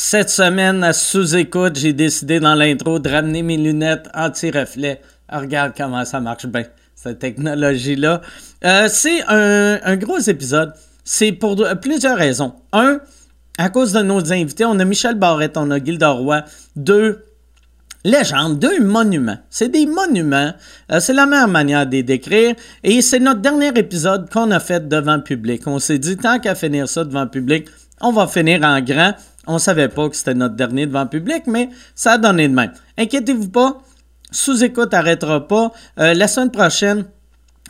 Cette semaine, à sous-écoute, j'ai décidé dans l'intro de ramener mes lunettes anti-reflet. Ah, regarde comment ça marche bien, cette technologie-là. Euh, c'est un, gros épisode. C'est pour plusieurs raisons. Un, à cause de nos invités, on a Michel Barrette, on a Gilda Roy. Deux, légende, deux monuments. C'est des monuments. Euh, c'est la meilleure manière de les décrire. Et c'est notre dernier épisode qu'on a fait devant public. On s'est dit, tant qu'à finir ça devant public, on va finir en grand. On savait pas que c'était notre dernier devant public, mais ça a donné de même. Inquiétez-vous pas, sous-écoute arrêtera pas. Euh, la semaine prochaine,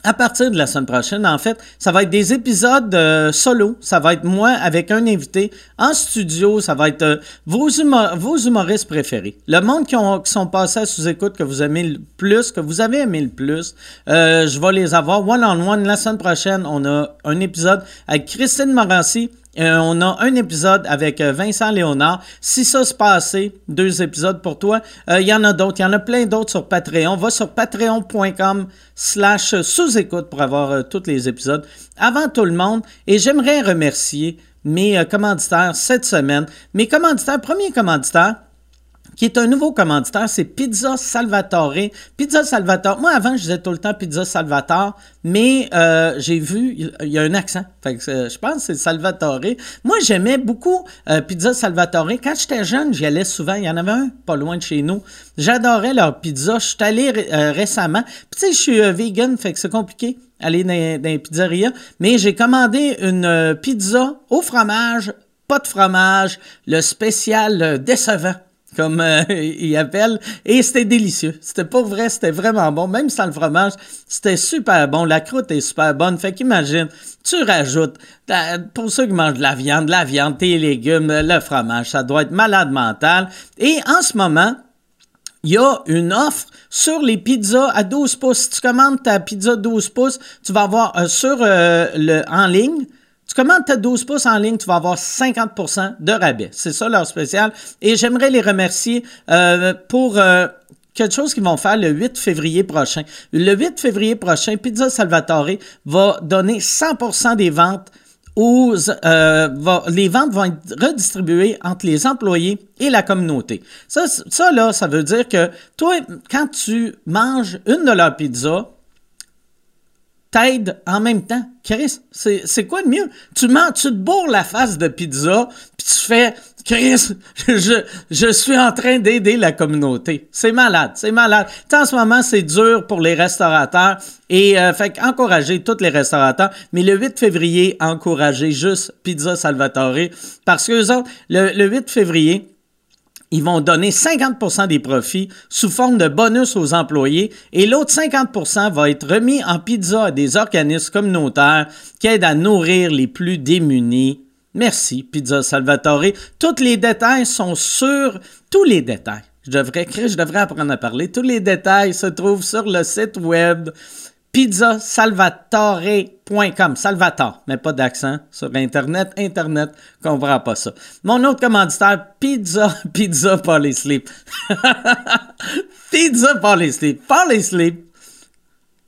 à partir de la semaine prochaine, en fait, ça va être des épisodes euh, solo. Ça va être moi avec un invité en studio. Ça va être euh, vos, humoristes préférés. Le monde qui, ont, qui sont passés à sous-écoute, que vous aimez le plus, que vous avez aimé le plus, je vais les avoir one-on-one. La semaine prochaine, on a un épisode avec Christine Morancy euh, on a un épisode avec euh, Vincent Léonard. Si ça se passait, deux épisodes pour toi. Euh, il y en a d'autres. Il y en a plein d'autres sur Patreon. Va sur patreon.com slash sous-écoute pour avoir tous les épisodes avant tout le monde. Et j'aimerais remercier mes commanditaires cette semaine. Mes commanditaires, premier commanditaire, qui est un nouveau commanditaire, c'est Pizza Salvatore. Pizza Salvatore, moi avant je disais tout le temps Pizza Salvatore, mais euh, j'ai vu, il y a un accent, fait que, euh, je pense que c'est Salvatore. Moi j'aimais beaucoup euh, Pizza Salvatore. Quand j'étais jeune, j'y allais souvent, il y en avait un pas loin de chez nous. J'adorais leur pizza, je suis allé récemment. Puis tu sais, je suis vegan, fait que c'est compliqué aller dans, dans les pizzerias, mais j'ai commandé une pizza au fromage, pas de fromage, le spécial décevant comme euh, il appelle. Et c'était délicieux. C'était pas vrai, c'était vraiment bon. Même sans le fromage, c'était super bon. La croûte est super bonne. Fait qu'imagine, tu rajoutes, pour ceux qui mangent de la viande, la viande, tes légumes, le fromage, ça doit être malade mental. Et en ce moment, il y a une offre sur les pizzas à 12 pouces. Si tu commandes ta pizza 12 pouces, tu vas avoir euh, sur euh, le en ligne tu commandes ta 12 pouces en ligne, tu vas avoir 50% de rabais. C'est ça leur spécial. Et j'aimerais les remercier euh, pour euh, quelque chose qu'ils vont faire le 8 février prochain. Le 8 février prochain, Pizza Salvatore va donner 100% des ventes aux, euh, les ventes vont être redistribuées entre les employés et la communauté. Ça, ça, là, ça veut dire que toi, quand tu manges une de leurs pizzas, t'aide en même temps. Chris, c'est quoi de mieux? Tu mens, tu te bourres la face de pizza, puis tu fais Chris, je, suis en train d'aider la communauté. C'est malade, c'est malade. en ce moment, c'est dur pour les restaurateurs. Et euh, fait encourager tous les restaurateurs. Mais le 8 février, encourager juste Pizza Salvatore. Parce que le, le 8 février, ils vont donner 50% des profits sous forme de bonus aux employés et l'autre 50% va être remis en pizza à des organismes communautaires qui aident à nourrir les plus démunis. Merci, Pizza Salvatore. Tous les détails sont sur tous les détails. Je devrais, je devrais apprendre à parler. Tous les détails se trouvent sur le site web pizzasalvatore.com. Salvatore, mais pas d'accent sur Internet. Internet comprend pas ça. Mon autre commanditaire, Pizza, Pizza Polly Sleep. pizza Polly Sleep. Polly Sleep.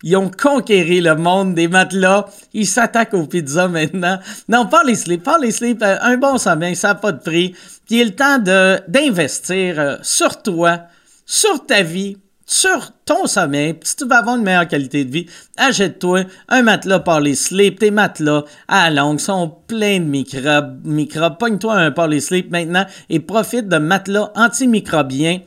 Ils ont conquéri le monde des matelas. Ils s'attaquent aux pizzas maintenant. Non, Sleep. Polly Sleep, euh, un bon sommeil, ça n'a pas de prix. Puis il est le temps d'investir euh, sur toi, sur ta vie, sur ton sommeil, si tu veux avoir une meilleure qualité de vie, achète-toi un matelas Parley Sleep. Tes matelas à longue sont pleins de microbes. microbes. Pogne-toi un Parley Sleep maintenant et profite de matelas antimicrobiens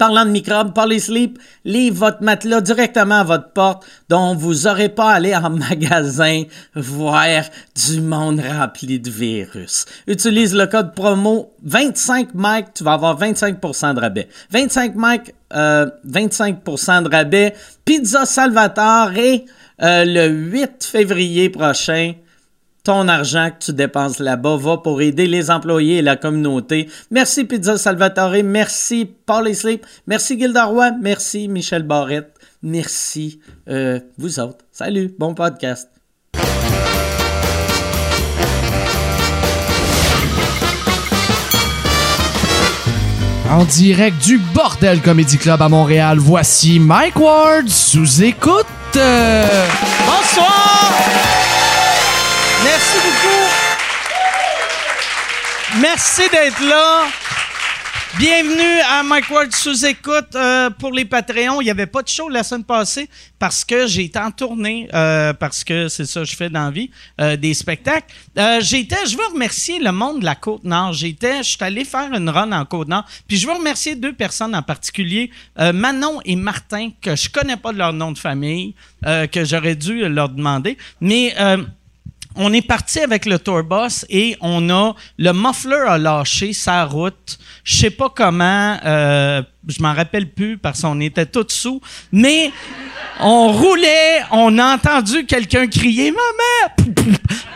Parlant de microbes, Parley Sleep livre votre matelas directement à votre porte, dont vous n'aurez pas à aller en magasin voir du monde rempli de virus. Utilise le code promo 25 Mike, tu vas avoir 25% de rabais. 25 Mike, 25% euh, de rabais. Pizza Salvatore et euh, le 8 février prochain, ton argent que tu dépenses là-bas va pour aider les employés et la communauté. Merci Pizza Salvatore, merci Paul Sleep, merci Gilda Roy, merci Michel Barrette, merci euh, vous autres. Salut, bon podcast. En direct du Bordel Comedy Club à Montréal, voici Mike Ward sous écoute. Bonsoir! Merci beaucoup. Merci d'être là. Bienvenue à Mike Ward sous écoute euh, pour les Patreons. Il n'y avait pas de show la semaine passée parce que j'ai été en tournée, euh, parce que c'est ça que je fais dans la vie, euh, des spectacles. j'étais, je veux remercier le monde de la Côte-Nord. J'étais, je suis allé faire une run en Côte-Nord. Puis je veux remercier deux personnes en particulier, Manon et Martin, que je connais pas de leur nom de famille, que j'aurais dû leur demander. Mais on est parti avec le tour boss et on a le muffler a lâché sa route. Je sais pas comment, euh, je m'en rappelle plus parce qu'on était tous sous, mais on roulait, on a entendu quelqu'un crier maman.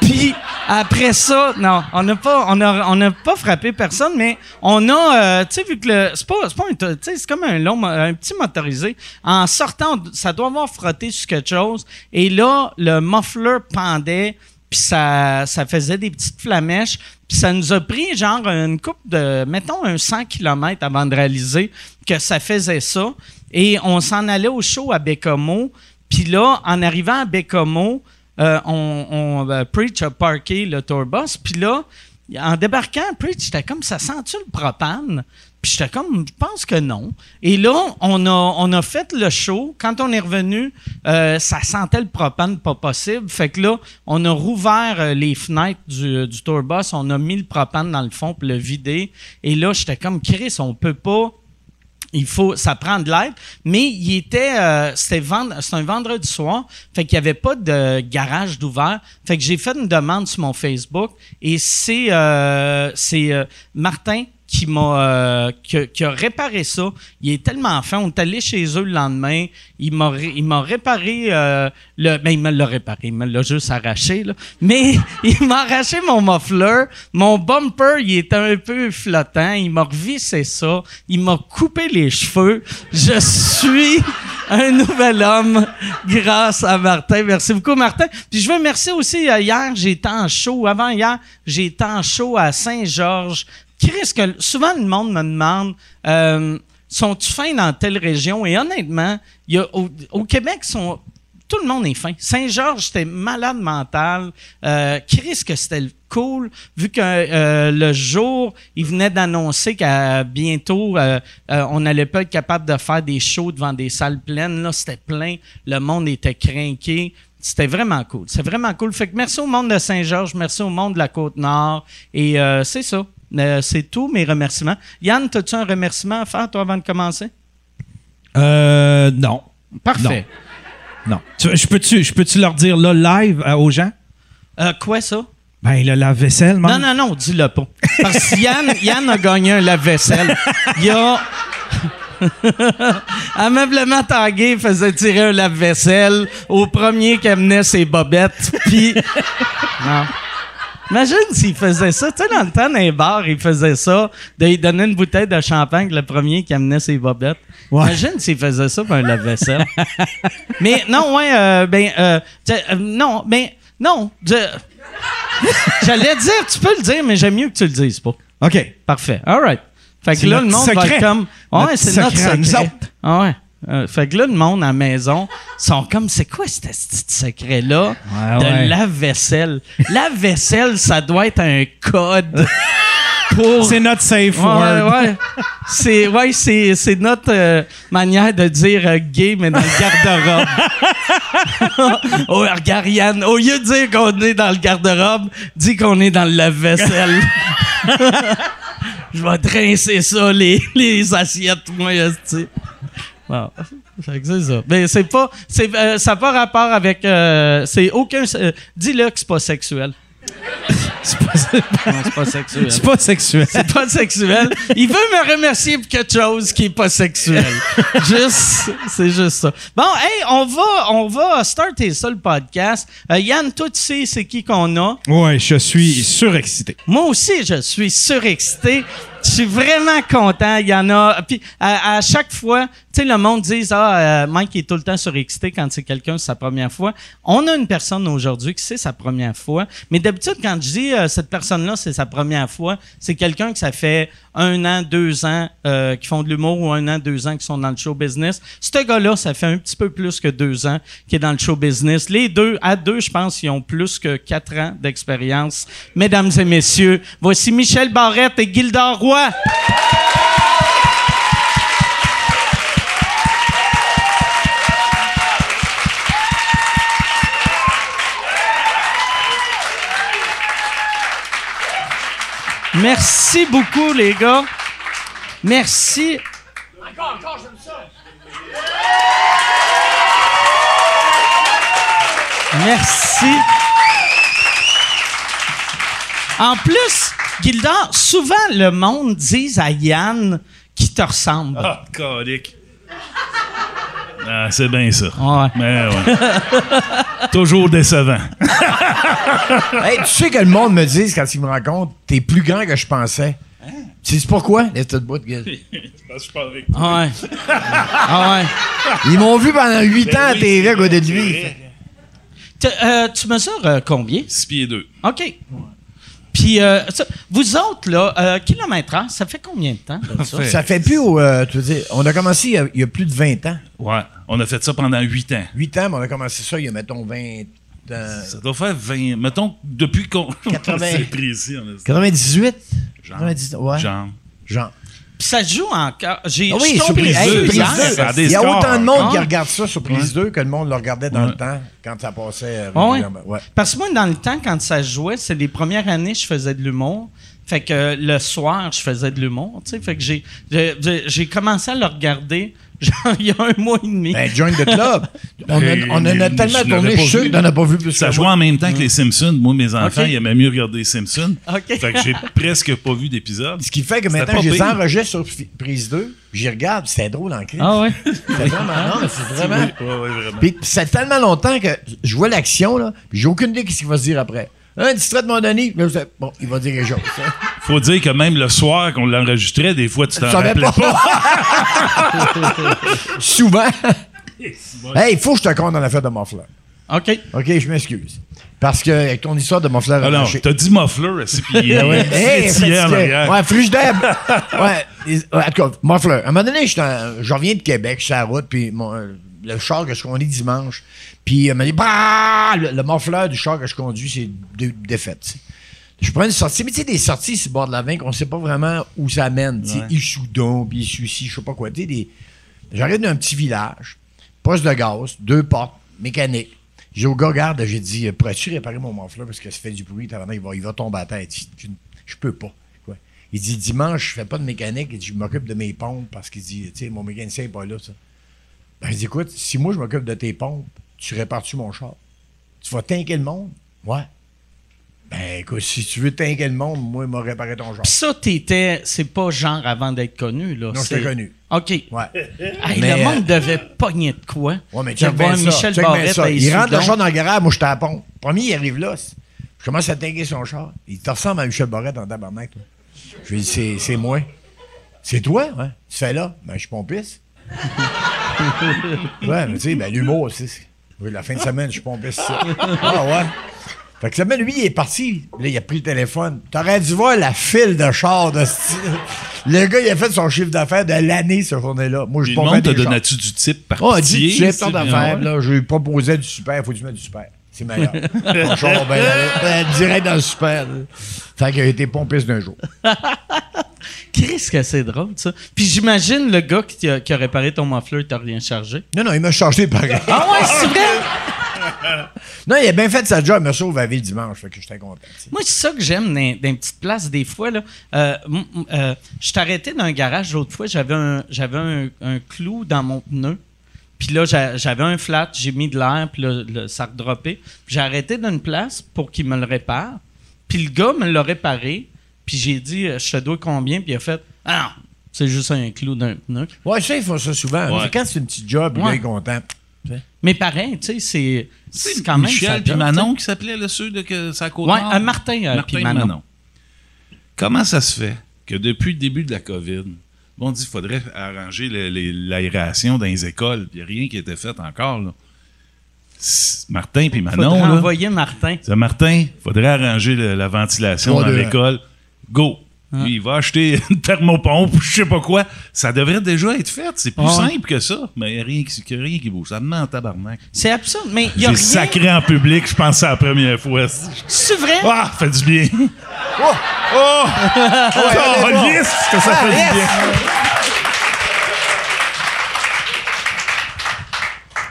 Puis après ça, non, on n'a pas, on a, pas frappé personne, mais on a, euh, tu sais, vu que le, c'est pas, c'est pas un, c'est comme un long, un petit motorisé. En sortant, ça doit avoir frotté sur quelque chose, et là, le muffler pendait puis ça, faisait des petites flamèches. Puis ça nous a pris genre une coupe de, mettons, un 100 km avant de réaliser que ça faisait ça. Et on s'en allait au show à Bécomo. Puis là, en arrivant à Bécomo, euh, on, on euh, Preach a parké le tourbus. Puis là, en débarquant, Preach, j'étais comme, ça sent-tu le propane? Puis j'étais comme, je pense que non. Et là, on a, fait le show. Quand on est revenu, euh, ça sentait le propane pas possible. Fait que là, on a rouvert euh, les fenêtres du, du tourbus. On a mis le propane dans le fond pour le vider. Et là, j'étais comme, Chris, on peut pas il faut, ça prend de l'aide. Mais il était, euh, c'était un vendredi soir, fait qu'il n'y avait pas de garage d'ouvert. Fait que j'ai fait une demande sur mon Facebook et c'est Martin qui m'a euh, qui, a réparé ça. Il est tellement fin. On est allé chez eux le lendemain. Il m'a réparé euh, le ben il me l'a réparé, il me l'a juste arraché là. Mais il m'a arraché mon muffler, mon bumper, il était un peu flottant, il m'a revissé ça, il m'a coupé les cheveux. Je suis un nouvel homme grâce à Martin. Merci beaucoup Martin. Puis je veux remercier aussi euh, hier, j'étais en show avant hier, j'étais en show à Saint-Georges que souvent le monde me demande euh, sont-tu fins dans telle région? Et honnêtement, au, Québec, sont, tout le monde est fin. Saint-Georges, c'était malade mental. Euh, Chris, que c'était cool, vu que euh, le jour, il venait d'annoncer qu'à bientôt, euh, on n'allait pas être capable de faire des shows devant des salles pleines. Là, c'était plein. Le monde était craqué. C'était vraiment cool. C'est vraiment cool. Fait que merci au monde de Saint-Georges, merci au monde de la Côte-Nord. Et c'est ça. Euh, c'est tout mes remerciements. Yann, as-tu un remerciement à faire, toi, avant de commencer? Euh, non. Parfait. Non. je peux-tu peux leur dire là, live euh, aux gens? Euh, quoi, ça? Ben, le lave-vaisselle, Non, non, non, dis-le pas. Parce que Yann, Yann a gagné un lave-vaisselle. Il a. Ameublement Tanguay faisait tirer un lave-vaisselle au premier qui amenait ses bobettes. Puis. Non. Imagine s'il faisait ça. Tu sais, dans le temps, dans les bars, il faisait ça. De, il donnait une bouteille de champagne, le premier qui amenait ses bobettes. Imagine s'il faisait ça pour un lave-vaisselle. mais non, ouais, euh, ben, euh, euh, non, ben, non. J'allais dire, tu peux le dire, mais j'aime mieux que tu le dises pas. OK. Parfait. All right. Fait que là, le monde va être comme. Ouais, c'est notre secret. Ah ouais. Euh, fait que là, le monde à la maison sont comme, c'est quoi ce petit secret-là? De lave-vaisselle? Lave-vaisselle, ça doit être un code. Pour... C'est notre safe word. Ouais, c'est ouais, c'est, c'est notre euh, manière de dire euh, gay, mais dans le garde-robe. oh, regarde Yann, au lieu de dire qu'on est dans le garde-robe, dis qu'on est dans le lave-vaisselle. Je vais trincer ça, les, les assiettes, moi, tu sais. Bon, c'est ça. Mais c'est pas. C'est, euh, ça n'a pas rapport avec. Euh, c'est aucun. Euh, dis-le que c'est pas sexuel. c'est pas, c'est pas sexuel. C'est pas sexuel. C'est pas sexuel. Il veut me remercier pour quelque chose qui est pas sexuel. juste, c'est juste ça. Bon, hey, on va, on va starter ça le podcast. Yann, toi, tu sais c'est qui qu'on a? Ouais, je suis surexcité. Moi aussi, je suis surexcité. Je suis vraiment content. Il y en a. Puis à, chaque fois, tu sais, le monde dit Ah, euh, Mike est tout le temps sur XT quand c'est quelqu'un, c'est sa première fois. On a une personne aujourd'hui qui c'est sa première fois. Mais d'habitude, quand je dis euh, cette personne-là, c'est sa première fois, c'est quelqu'un que ça fait un an, deux ans euh, qui font de l'humour ou un an, deux ans qui sont dans le show business. Ce gars-là, ça fait un petit peu plus que deux ans qu'il est dans le show business. Les deux, à deux, je pense, ils ont plus que quatre ans d'expérience. Mesdames et messieurs, voici Michel Barrette et Gildor Roy. Merci beaucoup, les gars. Merci. Merci. En plus, Gildor, souvent le monde dit à Yann qui te ressemble. Ah, colique. Ah, c'est bien ça. Ouais. Mais ouais. Toujours décevant. Hey, tu sais que le monde me dit quand il me rencontre, t'es plus grand que je pensais. Tu sais pourquoi? Laisse de bout de gueule. Ah ouais. Ah ouais. Ils m'ont vu pendant 8 Ben ans à oui, TV à côté de lui. euh, tu mesures euh, combien? 6 pieds 2. OK. Puis, euh, ça- vous autres, là, euh, kilomètre-heure, ça fait combien de temps? ça? Ça fait plus au. euh, tu veux dire, on a commencé il y a, il y a plus de 20 ans. Ouais. On a fait ça pendant 8 ans. 8 ans, mais on a commencé ça il y a, mettons, 20 ans. Ça doit faire 20. Mettons, depuis qu'on. 80. C'est précis, on a 98? Genre. 98, ouais. Genre. Genre. Puis ça se joue encore. J'ai, Ah je oui, sur Prise dessus 2. Prise hier. deux. Ça a des Il y a scores. autant de monde qui Ah. regarde ça sur Prise 2 que le monde le regardait dans Ouais. le temps quand ça passait euh, ouais? régulièrement. Ouais. Parce que moi, dans le temps, quand ça se jouait, c'est les premières années, je faisais de l'humour. Fait que euh, le soir, je faisais de l'humour. tu sais. Fait que j'ai commencé à le regarder genre, il y a un mois et demi. Ben, join the club. On, a, Hey, on en a tellement tourné, je suis t'en as pas vu plus Ça jouait en même temps que les Simpsons. Moi, mes enfants, Ok. ils aimaient mieux regarder les Simpsons. Ok. Fait que j'ai presque pas vu d'épisode. Ce qui fait que maintenant, je les enregistre sur prise 2, j'y regarde, c'était drôle en crise. Ah ouais? C'est vraiment, non, mais c'est vraiment. Oui, ouais, vraiment. Puis c'est tellement longtemps que je vois l'action, là, puis j'ai aucune idée de ce qu'il va se dire après. Un distrait de mon sais, bon, il va dire quelque chose. hein. Faut dire que même le soir qu'on l'enregistrait, des fois, tu t'en rappelais pas. pas. Souvent. hey, il faut que je te compte dans l'affaire de mon fleur. OK. OK, je m'excuse. Parce que avec ton histoire de fleur Alors, arraché- t'as dit muffler, c'est puis Ah ouais. Hey. Ouais, ouais. Ouais, En tout cas, muffler. À un moment donné, j'étais en- je reviens de Québec, je suis sur la route, puis le char que je conduis dimanche, puis il m'a dit, bah, le, le muffler du char que je conduis, c'est défaite. Je prends une sortie, mais tu sais, des sorties sur le bord de la veine qu'on sait pas vraiment où ça mène. Tu sais, Ouais. Issoudun, puis Issouci, je sais pas quoi. Tu sais, des... J'arrive d'un petit village, poste de gaz, deux portes, mécanique. J'ai au gars, garde, j'ai dit, pourrais-tu réparer mon muffler parce que ça fait du bruit, il va, il va tomber à dit, je peux pas. Quoi. Il dit, dimanche, je fais pas de mécanique, il dit, je m'occupe de mes pompes parce qu'il dit, tu sais, mon mécanicien n'est pas là, ça. Ben, je dis, écoute, si moi je m'occupe de tes pompes, tu répares-tu mon char? Tu vas tanker le monde? Ouais. Ben, écoute, si tu veux tanker le monde, moi, il m'a réparé ton. Puis ça, t'étais. C'est pas genre avant d'être connu, là. Non, j'étais connu. OK. Ouais. Hey, Mais, le monde euh, devait pogner de quoi? Ouais, mais bien ça. Michel Barrette Il rentre le char dans le garage, moi, je suis à la pompe. Premier, il arrive là. Je commence à tanker son char. Il te ressemble à Michel Barrette en tabarnak. toi. Je lui dis, c'est, moi. C'est toi, ouais. Tu fais là? Ben, je suis pompiste. ouais, mais tu sais, ben, l'humour, c'est. Oui, la fin de semaine, je suis pompiste. ça. Ah, ouais. Fait que semaine, lui, il est parti. Là, il a pris le téléphone. T'aurais dû voir la file de chars de style. Le gars, il a fait son chiffre d'affaires de l'année, ce journée-là. Moi, je pompais te des chars. donnait-tu du type par Oh, pitié, tu c'est tant bien, d'affaires, là. Je lui proposais du super, faut que tu mettes du super. C'est meilleur. Mon char, ben, euh, direct dans le super. là. Fait qu'il a été pompiste d'un jour. Qu'est-ce que c'est drôle, ça? Puis j'imagine le gars qui a, qui a réparé ton muffler, il t'a rien chargé. Non, non, il m'a chargé pareil. Ah ouais, c'est vrai? Non, il a bien fait sa job, il m'a sauvé la vie le dimanche, fait que j'étais content. tu sais. Moi, c'est ça que j'aime dans, dans les petites places, des fois. Là. Euh, euh, je t'arrêtais dans un garage l'autre fois, j'avais un, j'avais un, un clou dans mon pneu. Puis là, j'a- j'avais un flat, j'ai mis de l'air, puis là, le- ça redroppé. Puis j'ai arrêté d'une place pour qu'il me le répare. Puis le gars me l'a réparé. Puis j'ai dit, euh, je te dois combien? Puis il a fait, ah non, c'est juste un clou d'un pneu. Ouais, ça, ils font ça souvent. Ouais. Quand c'est un petit job, Ouais. gars est content. Sais. Mais pareil, tu sais, c'est, quand même. Michel puis qui s'appelait le ceux de que ça côte Ouais, euh, Martin, euh, puis Manon. Comment ça se fait que depuis le début de la COVID, on dit qu'il faudrait arranger l'aération dans les écoles. Il n'y a rien qui a été fait encore. Là. Martin puis Manon, Faudrait là, envoyer Martin. c'est Martin, il faudrait arranger le- la ventilation dans l'école. Go! Lui, il va acheter une thermopompe, je sais pas quoi. Ça devrait déjà être fait. C'est plus Ouais. simple que ça. Mais il n'y a rien qui, a rien qui bouge. Ça me met en tabarnak. C'est absurde, mais il y a rien. sacré en public, je pense que c'est la première fois. C'est vrai? Ah, fait du bien. Oh! Oh! Oh, lisse que ça fait du bien.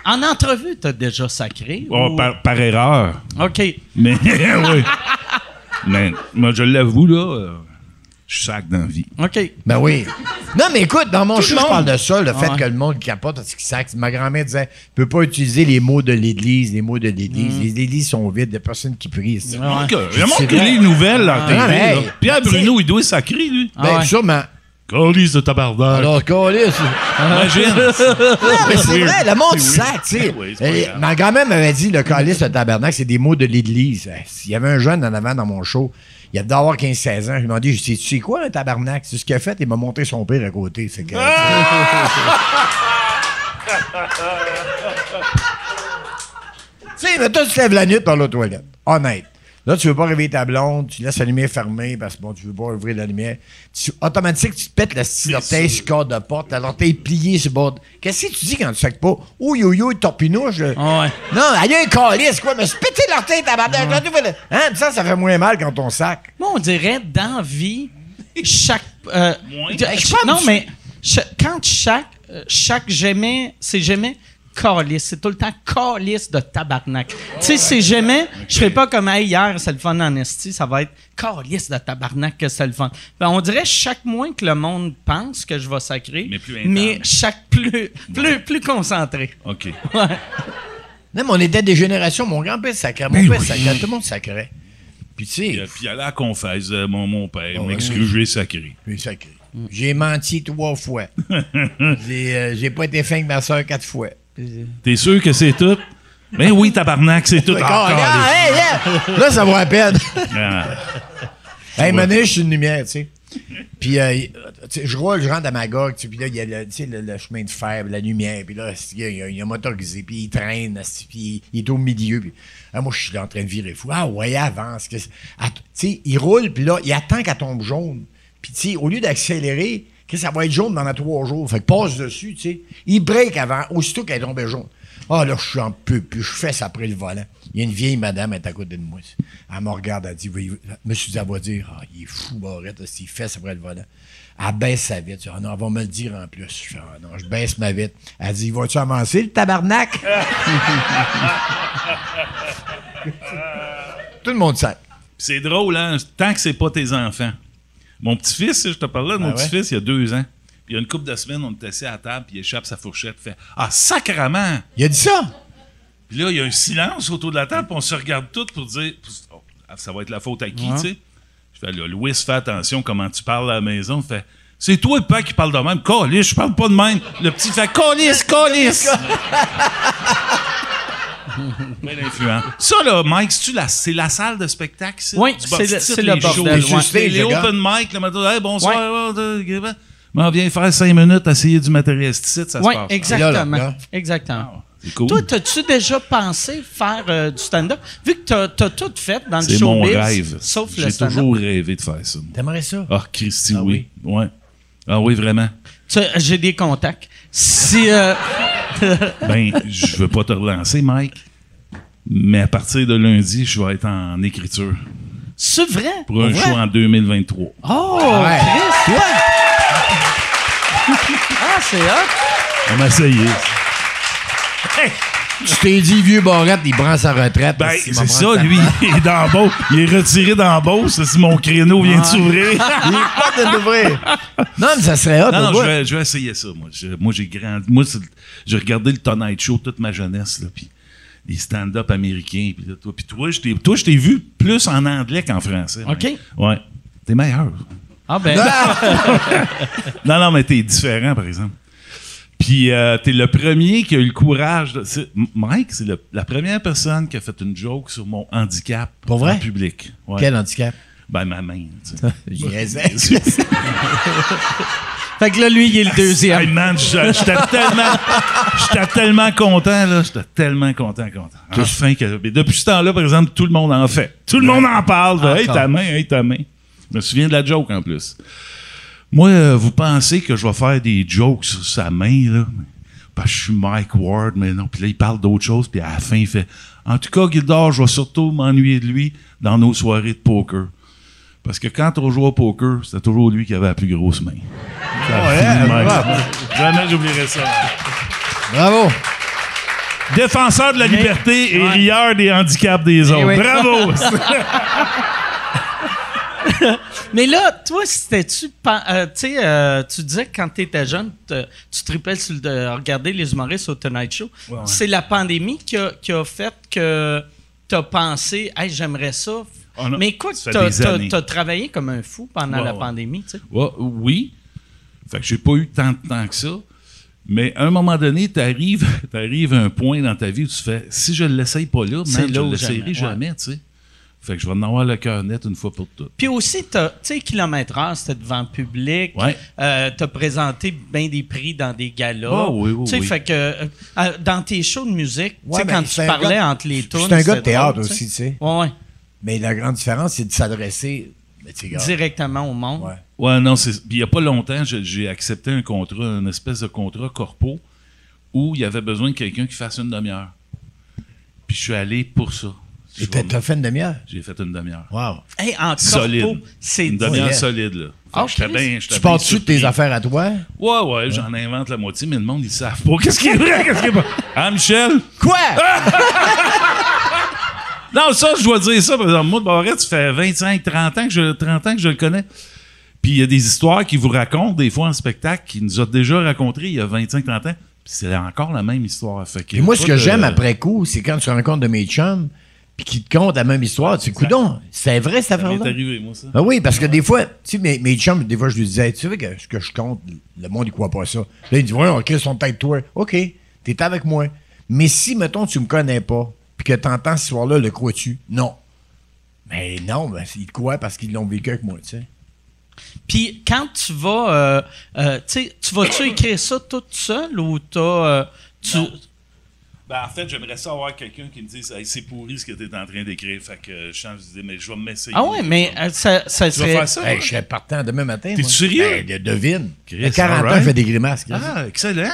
En entrevue, t'as déjà sacré? Oh, ou- par, par erreur. OK. Mais oui. Mais moi, je l'avoue, là, euh, je sac dans la vie. OK. Ben oui. Non, mais écoute, dans mon Tout show, je parle de ça, le fait ouais. que le monde capote parce qu'il sac. Ma grand-mère disait Tu peux pas utiliser les mots de l'Église, les mots de l'Église. Les églises sont vides, il y a personne qui prie. ici. Mm. Ouais. Donc, Il y a lit les nouvelles à la télé. Ah, hey. là. Pierre Bruno, il doit sacrer, lui. Ben, Ah ouais. sûrement. Calice de tabarnak. Alors, câlisse. Imagine. Non, mais c'est vrai, le monde sac, tu sais. Oui, c'est pas grave. Ma grand-mère m'avait dit le calice, le tabernacle, c'est des mots de l'Église. Euh, S'il y avait un jeune en avant dans mon show, il a d'avoir 15-16 ans, je lui ai demandé, tu sais quoi un tabernacle? C'est ce qu'il a fait, il m'a montré son père à côté. C'est que. Tu sais, mais toi, tu te lèves la nuit dans la toilette. Honnête. Là, tu veux pas réveiller ta blonde, tu laisses la lumière fermée parce que bon, tu veux pas ouvrir la lumière. Tu, automatique, tu te pètes le style orteil sur le corps de porte, t'as l'orteil plié sur le bord. Qu'est-ce que tu dis quand tu sacs pas? Ouh, yo, yo, torpinouche. là. Ah ouais. Non, allez, un calice, quoi, mais se péter l'orteil, vois, là. Hein, ça, ça fait moins mal quand on sac. Moi, on dirait, dans vie, chaque... euh, Moins? je- Ben, je pense non, mais quand chaque... euh, Chaque jamais... C'est jamais calice. C'est tout le temps calice de tabarnak. Tu sais, c'est jamais... Je serais pas comme hey, hier, c'est le fun en esti. Ça va être calice de tabarnak que c'est le fun. Ben, on dirait chaque moins que le monde pense que je vais sacrer, Mais plus intense. mais chaque plus, plus, plus concentré. OK. Ouais. Non, mais on était des générations. Mon grand-père sacrait, mon père oui. sacrait, tout le monde sacrait. Puis, tu Puis, sais, puis à la confesse, euh, mon, mon père ouais. m'excuse, j'ai sacré. J'ai sacré. J'ai menti trois fois. j'ai, euh, pas été fin avec ma soeur quatre fois. T'es sûr que c'est tout? Ben oui, tabarnak, c'est tout. Ah, hey, yeah! Là, ça vaut la peine. Ah. hey, maintenant, je suis une lumière, tu sais. Puis, euh, tu sais, je roule, je rentre à Magog, tu sais, puis là, il y a le, chemin de fer, la lumière, puis là, il y a, il y a- motorisé, puis il traîne, puis il, est au milieu, puis ah, moi, je suis là en train de virer fou. Ah, ouais, avance. Tu sais, il roule, puis là, il attend qu'elle tombe jaune. Puis, tu sais, au lieu d'accélérer, ça va être jaune pendant trois jours. Fait que passe dessus, tu sais. Il break avant, aussitôt qu'elle est tombée jaune. Ah, là, je suis en peu, puis je fesse après le volant. Il y a une vieille madame, elle est à côté de moi. Elle me regarde, elle dit, me suis dit, elle va dire, ah, il est fou, Barrette, s'il fesse après le volant. Elle baisse sa vitre. Ah non, elle va me le dire en plus. Je ah non, je baisse ma vitre. Elle dit, vas-tu avancer, le tabarnak? Tout le monde sait. C'est drôle, hein? Tant que c'est pas tes enfants. Mon petit-fils, je te parlais de mon Ah ouais? petit-fils, il y a deux ans. Puis il y a une couple de semaines, on était assis à la table, puis il échappe sa fourchette, fait Ah, sacrement! Il a dit ça? Puis là, il y a un silence autour de la table, puis on se regarde tous pour dire Oh, Ça va être la faute à qui, tu sais? Je fais là, Louis, fais attention comment tu parles à la maison. Il fait C'est toi le père qui parle de même. Calice, je parle pas de même. Le petit fait Calice, calice! Bien influent. Ça, là, Mike, c'est-tu la, c'est la salle de spectacle, ça? Oui, Tu c'est le- c'est le les bordel, shows? C'est les open mic, le matin. Hey, bonsoir. Ouais. M'en viens faire cinq minutes, essayer du matériel ça Oui, se passe. exactement. Là, là, là? Exactement. C'est cool. Toi, t'as-tu déjà pensé faire euh, du stand-up? Vu que t'as, t'as tout fait dans le C'est mon showbiz, rêve. sauf le J'ai stand-up. toujours rêvé de faire ça. T'aimerais ça? Ah, Christy, Ah oui? Ouais. Ah oui, vraiment. Tu- J'ai des contacts. Si... euh, Ben, je veux pas te relancer, Mike. Mais à partir de lundi, je vais être en écriture c'est vrai? pour un vrai? show en 2023. Oh, Ouais. Chris! ah, c'est hot! On va essayer. Tu t'es dit, vieux Barrette, il prend sa retraite. Ben, c'est ça, lui. Il est dans Beauce. Il est retiré dans Beauce. Si mon créneau vient de s'ouvrir? Il est pas de l'ouvrir. Non, mais ça serait hot, Non, on non, je vais, je vais essayer ça, moi. Je- moi, j'ai grandi. Moi, c'est- j'ai regardé le Tonight Show toute ma jeunesse, là, puis les stand-up américains, puis là, toi. Puis toi, je t'ai, vu plus en anglais qu'en français. OK. Ouais. Ouais. T'es meilleur. Ah ben, Non, non, mais t'es différent, par exemple. Puis euh, t'es le premier qui a eu le courage. De, Mike, c'est la première personne qui a fait une joke sur mon handicap Pour vrai? en public. Ouais. Quel handicap? Ben, ma main. Je niaisais. Fait que là, lui, il est le Hey, deuxième. man, j'étais tellement, j'étais tellement content, là. J'étais tellement content, content. Enfin, que, mais depuis ce temps-là, par exemple, tout le monde en fait. Tout le monde en parle. hey, ta main, hey, ta main. Je me souviens de la joke, en plus. Moi, euh, vous pensez que je vais faire des jokes sur sa main, là? Parce que je suis Mike Ward, mais non. Puis là, il parle d'autre chose, puis à la fin, il fait En tout cas, Gildor, je vais surtout m'ennuyer de lui dans nos soirées de poker. Parce que quand on joue au poker, c'était toujours lui qui avait la plus grosse main. Ça a fini de même. Jamais j'oublierai ça. Bravo. Défenseur de la liberté et rieur des handicaps des autres. oui. Bravo! Mais là, toi, c'était-tu. euh, tu euh, tu disais que quand tu étais jeune, te- tu tripais sur le- de regarder les humoristes au Tonight Show. Ouais, ouais. C'est la pandémie qui a, qui a fait que tu as pensé, hey, j'aimerais ça. Oh non, Mais écoute, tu as, travaillé comme un fou pendant Ouais, la pandémie, tu sais. Oui. Fait que j'ai pas eu tant de temps que ça. Mais à un moment donné, t'arrives arrives à un point dans ta vie où tu fais si je l'essaye pas là, man, je ou l'essayerai jamais, jamais, tu sais. Fait que je vais en avoir le cœur net une fois pour toutes. Puis aussi, t'as- tu sais, kilomètre heure, c'était devant le public. Ouais. Euh, t'as présenté bien des prix dans des galas. Ah oui, oui, Tu sais, oui. fait que euh, euh, dans tes shows de musique, tu sais, Ouais, mais quand tu parlais gars- entre les tunes. C'est un gars de théâtre drôle, aussi, tu sais. Ouais, ouais. Mais la grande différence, c'est de s'adresser. Tu Directement au monde. Ouais. Ouais, non, c'est. Puis il y a pas longtemps, j'ai accepté un contrat, une espèce de contrat corpo où il y avait besoin de quelqu'un qui fasse une demi-heure. Puis je suis allé pour ça. Et t'as fait une demi-heure? J'ai fait une demi-heure. Wow. Hey, en Solide. corpo, c'est Une demi-heure Ouais. solide, là. Ah, Chris. bien- Tu pars-tu de tes affaires à toi? Ouais, ouais, j'en invente la moitié, mais le monde, ils savent pas. Qu'est-ce qui est vrai, qu'est-ce qui est pas? Ah, Michel? Quoi? Non, ça, je dois dire ça. Par exemple, moi, de Barrette, ça fait 25, 30 ans que je, 30 ans que je le connais. Puis il y a des histoires qu'il vous raconte, des fois en spectacle, qu'il nous a déjà racontées il y a 25, 30 ans. Puis c'est encore la même histoire. Fait que Et moi, ce que de- j'aime après coup, c'est quand tu rencontres de mes chums, puis qu'ils te content la même histoire. Tu sais, coudon, c'est vrai cette Ça m'est affaire-là? arrivé, moi, ça. Ah oui, parce que des fois, tu sais, mes, mes chums, des fois, je lui disais, tu sais que ce que je compte, le monde, il croit pas ça. Là, il dit, ouais, OK, son tête toi? OK, t'es avec moi. Mais si, mettons, tu me connais pas, puis que t'entends ce soir-là, le crois-tu? Non. Mais non, ben, ils te croient parce qu'ils l'ont vécu avec moi, tu sais. Puis quand tu vas, euh, euh, tu sais, tu vas-tu écrire ça toute seule ou t'as, euh, tu, Non. Ben, en fait, j'aimerais ça avoir quelqu'un qui me dise hey, c'est pourri ce que tu es en train d'écrire. Fait que euh, je change d'idée, mais je vais m'essayer. ah ouais, mais euh, ça, ça Tu vas serait, faire ça? Hey, je serais partant demain matin. T'es sérieux? Ben, de- devine. Chris, À 40 ans, je fais des grimaces. Chris. Ah, excellent.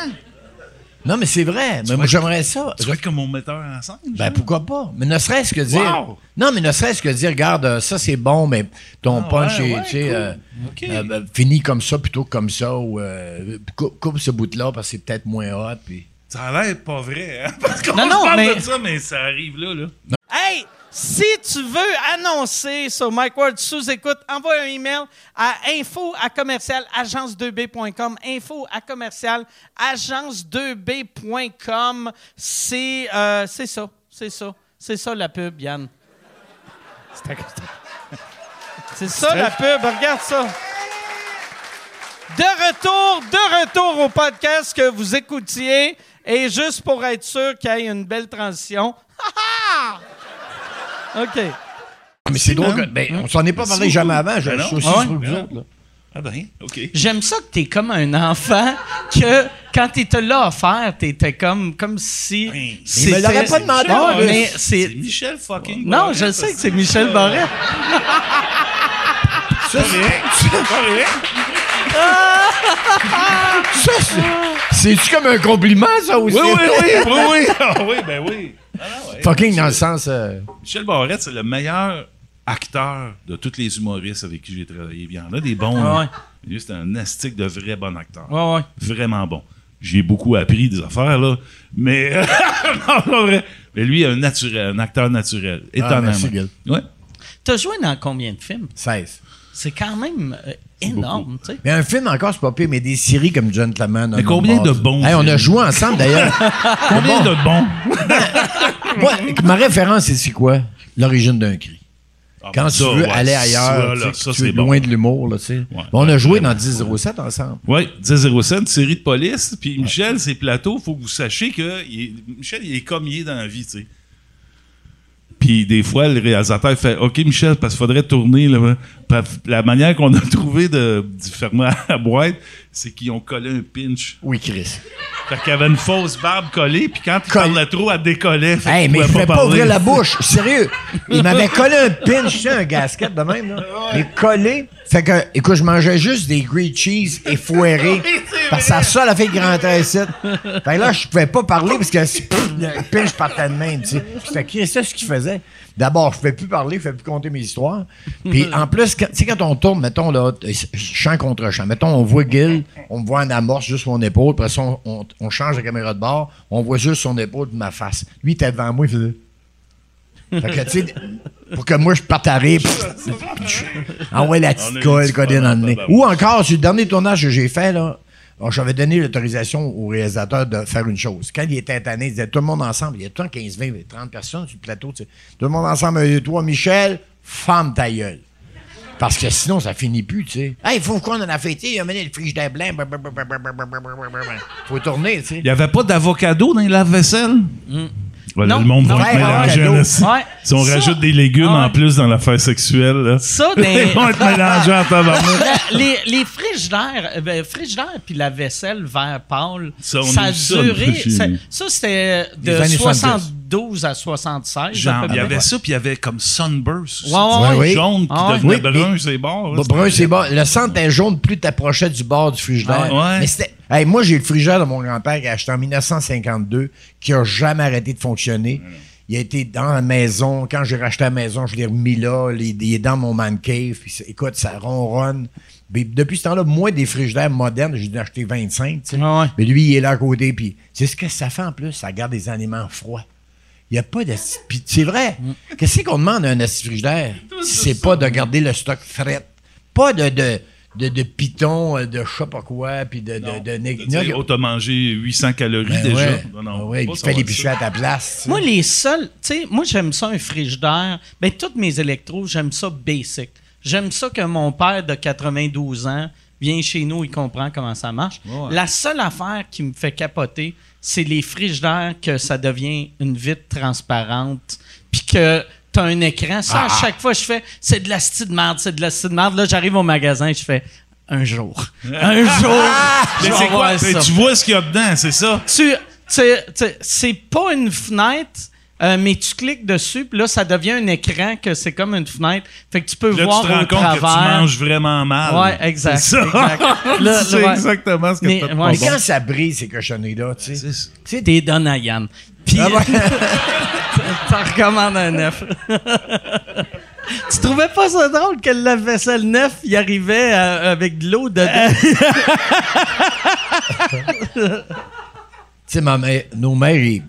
Non, mais c'est vrai. Mais moi, j'aimerais ça. Tu vas être comme mon metteur en scène. Ben genre? pourquoi pas? Mais ne serait-ce que dire. Wow! Non, mais ne serait-ce que dire, regarde, euh, ça c'est bon, mais ton Ah, punch ouais, est ouais, tu sais, cool. euh, euh, ben, fini comme ça plutôt que comme ça, ou euh, cou- coupe ce bout-là parce que c'est peut-être moins hot. Puis... Ça a l'air pas vrai, hein? Parce qu'on Non, non, parle mais- de ça, mais ça arrive là, là. Hey, si tu veux annoncer sur Mike Ward sous écoute, envoie un email à info à commercial agence2b.com. Info à commercial agence2b.com. C'est euh, c'est ça, c'est ça, c'est ça la pub, Yann. C'est ça la pub, regarde ça. De retour, de retour au podcast que vous écoutiez. Et juste pour être sûr qu'il y ait une belle transition. Ha, ha! OK. Mais c'est drôle, que- ben, on s'en est pas parlé jamais avant. Je Ben suis aussi Ah ouais? sur vous Ben autres, là. Ah ben, OK. J'aime ça que t'es comme un enfant que quand t'étais là à faire, t'étais comme, comme si. Ben, il me l'aurait pas demandé, Non, plus. mais C'est. Michel fucking Non, Barrette, je sais que c'est Michel Barret. Ça, c'est-? Ça, c'est- C'est-tu comme un compliment, ça aussi? Oui, oui, oui, oui, oui. Ah oui, ben oui. Ah non, ouais. Fucking dans le sens. euh, Michel Barrette, c'est le meilleur acteur de tous les humoristes avec qui j'ai travaillé. Il y en a des bons. Ah ouais. Lui, c'est un astique de vrai bon acteur. Ouais, ouais. Vraiment bon. J'ai beaucoup appris des affaires, là. Mais, non, pas vrai. Mais lui, un naturel, un acteur naturel. Étonnamment. ouais. T'as joué dans combien de films? 16. C'est quand même euh, énorme, tu sais. Mais un film encore, c'est pas pire, mais des séries comme Gentleman. Mais combien de bons Hey, on a joué ensemble, d'ailleurs. Combien de bons? Moi, ma référence, c'est quoi? L'origine d'un cri. Ah, Quand ben tu ça, veux ouais, aller ça, ailleurs, là, tu ça, tu bon. loin de l'humour, là, tu sais. Ouais. on a joué dans 10-07 ensemble. Oui, 1007, une série de police. Puis Michel, c'est plateau. Il faut que vous sachiez que il est- Michel, il est comme il est dans la vie, tu sais. Puis des fois, le réalisateur fait OK, Michel, parce qu'il faudrait tourner. Là, que la manière qu'on a trouvé de, fermer la boîte, c'est qu'ils ont collé un pinch. Oui, Chris. Fait qu'il y avait une fausse barbe collée, puis quand il Colle- parlait trop, elle décollait. Fait Hey, mais pouvait je pouvais pas parler. ouvrir la bouche. Sérieux. Il m'avait collé un pinch, tu sais, un gasket de même, là. Mais collé. Fait que, écoute, je mangeais juste des grilled cheese et foirés. Parce que c'est ça, la qui rentrait ici. Fait que là, je pouvais pas parler parce que le pinch partait de même, tu sais. Qui c'est ce qu'il faisait. D'abord, je pouvais plus parler, je pouvais plus compter mes histoires. Puis en plus, tu sais, quand on tourne, mettons, là, champ contre champ, mettons, on voit Gil, on me voit en amorce juste mon épaule, après ça, on, on- on change la caméra de bord, on voit juste son épaule de ma face. Lui, il était devant moi, il faisait. Fait que, tu sais, pour que moi, je parte à rire. Ah ouais, la petite colle dans le nez. Ou encore, sur le dernier tournage que j'ai fait, là, j'avais donné l'autorisation au réalisateur de faire une chose. Quand il était tanné, il disait tout le monde ensemble. Il y a tout le temps 15, 20, 30 personnes sur le plateau. tu sais. Tout le monde ensemble, toi, Michel, femme ta gueule. Parce que sinon, ça finit plus, tu sais. Hey, il faut qu'on en a fêté, il a mené le frigidaire blanc. Faut tourner, tu sais. Il n'y avait pas d'avocado dans les lave-vaisselle? Voilà, non, le monde va être ouais, mélangé. Ouais, si on ça, rajoute des légumes en plus dans l'affaire sexuelle, là, ça, ils vont être mélangés en temps les, les frigidaires, euh, ben, puis la vaisselle vert pâle, ça, ça a duré. Ça, ça c'était de 70. 70 12 à 76. Il y avait ça, puis il y avait comme Sunburst. Ouais, jaune qui devenait bah, brun, c'est bord. Brun, c'est. Le centre est jaune, plus t'approchais du bord du frigidaire. Moi, j'ai le frigidaire de mon grand-père qui a acheté en 1952, qui a jamais arrêté de fonctionner. Il a été dans la maison. Quand j'ai racheté la maison, je l'ai remis là. Il est dans mon man cave. Écoute, ça ronronne. Depuis ce temps-là, moi, des frigidaires modernes, j'ai acheté 25. Ah ouais. Mais lui, il est là à côté. C'est ce que ça fait en plus. Ça garde des aliments froids. Il n'y a pas de. Puis c'est vrai. Qu'est-ce qu'on demande à un assis frigidaire si c'est pas de garder le stock frais? Pas de, de, de, de piton, euh, de je sais pas quoi, puis de. de, de, Tu sais, oh, t'as mangé 800 calories Ben déjà. ouais. Non, non, Ah ouais, puis fais l'épicerie ça. à ta place. Moi, les seuls, tu sais, moi, j'aime ça, un frigidaire. Ben, toutes mes électros, j'aime ça basic. J'aime ça que mon père de 92 ans vient chez nous, il comprend comment ça marche. La seule affaire qui me fait capoter, c'est les frigidaires que ça devient une vitre transparente, puis que t'as un écran. Ça, Ah. à chaque fois, je fais, c'est de la de merde, c'est de la de merde. Là, j'arrive au magasin, je fais, un jour. Un jour. je vais voir ça tu vois ce qu'il y a dedans, c'est ça? tu, tu- tu- c'est pas une fenêtre, euh, mais tu cliques dessus, puis là, ça devient un écran que c'est comme une fenêtre. Fait que tu peux Là, voir tu te rends au compte travers. que tu manges vraiment mal. Ouais, exact. C'est ouais. exactement ce que Mais, tu ouais, Mais bon. quand ça brise, ces cochonneries-là, tu sais. C'est à Yann. Puis, Ah ouais. t'en recommandes un neuf. tu trouvais pas ça drôle que le lave-vaisselle neuf, il arrivait euh, avec de l'eau dedans? Tu sais, ma mère- nos mères, ils-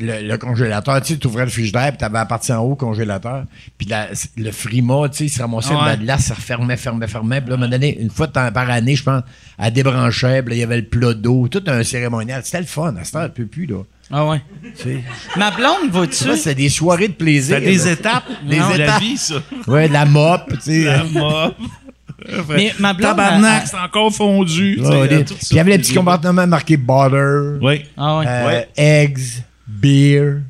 le, le congélateur, tu sais, tu ouvrais le frigidaire, puis tu avais la partie en haut, congélateur, puis la- le frima, tu sais, il se ramassait Ouais. de la glace, ça refermait, fermait, fermait. Puis là, à un moment donné, une fois par année, je pense, elle débranchait, puis là, il y avait le plat d'eau, tout un cérémonial. C'était le fun, à cette heure, elle peut plus, là. Ah ouais. Tu sais. Ma blonde, vas-tu? Ça, c'était des soirées de plaisir. T'as des là. étapes? Des la étapes. vie, ça. Ouais, de la mop, tu sais. La mop. Mais ma blonde, Tabarnak, elle- c'est encore fondu. tu Ouais, Puis il y avait les petits compartiments marqués butter, Oui. Ah ouais. euh, Ouais. eggs, beer.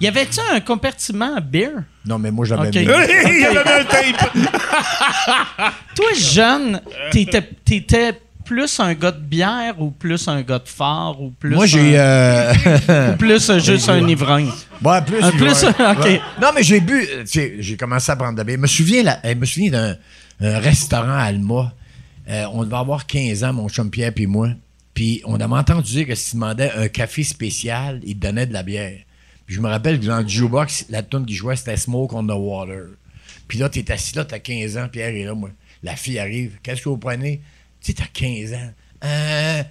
Y avait-tu un compartiment à beer? Non, mais moi, j'avais Ok. mis. Il y avait un tape. Toi, jeune, t'étais, t'étais plus un gars de bière ou plus un gars de phare ou plus. Moi, j'ai. un- euh, ou plus euh, juste un ivrogne? Ouais, plus. Un plus, ok. Ouais. Non, mais j'ai bu. euh, tu sais, J'ai commencé à prendre de la bière. Je me souviens, là, je me souviens d'un un restaurant à Alma. Euh, on devait avoir 15 ans, mon chum Pierre puis moi. Puis on avait entendu dire que s'il demandait un café spécial, il te donnait de la bière. Puis je me rappelle que dans le jukebox, la tune qui jouait, c'était Smoke on the Water. Puis là, t'es assis là, t'as 15 ans, Pierre est là, moi. La fille arrive. Qu'est-ce que vous prenez? Tu sais, t'as 15 ans. Euh,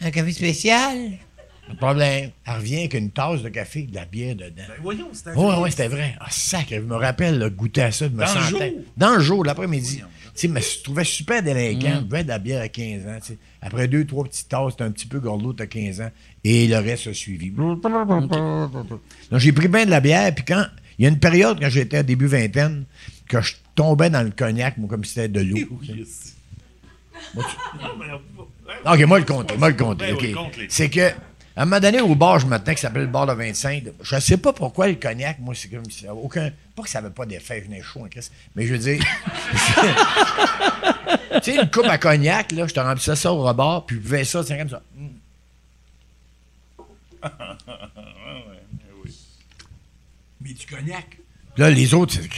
un café spécial? De problème. Elle revient avec une tasse de café, de la bière dedans. Voyons, c'était Ouais, ouais, c'était vrai. Ah, sac, je me rappelle, là, goûter à ça, de me Dans le sentir- jour? Dans le jour, l'après-midi. Tu sais, mais je trouvais super délinquant. Je de la bière à 15 ans. tu. Après deux, trois petites tasses, t'es un petit peu gorlot, t'as 15 ans. Et le reste a suivi. Donc, j'ai pris bien de la bière. Puis quand. Il y a une période, quand j'étais à début vingtaine, que je tombais dans le cognac, moi, comme si c'était de l'eau. tu sais. OK, moi le compter, moi le compter. Ben. C'est que À un moment donné, au bar, je me tenais qui s'appelle le bar de 25. Je ne sais pas pourquoi le cognac, moi, c'est comme si ça avait aucun. Pas que ça n'avait pas d'effet, je venais chaud en Christ. Mais je veux dire. tu sais, une coupe à cognac, là, je te remplissais ça au rebord, puis je buvais ça, c'est comme ça. Mm. Mais du cognac. Puis là, les autres, c'est.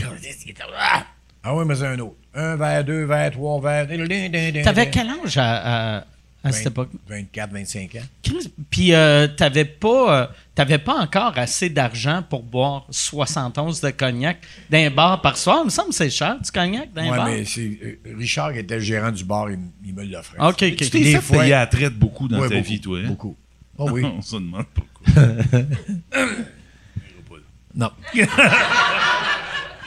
Ah! Ah oui, mais c'est un autre. Un verre, deux verres, trois verres. T'avais quel âge à, à- à cette époque? 24, 25 ans. Puis euh, t'avais pas, euh, t'avais pas encore assez d'argent pour boire 71 de cognac d'un bar par soir? Il me semble que c'est cher du cognac d'un Ouais, bar. mais c'est euh, Richard qui était le gérant du bar, il, il me l'offrait. OK, OK. Tu t'es Des fait payer à traite beaucoup dans Ouais, ta beaucoup, vie, toi. Hein? Beaucoup. Oh oui. On se demande pourquoi. non.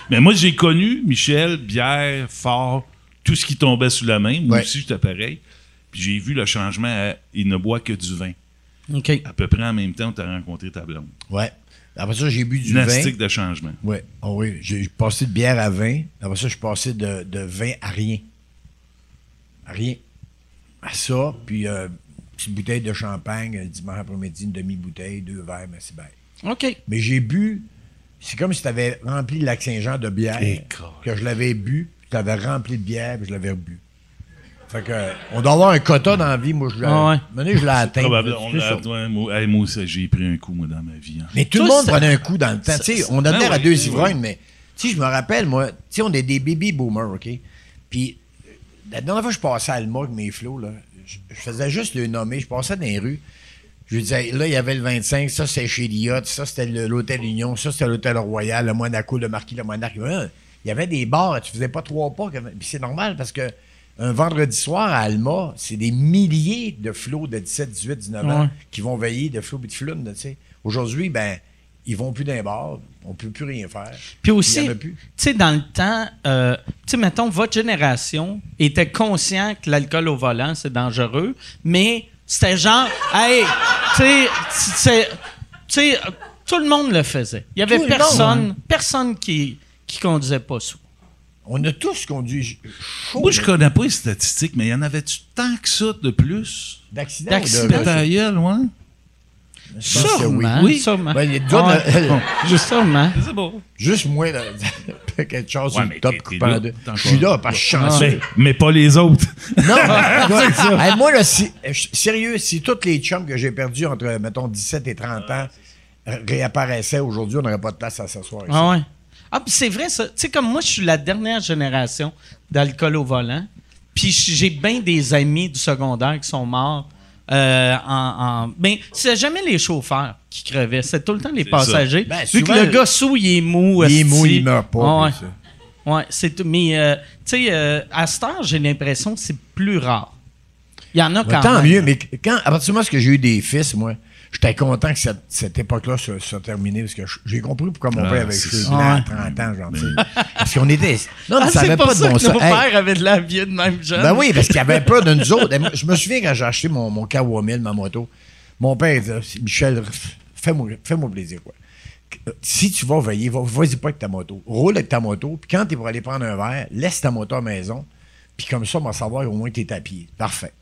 Mais moi, j'ai connu Michel, bière, fort, tout ce qui tombait sous la main. Moi Ouais. aussi, j'étais pareil. Puis j'ai vu le changement à il ne boit que du vin. OK. À peu près en même temps, tu as rencontré ta blonde. Ouais. Après ça, j'ai bu du vin. Dynastique de changement. Ouais. Oh oui. J'ai passé de bière à vin. Après ça, je suis passé de, de vin à rien. À rien. À ça, puis euh, petite bouteille de champagne, le dimanche après-midi, une demi-bouteille, deux verres, mais c'est bien. OK. Mais j'ai bu. C'est comme si tu avais rempli le lac Saint-Jean de bière. Et que je l'avais bu, puis tu l'avais rempli de bière, puis je l'avais rebu. Fait que, on doit avoir un quota dans la vie. Moi, je l'ai. Ah ouais. Je l'ai atteint. Probablement. C'est ça. hey, moi j'ai pris un coup, moi, dans ma vie. hein. Mais tout le monde ça- prenait un coup dans le temps. Tu sais, on a Ben à deux ben ivrognes, mais tu je me rappelle, moi, tu on est des baby boomers, OK? Puis, la dernière fois que je passais à Alma avec mes flots, là, je, je faisais juste le nommer. Je passais dans les rues. Je lui disais, là, il y avait le 25, ça, c'était chez Lyotte, ça, c'était l'Hôtel Union, ça, c'était l'Hôtel Royal, le Monaco, le Marquis, le Monarque. Il y avait des bars, tu faisais pas trois pas. Puis c'est normal parce que un vendredi soir à Alma, c'est des milliers de flots de 17, 18, 19 ans Ouais. qui vont veiller de flots et de sais. Aujourd'hui, ben, ils vont plus les bars, on peut plus rien faire. Puis aussi, tu sais, dans le temps, euh, tu sais, mettons, votre génération était conscient que l'alcool au volant, c'est dangereux, mais c'était genre, hey, tu sais, c'est- tu sais, tout le monde le faisait. Il y avait Tout personne, personne qui, qui conduisait pas sous. On a tous conduit chaud Moi, je connais pas les statistiques, mais y en avait-tu tant que ça de plus? d'accidents. d'accidents. de- la gueule, ouais. Sûrement, Oui. sûrement. Ben, il y a Ah d'autres- ouais. Juste sûrement. C'est bon. Juste moi, là, quelque chose Ouais, sur mais le top coupant de- Je suis là parce que je suis chanceux. Mais, mais pas les autres. Non, écoute, hey, moi, là, si, euh, sérieux, si tous les chums que j'ai perdus entre, mettons, 17 et 30 ans euh, réapparaissaient aujourd'hui, on n'aurait pas de place à s'asseoir ici. Ah ouais. Ah, puis c'est vrai, ça. Tu sais, comme moi, je suis la dernière génération d'alcool au volant. Puis j'ai bien des amis du secondaire qui sont morts. Euh, en, en- Ben, c'est jamais les chauffeurs qui crevaient, c'est tout le temps les passagers. Ben, Vu que le gars sous, il est mou. Il est mou, il meurt pas. Ouais. Ouais, c'est tout. Mais, euh, tu sais, euh, à cette heure, j'ai l'impression que c'est plus rare. Il y en a Mais quand tant même. mieux, mais quand, à partir du moment où j'ai eu des fils, moi, j'étais content que cette, cette époque-là soit, soit terminée parce que je- j'ai compris pourquoi mon Ah, père avait cheveux ça. blancs à Ouais. 30 ans, genre. Parce qu'on était. Non, mais Ah, ça avait pas de ça bon que sens. nos Hey, pères avaient de la vie de même jeune. Ben oui, parce qu'il avait peur de nous autres. Je me souviens quand j'ai acheté mon, mon Kawamil, ma moto, mon père disait Michel, fais-moi fais-moi plaisir, quoi. Si tu vas veiller, va- vas-y pas avec ta moto. Roule avec ta moto, puis quand tu pour aller prendre un verre, laisse ta moto à la maison, puis comme ça, on va savoir au moins que tu es à pied. Parfait.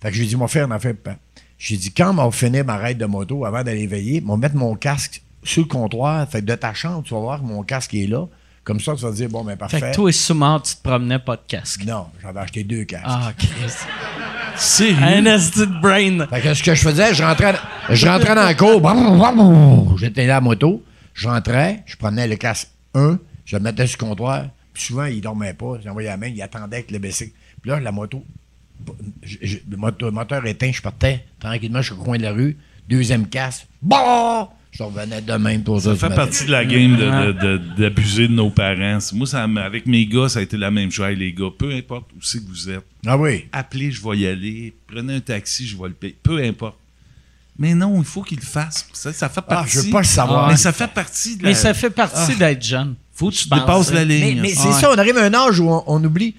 Fait que j'ai dit, mon frère, on a fait pas. J'ai dit, quand on va finir ma raide de moto, avant d'aller veiller, on va mettre mon casque sur le comptoir. Fait que de ta chambre, tu vas voir que mon casque est là. Comme ça, tu vas te dire, bon, ben parfait. Fait que toi, sous-mort, tu te promenais pas de casque. Non, j'avais acheté deux casques. Ah, Chris. Sérieux? Un de brain. Fait que ce que je faisais, je rentrais, je rentrais dans la cour, j'étais là à la moto, je rentrais, je prenais le casque 1, je le mettais sur le comptoir, puis souvent, il dormait pas, j'envoyais la main, il attendait avec le bicycle. Puis là, la moto, le moteur éteint, je partais tranquillement sur le coin de la rue, deuxième casque, bon! Je revenais de même pour Ça fait partie de la game de- de- de- d'abuser de, nos parents. Moi, ça, avec mes gars, ça a été la même chose. Hey, les gars, peu importe où c'est que vous êtes, Ah oui. appelez, je vais y aller. Prenez un taxi, je vais le payer. Peu importe. Mais non, il faut qu'il le fasse. Ça, ça fait Ah, partie. je veux pas le savoir. Mais ça fait partie de la... Mais ça fait partie d'être jeune. Faut que tu Je dépasses la ligne. Mais, mais c'est ça, on arrive à un âge où on, on oublie.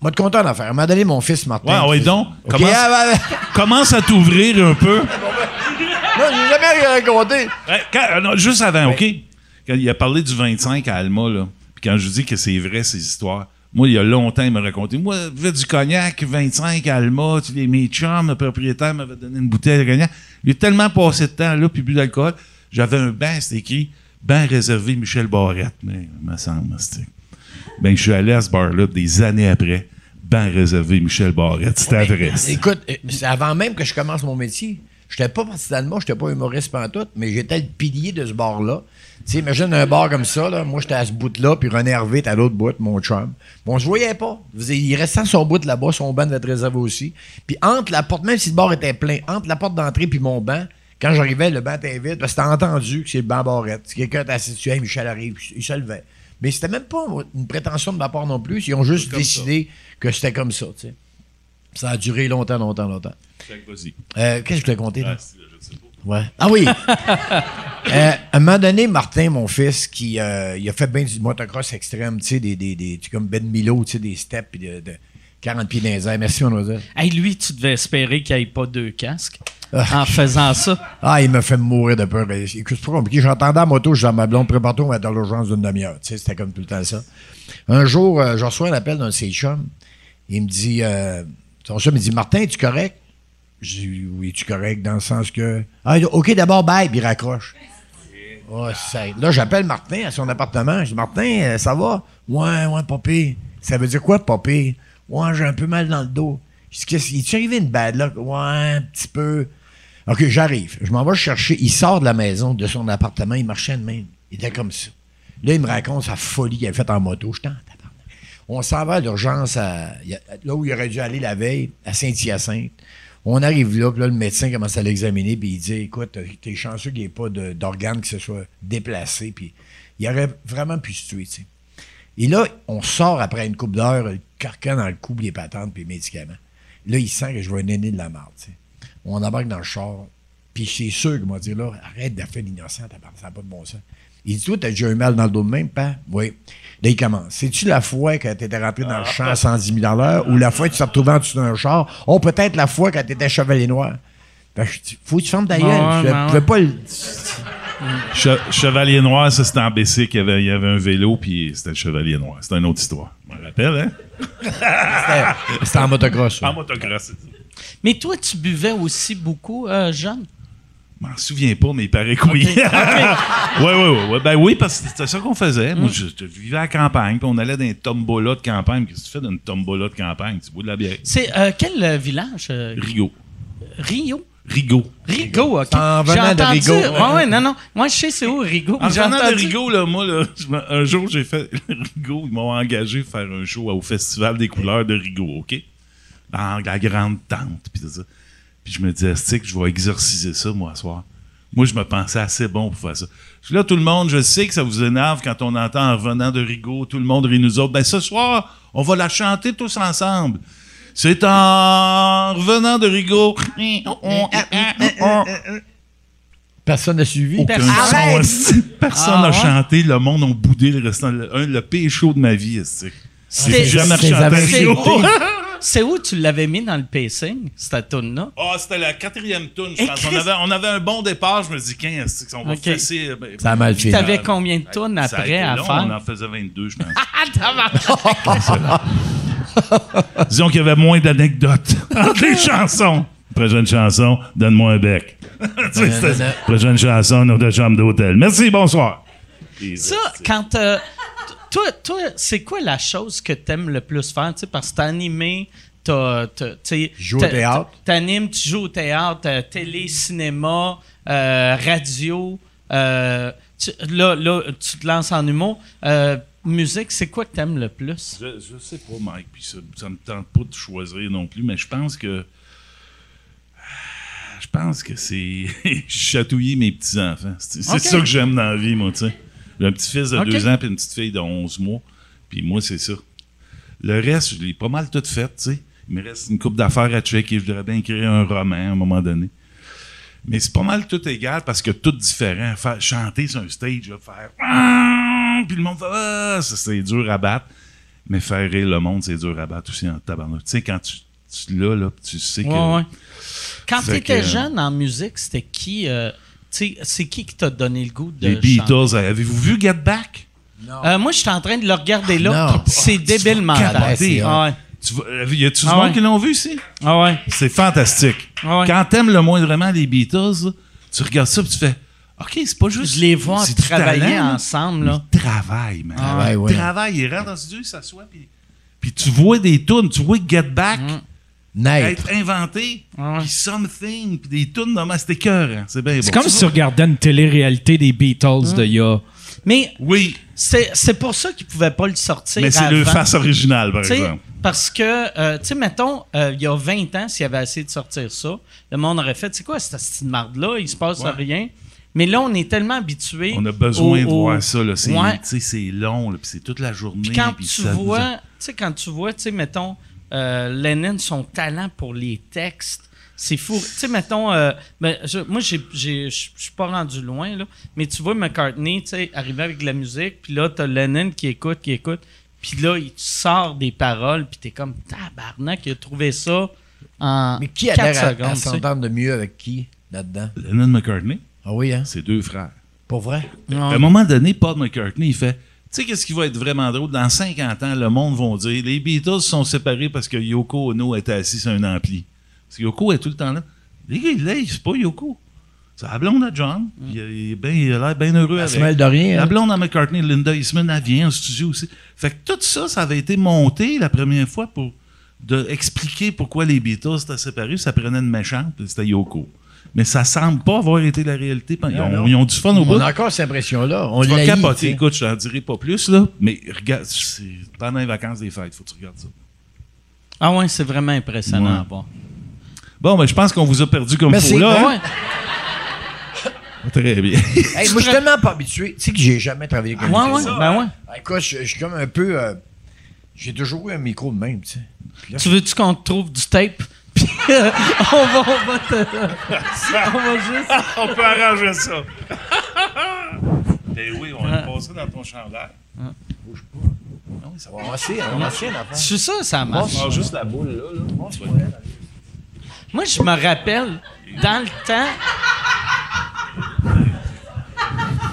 Moi, te content d'en faire. Moment donné, mon fils Martin. Ouais, ouais, donc, commence- ah, ouais, ouais. Commence à t'ouvrir un peu. Non, j'ai jamais rien raconté. Ouais, quand- euh, non, juste avant, OK? Quand il a parlé du 25 à Alma, là, puis quand je dis que c'est vrai, ces histoires, Moi, il y a longtemps, il m'a raconté. Moi, veux du cognac, 25 Alma, tu les mes chums, le propriétaire m'avait donné une bouteille de cognac. Il a tellement passé de temps là, puis bu d'alcool. J'avais un bain, c'était écrit bain réservé Michel Barrette, mais il me semble, c'était. Ben, je suis allé à ce bar-là des années après. Bain réservé Michel Barrette, c'était vrai. Écoute, euh, avant même que je commence mon métier. J'étais pas parti dans le mot, j'étais pas humoriste pantoute, mais j'étais le pilier de ce bar-là. Tu sais, imagine un bar comme ça, là. Moi, j'étais à ce bout-là, puis René Hervé à l'autre bout, mon chum. Bon, on se voyait pas. Il restait son bout là-bas, son banc devait être réservé aussi. Puis entre la porte, même si le bar était plein, entre la porte d'entrée puis mon banc, quand j'arrivais, le banc était vide, parce que t'as entendu que c'est le banc barrette. Quelqu'un était assis Michel arrive, il se levait. Mais c'était même pas une prétention de ma part non plus. Ils ont juste décidé que c'était comme ça, tu sais. Ça a duré longtemps, longtemps, longtemps. Vas-y. Euh, Qu'est-ce que je voulais compter? Ah, c'est- je sais pas. Ouais. Ah oui! Euh, à un moment donné, Martin, mon fils, qui euh, il a fait bien du motocross extrême, tu sais, des, des, des, comme Ben Milo, tu sais, des steps pis de, de 40 pieds dans les airs. Merci, mademoiselle. Hey, lui, tu devais espérer qu'il n'y ait pas deux casques. En faisant ça. Ah, il m'a fait mourir de peur. Écoute, C'est pas compliqué. J'entendais la moto, je disais à ma blonde, prépare-toi, on va être dans l'urgence d'une demi-heure. Tu sais, c'était comme tout le temps ça. Un jour, euh, je reçois un appel d'un de ses chums. Il me dit, euh, son chum me dit, Martin, es-tu correct? Je dis, oui, es-tu correct dans le sens que. Ah, il dit, OK, d'abord, bye, puis il raccroche. Oh, c'est- là, j'appelle Martin à son appartement. Je dis, Martin, euh, ça va? Ouais, ouais, papy. Ça veut dire quoi, papy? Ouais, j'ai un peu mal dans le dos. Je dis, qu'est-ce qu'il est arrivé une bad luck? Ouais, un petit peu. OK, j'arrive. Je m'en vais chercher. Il sort de la maison, de son appartement. Il marchait de même. Il était comme ça. Là, il me raconte sa folie qu'il avait faite en moto. Je t'en tabarnak. On s'en va à l'urgence là où il aurait dû aller la veille, à Saint-Hyacinthe. On arrive là, puis là, le médecin commence à l'examiner, puis il dit Écoute, t'es chanceux qu'il n'y ait pas d'organes qui se soient déplacés, puis il aurait vraiment pu se tuer. Et là, on sort après une coupe d'heure, le carcan dans le cou, les patentes, puis les médicaments. Là, il sent que je vais néner de la marde, tu sais. On embarque dans le char, puis c'est sûr qu'il m'a dit là, arrête de faire l'innocent, t'as ça n'a pas de bon sens. Il dit, toi, t'as déjà eu mal dans le dos de même, pas? Oui. Là, il commence. C'est-tu la fois que t'étais rentré dans le champ à 110 000 à l'heure ou la fois que tu t'es retrouvé en dessous d'un char? Oh, peut-être la fois quand t'étais chevalier noir? Fait que je dis, faut que tu fermes ta gueule. Ouais, je ouais, pouvais pas le. Che- Chevalier Noir, ça c'était en BC qu'il y avait, il y avait un vélo, puis c'était le Chevalier Noir. C'était une autre histoire. Je me rappelle, hein? C'était- en motocross. En motocross, c'est ça. Mais toi, tu buvais aussi beaucoup, euh, jeune? Je m'en souviens pas, mais il paraît que oui. Oui, oui, oui. ouais. Ben oui, parce que c'était ça qu'on faisait. Moi, je, je vivais à la campagne, puis on allait dans des tombolas de campagne. Qu'est-ce que tu fais dans une tombola de campagne? Tu bois de la bière. C'est euh, quel euh, village? euh, Rigaud. Rio? Rigaud. Rigaud, OK. En venant J'ai de entendu- Rigaud. Ouais, ouais, non, non. Moi, je sais c'est où, Rigaud. En J'ai venant de entendu- Rigaud, là, moi, là, un jour, j'ai fait Rigaud. Ils m'ont engagé pour faire un show au Festival des couleurs de Rigaud, OK? Dans la grande tente, puis tout ça. Puis je me disais, c'est que je vais exorciser ça, moi, ce soir. Moi, je me pensais assez bon pour faire ça. Je suis là, tout le monde, je sais que ça vous énerve quand on entend en revenant de Rigaud, tout le monde rit nous autres. Ben, ce soir, on va la chanter tous ensemble. C'est en revenant de Rigaud. Personne n'a suivi. Aucun Arrête! son, esti. Personne Ah, n'a ouais? chanté. Le monde a boudé le restant. Le, un, le pire show de ma vie. jamais c'est- un c'est- show. C'est où tu l'avais mis dans le pacing, cette tune-là? Ah, c'était la quatrième tune, je pense. On avait, on avait un bon départ. Je me dis, 15, on va Ok. fesser. ben, Ça a mal fait. T'avais combien de tunes ça a après à long, faire? On en faisait 22, je pense. Ah! Disons qu'il y avait moins d'anecdotes entre les chansons. Prochaine chanson, donne-moi un bec. Tu sais. Prochaine chanson, notre chambre d'hôtel. Merci, bonsoir. Ça, quand. euh, toi, toi c'est quoi la chose que t'aimes le plus faire? Tu sais, parce que t'es animé, t'as. t'as- tu sais, Je joue au t'as- théâtre. T'animes, tu joues au théâtre, euh, télé, cinéma, euh, radio. euh, tu- là, là, tu te lances en humour. Euh, musique, c'est quoi que t'aimes le plus? Je, je sais pas, Mike, puis ça, ça me tente pas de choisir non plus, mais je pense que. Je pense que c'est chatouiller mes petits-enfants. C'est ça que j'aime dans la vie, moi, tu sais. J'ai un petit-fils de Ok. 2 ans puis une petite fille de 11 mois. Puis moi, c'est ça. Le reste, je l'ai pas mal tout fait, tu sais. Il me reste une coupe d'affaires à checker. Je voudrais bien écrire un roman à un moment donné. Mais c'est pas mal tout égal parce que tout différent. Faire, chanter sur un stage, faire puis le monde fait Ah ça, c'est dur à battre. Mais faire rire le monde, c'est dur à battre aussi en tabarnak. Tu sais, quand tu, tu l'as, là, tu sais que. Ouais, ouais. Quand Fait t'étais que- jeune en musique, c'était qui. euh, tu c'est qui qui t'a donné le goût de Les chanter? Beatles, avez-vous vu Get Back? Euh, moi, je suis en train de le regarder là. Non. puis C'est débile. Ah ouais. Tu vois, euh, y a-tu du Ah monde ouais. qui l'ont vu ici? Ah ouais. C'est fantastique. Ah ouais. Quand t'aimes le moindrement les Beatles, tu regardes ça et tu fais OK, c'est pas juste. Je les vois c'est du travailler talent, ensemble, là. Ils travaillent, man. Ah ouais, Ils travaillent, ils rentrent dans le studio, ils s'assoient, puis, puis tu vois des tunes, tu vois Get Back Naître. être inventé, ouais. puis Something, puis des tunes, normalement, c'était cœur. C'est bien C'est bon. comme si tu regardais une télé-réalité des Beatles de il y a. Mais Oui, c'est c'est pour ça qu'ils pouvaient pas le sortir. mais c'est le face original, par Tu sais, exemple. Parce que, euh, tu sais, mettons, euh, il y a 20 ans, s'il avait essayé de sortir ça, le monde aurait fait, c'est quoi cette petite marde-là, il se passe Ouais. rien. Mais là, on est tellement habitué. On a besoin au- de au- voir ça. Là. C'est, Ouais. tu sais, c'est long, là, puis c'est toute la journée. Puis quand tu ça- vois, tu sais, quand tu vois, tu sais, mettons, euh, Lennon, son talent pour les textes, c'est fou. Tu sais, mettons, euh, ben, je- moi, j'ai, j'ai- je suis pas rendu loin, là, mais tu vois McCartney, tu sais, arriver avec de la musique, puis là, t'as Lennon qui écoute, qui écoute, puis là, il sort des paroles, puis t'es comme, tabarnak, il a trouvé ça en Mais qui 4 adhère à, s'entendre de mieux avec qui là-dedans? Lennon McCartney, Ah oui, hein? c'est deux frères. Pour vrai? Ouais. À un moment donné, Paul McCartney, il fait Tu sais, qu'est-ce qui va être vraiment drôle? Dans 50 ans, le monde va dire les Beatles sont séparés parce que Yoko Ono était assis sur un ampli. Parce que Yoko est tout le temps là. Les gars, là, c'est pas Yoko. C'est la blonde à John. Il, il est ben- il a l'air bien heureux Elle avec. de rien. La hein? blonde à McCartney, Linda Eastman, elle vient en studio aussi. Fait que tout ça, ça avait été monté la première fois pour de expliquer pourquoi les Beatles étaient séparés. Ça prenait une méchante, puis c'était Yoko. Mais ça semble pas avoir été la réalité. Ils ont, ils ont du fun au bout. On a encore cette impression-là. On l'a capoter. Écoute, je t'en dirai pas plus, là. Mais regarde, c'est pendant les vacances des fêtes, faut que tu regardes ça. Ah ouais, c'est vraiment impressionnant Ouais. à voir. Bon, ben, je pense qu'on vous a perdu comme faut, là. Ah hein? ouais. Très bien. Hey, moi, je suis tellement pas habitué. Tu sais que j'ai jamais travaillé comme Ouais, ça. ouais, ben ouais. Écoute, je suis comme un peu. euh, j'ai toujours eu un micro de même, tu sais. Puis là, Tu veux-tu qu'on te trouve du tape? Puis euh, on va, on va te... on va juste... on peut arranger ça. ben oui, on va passer dans ton chandail. bouge pas. Non, ça va avancer, on va avancer, l'affaire. Je suis sûr que ça marche. Ah, juste la boule, là. là. Moi, je me rappelle, dans le temps...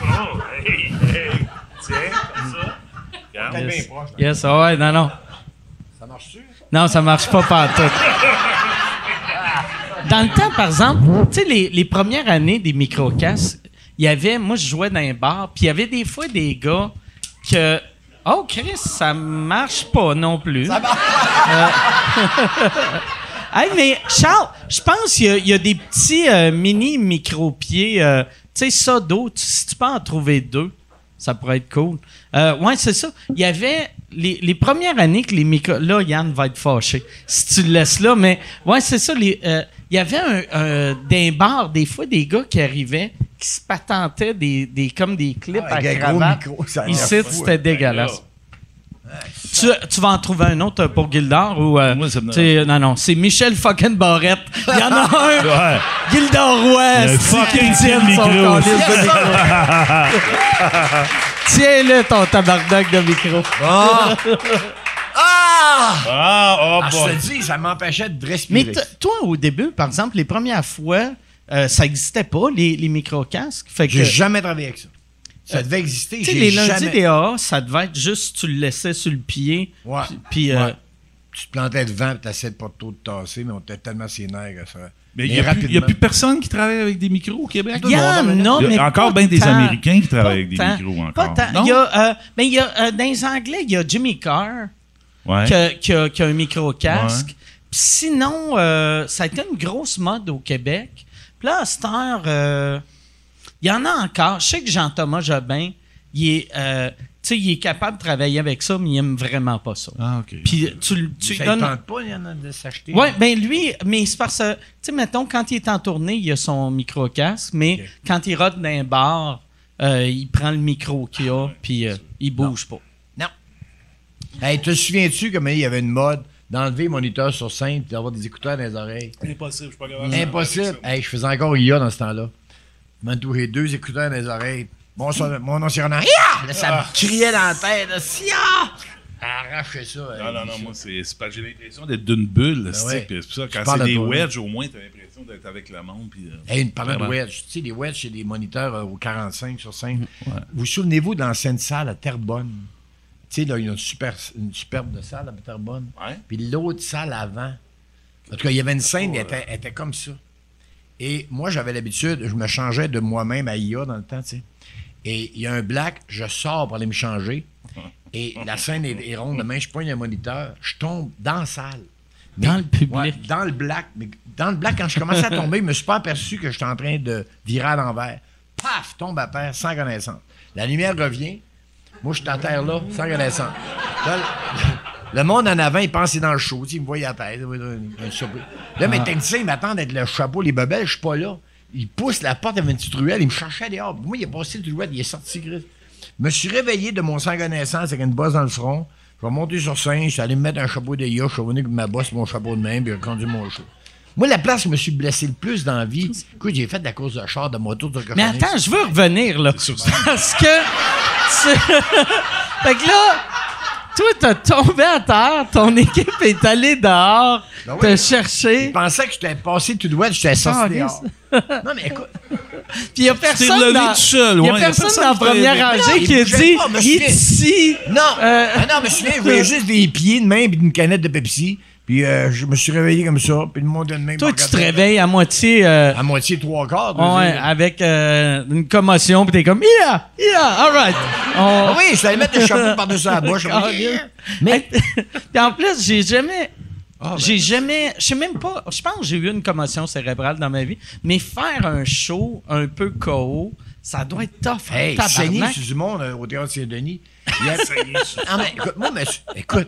Oh, hey, hey. Tiens, comme ça. Regarde. bien proche. Yes, ah ouais, non, non. Ça marche-tu? Non, ça marche pas partout. Dans le temps, par exemple, tu sais, les, les premières années des microcasques, il y avait, moi, je jouais dans un bar, puis il y avait des fois des gars que, oh, Chris, ça marche pas non plus. Ça hey, mais Charles, je pense qu'il y a- il y, a des petits euh, mini micro-pieds, euh, tu sais, ça d'eau, si tu peux en trouver deux, ça pourrait être cool. Euh, ouais, c'est ça. Il y avait les, les premières années que les micros. Là, Yann va être fâché si tu le laisses là, mais ouais, c'est ça. les, euh, il y avait un, un, d'un bar, des fois, des gars qui arrivaient, qui se patentaient des, des, comme des clips Ah, à avec un gros cravate. micro, ça a l'air Ici, c'était dégueulasse. Tu, tu vas en trouver un autre pour Gildor ou. euh, Moi, ça me non, non, c'est Michel fucking Barrette. Il y en a un. Ouais. Gildor Roy. Le c'est fucking tient son micro. Tiens-le, ton tabarnak de micro. Ah! Ah! Ah, oh, Ah, je te dis, ça m'empêchait de Mais respirer. t- toi, au début, par exemple, les premières fois, euh, ça n'existait pas, les, les micro-casques? Fait que, J'ai jamais travaillé avec ça. Ça devait exister, tu sais, les lundis jamais... des AA, ça devait être juste, tu le laissais sur le pied. Ouais. Puis, euh. Tu te plantais devant et t'essayais de pas trop de tasser, mais on était tellement sénères que ça... Mais il n'y a, plus- y a plus personne qui travaille avec des micros au Québec? il y a, Il y a mais encore pas bien des tant. Américains qui Pas travaillent avec des tant. micros Pas encore. tant. Non? Il y a, euh, mais il y a, euh, dans les Anglais, il y a Jimmy Carr Ouais. qui, a, qui a- qui a un micro-casque. Puis sinon, euh, ça a été une grosse mode au Québec. Puis là, à cette heure, euh, il y en a encore. Je sais que Jean-Thomas Jobin, il est, euh, tu sais, il est capable de travailler avec ça, mais il aime vraiment pas ça. Ah, OK. Puis tu, le- tu ça ne donnes... tente pas, il y en a de s'acheter. Oui, ben lui, mais c'est parce que, tu sais, mettons, quand il est en tournée, il a son micro-casque, mais quand il rote dans un bar, euh, il prend le micro qu'il a, puis euh, il bouge pas. Hey, te souviens-tu comment il y avait une mode d'enlever le moniteur sur scène et d'avoir des écouteurs dans les oreilles? Impossible, je suis pas capable. Impossible. Hey, je faisais encore IA dans ce temps-là. Je m'entourais deux écouteurs dans les oreilles. Mon, son, mon nom, c'est Renan. Ya! Là, ça me criait dans la tête. Là, Sia! Arrachais ça. Non, non, non, moi, c'est que j'ai l'impression d'être d'une bulle, Ben ouais. c'est- ça, quand parles c'est de des wedges, au moins, t'as l'impression l'impression d'être avec le monde. Puis, euh, Hey, une parlant de wedge, tu sais, les wedges, c'est des moniteurs euh, au 45 sur 5. Vous souvenez-vous de l'ancienne salle à Terrebonne? Tu sais, là, il y a une, super, une superbe de salle à. Ouais. Puis l'autre salle avant. En tout cas, il y avait une scène, elle, était, elle était comme ça. Et moi, j'avais l'habitude, je me changeais de moi-même à IA dans le temps, tu sais. Et il y a un black, je sors pour aller me changer. Et la scène est, est ronde, demain, je pogne un moniteur, je tombe dans la salle. Mais- Dans le public. Ouais, dans le black. Mais dans le black, quand je commençais à tomber, je me suis pas aperçu que j'étais en train de virer à l'envers. Paf, tombe à terre sans connaissance. La lumière revient. Moi, je suis à terre là, sans connaissance. Là, le, monde en avant, il pense qu'il est dans le show. Il me voit à terre. Là, mes techniciens, ils m'attendent avec le chapeau, les bebelles, je suis pas là. Ils poussent la porte avec une petite ruelle, ils me cherchaient dehors. Moi, il est passé le ruelle, il est sorti, Chris. Je me suis réveillé de mon sans connaissance avec une bosse dans le front. Je vais monter sur scène, je suis allé me mettre un chapeau de yacht, je suis revenu avec ma bosse, mon chapeau de main, puis j'ai conduit mon show. Moi, la place où je me suis blessé le plus dans la vie, écoute, j'ai fait de la course de char, de moto, de Mais attends, je veux revenir, là. Parce que. tu- fait que là, toi, t'as tombé à terre, ton équipe est allée dehors, Ben te chercher, Je pensais que j'étais passé tout droit, j'étais sorti Ah, dehors. Non, mais écoute, puis il y a personne dans, tout seul, y a ouais, y a personne personne dans la première rangée qui a dit pas, il est ici. Non! Euh, Ah non, mais je me souviens, je voyais juste des pieds de main et une canette de Pepsi. Puis euh, je me suis réveillé comme ça. Puis le monde de main. Toi, tu te réveilles à moitié. euh, À moitié trois quarts. ouais, avec euh, une commotion, puis t'es comme, yeah, yeah, all right. On- Ah oui, je allé mettre le chapeau par-dessus la bouche. Mais Puis en plus, j'ai jamais. Ah, ben, j'ai jamais. Je sais même pas. Je pense que j'ai eu une commotion cérébrale dans ma vie. Mais faire un show un peu KO, ça doit être tough. hein, Hey, saigner sur du monde au théâtre Saint-Denis. Il y a- Ah, mais écoute, moi, monsieur, écoute,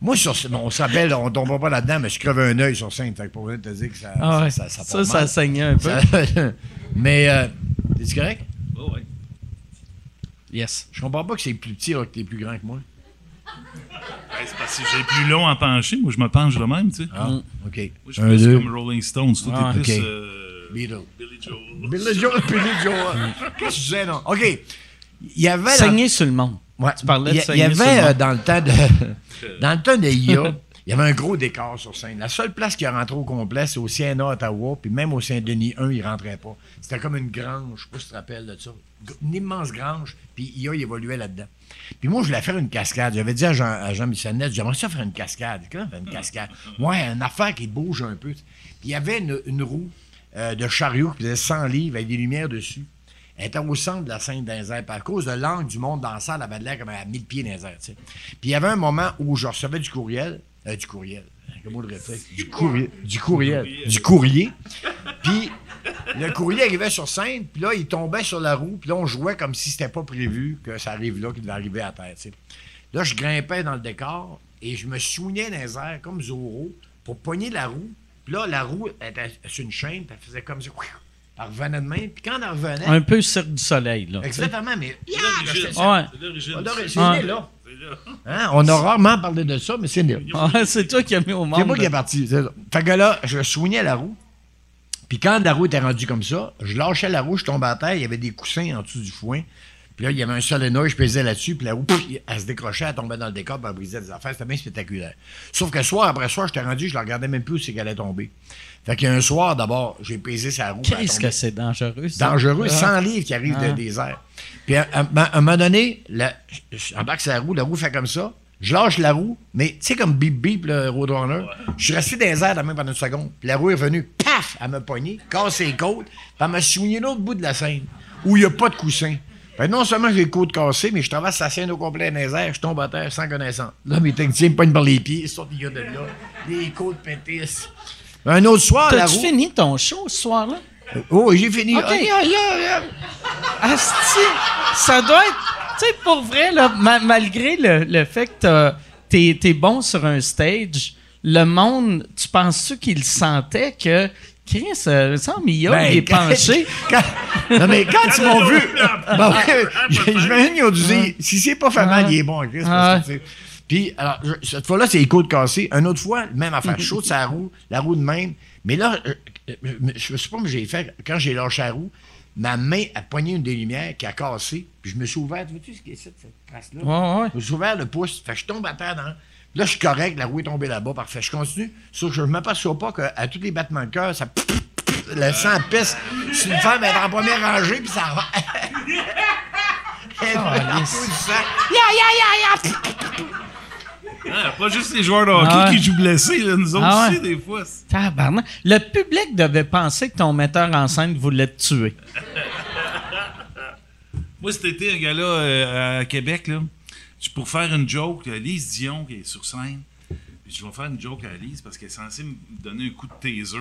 moi, sur, ce- bon, on se rappelle, on tombera pas là-dedans, mais je crevais un œil sur scène. Fait que pour venir te dire que ça, Ah ouais. ça, Ça, ça, ça, saignait un peu. Mais, euh, c'est correct? Oh, ouais. Yes. Je comprends pas que c'est plus petit alors que t'es plus grand que moi. C'est parce que j'ai plus long à pencher. Moi, je me penche de même, tu sais. Ah, OK. Moi, je suis Un, plus deux. comme Rolling Stones. Toi, Ah, t'es plus euh, Beatles. Billy Joel. Billy Joel, Billy Joel. Qu'est-ce que tu disais, non? OK. Il y avait... Saigner sur le monde. Ouais. Tu parlais de Il y a- avait, euh, dans le temps de... dans le temps de IA, il y avait un gros décor sur scène. La seule place qui est rentrée au complet, c'est au CNA à Ottawa, puis même au Saint-Denis 1, il rentrait pas. C'était comme une grange, je sais pas si tu te rappelles de ça. Une immense grange, puis IA, il évoluait là-dedans. Puis moi, je voulais faire une cascade. J'avais dit à Jean, à Jean Bissonnette, j'aimerais ça faire une cascade. Comment faire une cascade? Ouais, une affaire qui bouge un peu. Puis il y avait une, une roue euh, de chariot qui faisait 100 livres avec des lumières dessus. Était au centre de la scène. Puis à cause de l'angle du monde dans la salle, elle avait l'air comme à 1000 pieds dans. Puis il y avait un moment où je recevais du courriel. euh, du courriel. Comment le réflexe? Du courrier. Du courriel. Du courrier. Puis le courrier arrivait sur scène, puis là, il tombait sur la roue, puis là, on jouait comme si c'était pas prévu que ça arrive là, qu'il devait arriver à terre. Là, je grimpais dans le décor et je me souignais dans comme Zorro pour pogner la roue. Puis là, la roue était sur une chaîne, puis elle faisait comme ça. Elle revenait de même, puis quand elle revenait. Un peu cirque du soleil, là. Exactement, mais. C'est l'origine. Ouais. C'est né, là. Hein? On a rarement parlé de ça, mais c'est né. Ouais, c'est toi qui as mis au monde. C'est moi qui est parti. c'est ça. Fait que là, je soignais la roue. Puis quand la roue était rendue comme ça, je lâchais la roue, je tombais à terre, il y avait des coussins en dessous du foin. Puis là, il y avait un solénoïde, je pesais là-dessus, puis la roue, elle se décrochait, elle tombait dans le décor, puis elle brisait des affaires. C'était bien spectaculaire. Sauf que soir après soir, j'étais rendu, je la regardais même plus où c'est qu'elle allait tomber. Fait qu'un soir, d'abord, j'ai pesé sa roue. Qu'est-ce que c'est dangereux, ça? dangereux, Ah. 100 livres qui arrivent de- Ah. des airs. Puis à, à- à un moment donné, la, je- en bas que c'est la roue, la roue fait comme ça. Je lâche la roue, mais tu sais, comme bip bip, le Roadrunner. Je suis resté dans les airs la même pendant une seconde. Puis la roue est venue, paf, elle m'a pogné, cassé les côtes, puis elle m'a soigné l'autre bout de la scène, où il n'y a pas de coussin. Fait que non seulement j'ai les côtes cassées, mais je traverse la scène au complet dans les airs, je tombe à terre sans connaissance. Là, mes techniciens me pognent par les pieds, ils sortent de là, les côtes pétissent. Un autre soir, T'as-tu roue. fini ton show ce soir-là? Oh, j'ai fini. Ok. Aïe. Asti, ça doit être. Tu sais, pour vrai, là, ma- malgré le, le fait que t'es es bon sur un stage, le monde, tu penses-tu qu'il sentait que. Chris, euh, Mia, Ben, il est quand- penché. quand- non, mais quand ils m'ont vu. Bon, J'imagine qu'ils ont dû dire si c'est pas fait mal, Ah. il est bon, Chris. Ah. parce que, tu sais. Puis, alors, je- cette fois-là, c'est les côtes cassées. Une autre fois, même affaire chaude, sa roue, la roue de même. Mais là, euh, euh, je sais pas, mais j'ai fait, quand j'ai lâché la roue, ma main a poigné une des lumières qui a cassé. Puis je me suis ouvert, vois-tu ce qui est ça, cette trace-là? Ouais, ouais. Je me suis ouvert le pouce. Fait que je tombe à terre dans. Là, je suis correct, la roue est tombée là-bas, parfait. Je continue. Sauf que je ne m'aperçois pas qu'à tous les battements de cœur, ça. Le sang pisse. C'est une femme, elle est en première rangée, puis ça va. Elle sang. Ya, ya, ya, ya! Ah, pas juste les joueurs de hockey Ah ouais. qui jouent blessés, là, nous autres Ah ouais. aussi, des fois. Tabarnak. Le public devait penser que ton metteur en scène voulait te tuer. Moi, cet été, un gars-là euh, à Québec, là, pour faire une joke, euh, Lise Dion, qui est sur scène, puis je vais faire une joke à Lise parce qu'elle est censée me donner un coup de taser.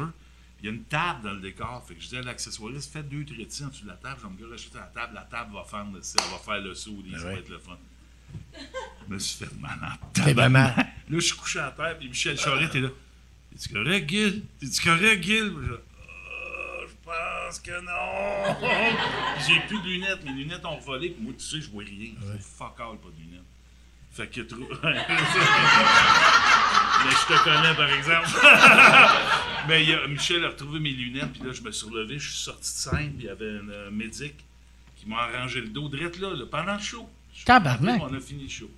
Il y a une table dans le décor. Fait que je dis à l'accessoiriste, fais deux trétis en dessous de la table. Je vais me garocher sur la table. La table va faire elle va faire le saut. Lise, ça va être le fun. Je me suis fait mal en Fait tabarnak. vraiment. Là, je suis couché à terre, puis Michel Charette est là. Es-tu correct, Gil? Es-tu correct, Gil? Puis je, Ah, je pense que non. J'ai plus de lunettes. Mes lunettes ont volé. Puis moi, tu sais, je vois rien. Fuck all, pas de lunettes. Fait que trop. Mais je te connais, par exemple. Mais il y a- Michel a retrouvé mes lunettes. Puis là, je me suis relevé. Je suis sorti de scène. Puis il y avait un euh, médic qui m'a arrangé le dos direct là, là, pendant le show. Je suis Tabarnak. On a fini le show.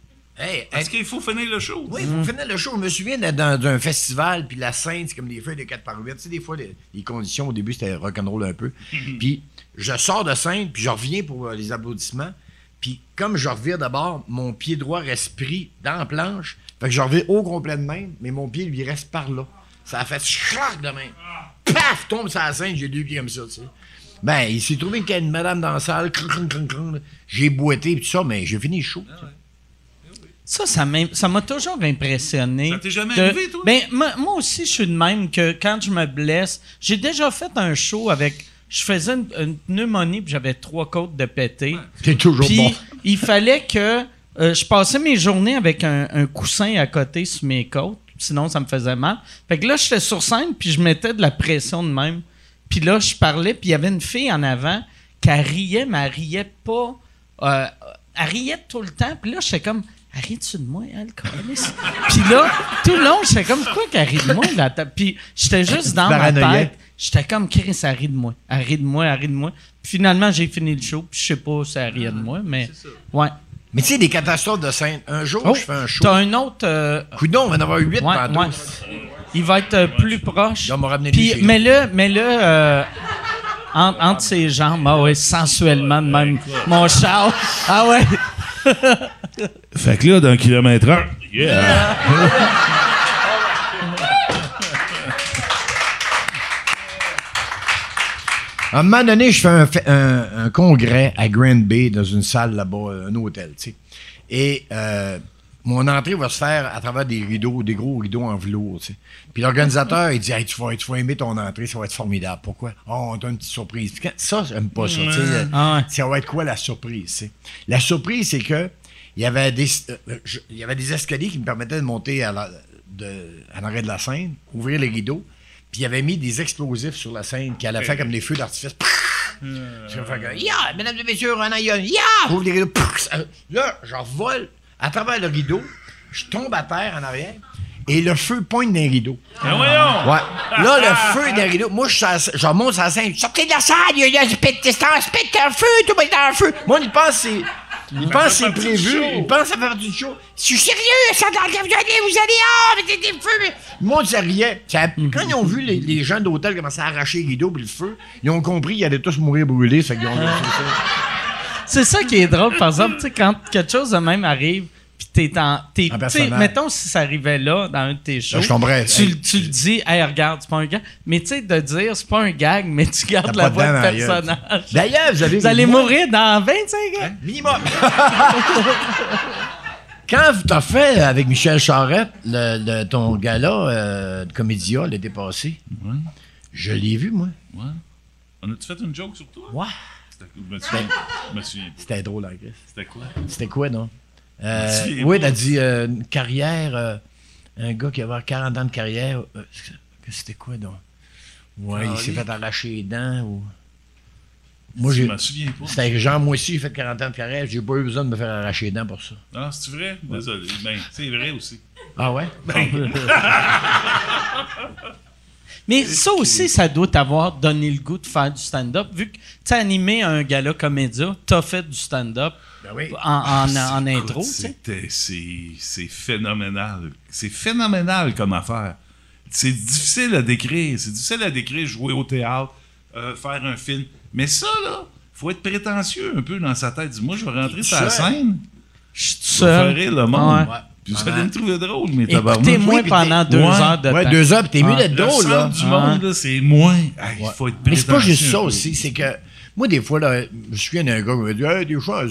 Hey, Est-ce qu'il faut finir le show? Oui, pour finir le show, je me souviens d'être dans un festival, puis la scène, c'est comme des feuilles de 4 par 8. Tu sais, des fois, les, les conditions, au début, c'était rock'n'roll un peu. puis je sors de scène, puis je reviens pour euh, les applaudissements. Puis comme je reviens d'abord, mon pied droit reste pris dans la planche. Fait que je reviens au complet de même, mais mon pied, lui, reste par là. Ça a fait schrac de même. Paf! Tombe sur la scène, j'ai deux pieds comme ça, tu sais. Ben, il s'est trouvé qu'il y a une madame dans la salle. crun, crun, crun, crun. J'ai boité, puis tout ça, mais j'ai fini sais. Ça, ça m'a toujours impressionné. Ça t'est jamais de- arrivé, toi? Ben, moi, moi aussi, je suis de même que quand je me blesse, j'ai déjà fait un show avec. Je faisais une, une pneumonie puis j'avais trois côtes de pété. C'est toujours Puis bon. il fallait que euh, je passais mes journées avec un, un coussin à côté sur mes côtes, sinon ça me faisait mal. Fait que là, j'étais sur scène puis je mettais de la pression de même. Puis là, je parlais puis il y avait une fille en avant qui riait, mais elle riait pas. euh, elle riait tout le temps. Puis là, j'étais comme, arrête-tu de moi, elle? Puis là, tout le long, j'étais comme, pourquoi qu'elle rit de moi? Là? Puis j'étais juste dans ma tête. J'étais comme, Chris, elle rit de moi. Elle rit de moi, elle rit de moi. Puis finalement, j'ai fini le show. Puis je sais pas si elle riait de moi, mais. Ouais. Mais tu sais, des catastrophes de scène. Un jour, Oh, je fais un show. T'as un autre. euh, Coudon, on va en avoir huit ouais, tantôt. ouais. Il va être euh, plus proche. Puis chez nous. mets-le, mets-le euh, en- entre ses jambes. Ah ouais, sensuellement de même. Mon Charles. Ah ouais. Fait que là, d'un kilomètre heure. Yeah! À un moment donné, je fais un, fa- un- un congrès à Grand Bay dans une salle là-bas, un hôtel, tu sais. Et euh, mon entrée va se faire à travers des rideaux, des gros rideaux en velours, tu sais. Puis l'organisateur, il dit hey, tu, vas, tu vas aimer ton entrée, ça va être formidable. Pourquoi? Oh, on t'a une petite surprise. Quand- ça, j'aime pas ça, tu sais. le- Ah. Ça va être quoi la surprise, tu sais? La surprise, c'est que il y avait des euh, je- il y avait des escaliers qui me permettaient de monter à de- l'arrêt de la scène, ouvrir les rideaux. Puis il avait mis des explosifs sur la scène qui allaient faire comme des feux d'artifice. Je vais faire que, Ya, mesdames et messieurs, un aïeul, ya! Ouvre les rideaux. Pff, Là, je vole à travers le rideau, je tombe à terre en arrière, et le feu pointe dans les rideaux. Ben voyons! Ouais. Là, le feu dans les rideaux. Moi, je, à- je remonte sur la scène. Sortez de la salle, il y a, y a un spect- c'est un spectre, un feu, tout le monde est dans le feu. Moi, il pense que c'est. Il pense que c'est du prévu. Il pense ça fait partie du show. Je suis sérieux, ça vous allez, vous allez, ah, mais des, des feux. mais- Le monde riait. Ça- Quand ils ont vu les, les gens d'hôtel commencer à arracher les rideaux puis le feu, ils ont compris qu'ils allaient tous mourir brûlés. Fait qu'ils ont C'est ça qui est drôle, par exemple, tu sais, quand quelque chose de même arrive, puis t'es en. T'es, mettons si ça arrivait là, dans un de tes shows. je tomberais. Tu, Hey, tu le dis, hey, regarde, c'est pas un gag. Mais tu sais, de dire, c'est pas un gag, mais tu gardes la voix de personnage. D'ailleurs, vous avez. Vous allez mourir dans 25 ans. Minimum. Quand t'as fait avec Michel Charette le, le- ton gala euh, de Comédia l'été passé, Ouais. je l'ai vu, moi. Ouais. On a-tu fait une joke sur toi? Ouais. C'était- Je me souviens, je me souviens pas. C'était drôle, hein, Chris. C'était quoi? C'était quoi, non? Euh, oui, t'as dit euh, une carrière, euh, un gars qui avait 40 ans de carrière. euh, c'était quoi, donc? Ouais, il s'est fait arracher les dents ou. Moi, Je j'ai. me souviens pas. C'était genre, moi aussi, j'ai fait 40 ans de carrière, j'ai pas eu besoin de me faire arracher les dents pour ça. Ah, c'est vrai? Désolé. Ben, c'est vrai aussi. Ah ouais? Il Mais ça aussi, ça doit t'avoir donné le goût de faire du stand-up. Vu que tu as animé un gala comédia, tu as fait du stand-up Ben oui. en, en, en Écoute, intro. C'est c'est phénoménal. C'est phénoménal comme affaire. C'est difficile à décrire. C'est difficile à décrire, jouer au théâtre, euh, faire un film. Mais ça, là, faut être prétentieux un peu dans sa tête. Dis, Moi, je vais rentrer sur la scène. Je suis tout Je vais faire seul. rire le monde. Ouais. Vous Pendant- allez me trouver drôle, mais tabarnak. Écoutez-moi Oui, puis pendant deux Ouais. heures de Ouais, temps. deux heures, puis t'es mieux Ah. d'être Le drôle, là. du monde, là, c'est moins. Ah, Il faut être Mais c'est pas juste ça aussi, c'est que moi, des fois, là, je me souviens d'un gars qui m'a dit Hey, des fois,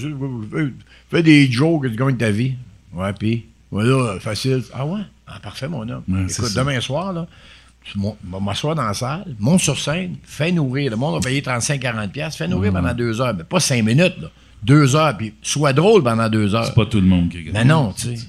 fais, des jokes, tu gagnes ta vie. Ouais, puis, voilà, facile. Ah ouais? Ah, parfait, mon homme. Ouais, Écoute, ça. demain soir, là, tu m'asseoir dans la salle, monte sur scène, fais nourrir. Le monde va payer 35-40$, piastres, fais nourrir pendant deux heures. Mais pas cinq minutes, là. Deux heures, puis sois drôle pendant deux heures. C'est pas tout le monde qui Mais non, tu sais.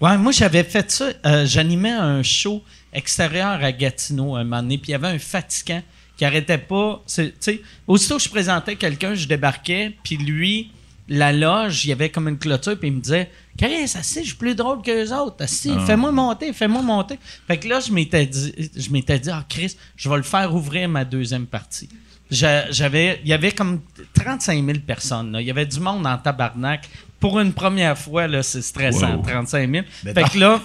Ouais, moi, j'avais fait ça. euh, J'animais un show extérieur à Gatineau un moment donné, puis il y avait un fatigant qui arrêtait pas. c'est- Tu sais, aussitôt que je présentais quelqu'un, je débarquais, puis lui, la loge, il y avait comme une clôture, puis il me disait Chris, assis, je suis plus drôle que les autres. Assis, fais-moi monter, fais-moi monter. Fait que là, je m'étais dit, je m'étais dit, ah, Chris, je vais le faire ouvrir ma deuxième partie. J'a- J'avais, il y avait comme 35 000 personnes. là. Il y avait du monde en tabarnak. Pour une première fois, là, c'est stressant, Wow. 35 000. Mais fait non. que là,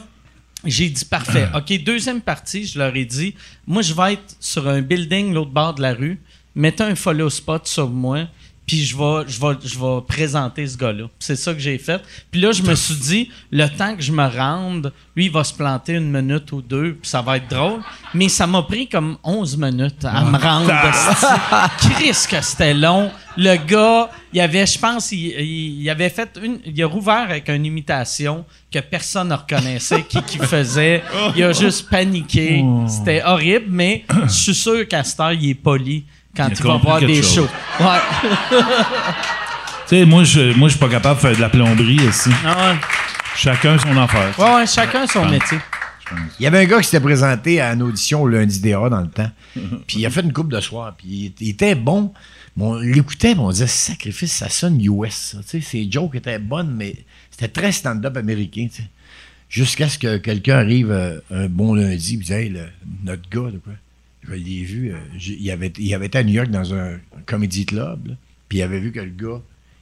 j'ai dit parfait. OK, deuxième partie, je leur ai dit moi, je vais être sur un building l'autre bord de la rue. Mettez un follow spot sur moi. Puis je vais, je, vais, je vais présenter ce gars-là. C'est ça que j'ai fait. Puis là, je me suis dit, le temps que je me rende, lui, il va se planter une minute ou deux, puis ça va être drôle. Mais ça m'a pris comme 11 minutes à me rendre. esti. Christ que c'était long. Le gars, il avait, je pense, il, il- il avait fait une, il a rouvert avec une imitation que personne ne reconnaissait qui, qui faisait. Il a juste paniqué. C'était horrible, mais je suis sûr qu'à cette heure, il est poli quand Il a il, va compris voir des shows. Ouais. Tu sais, moi, je, moi, je suis pas capable de faire de la plomberie ici. Ah ouais. Chacun son affaire. Ouais, ouais, chacun son métier. Il y avait un gars qui s'était présenté à une audition au lundi DA dans le temps. Puis il a fait une coupe de soir. Puis il, était bon. Mais on l'écoutait, puis on disait sacrifice, ça sonne US. ça. Tu sais, ses jokes étaient bonnes, mais c'était très stand-up américain. tu sais. Jusqu'à ce que quelqu'un arrive euh, un bon lundi et dise Hey, le- notre gars, de quoi? Je l'ai vu. euh, il, avait, il avait été à New York dans un, un comedy club. là, puis il avait vu que le gars,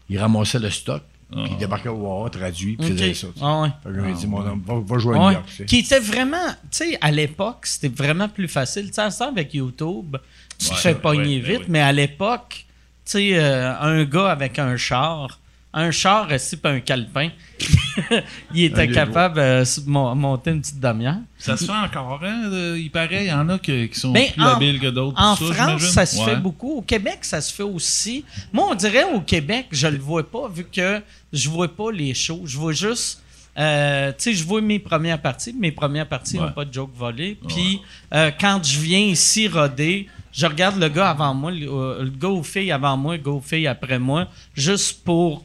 il ramassait le stock. Puis il débarquait au Wawa, traduit, puis Ok. faisait ça. Ah ouais. Fait que je lui ai dit, mon homme, va, va jouer à New Ouais. York. Qui était vraiment, tu sais, à l'époque, c'était vraiment plus facile. Tu sais, à ça, avec YouTube, tu te fais ouais, pogner ouais, vite, ouais. mais à l'époque, tu sais, euh, un gars avec un char, un char assis pas un calepin, il était capable de monter une petite demi-heure. Ça se fait encore, hein? il paraît, il y en a qui sont Ben, plus en- habiles que d'autres. En France, ça se Ouais. fait beaucoup. Au Québec, ça se fait aussi. Moi, on dirait au Québec, je le vois pas, vu que je vois pas les shows. Je vois juste. euh, tu sais, je vois mes premières parties. Mes premières parties n'ont Ouais. pas de joke volé. Puis, euh, quand je viens ici roder, je regarde le gars avant moi, le, euh, le gars ou fille avant moi, le gars ou fille après moi, juste pour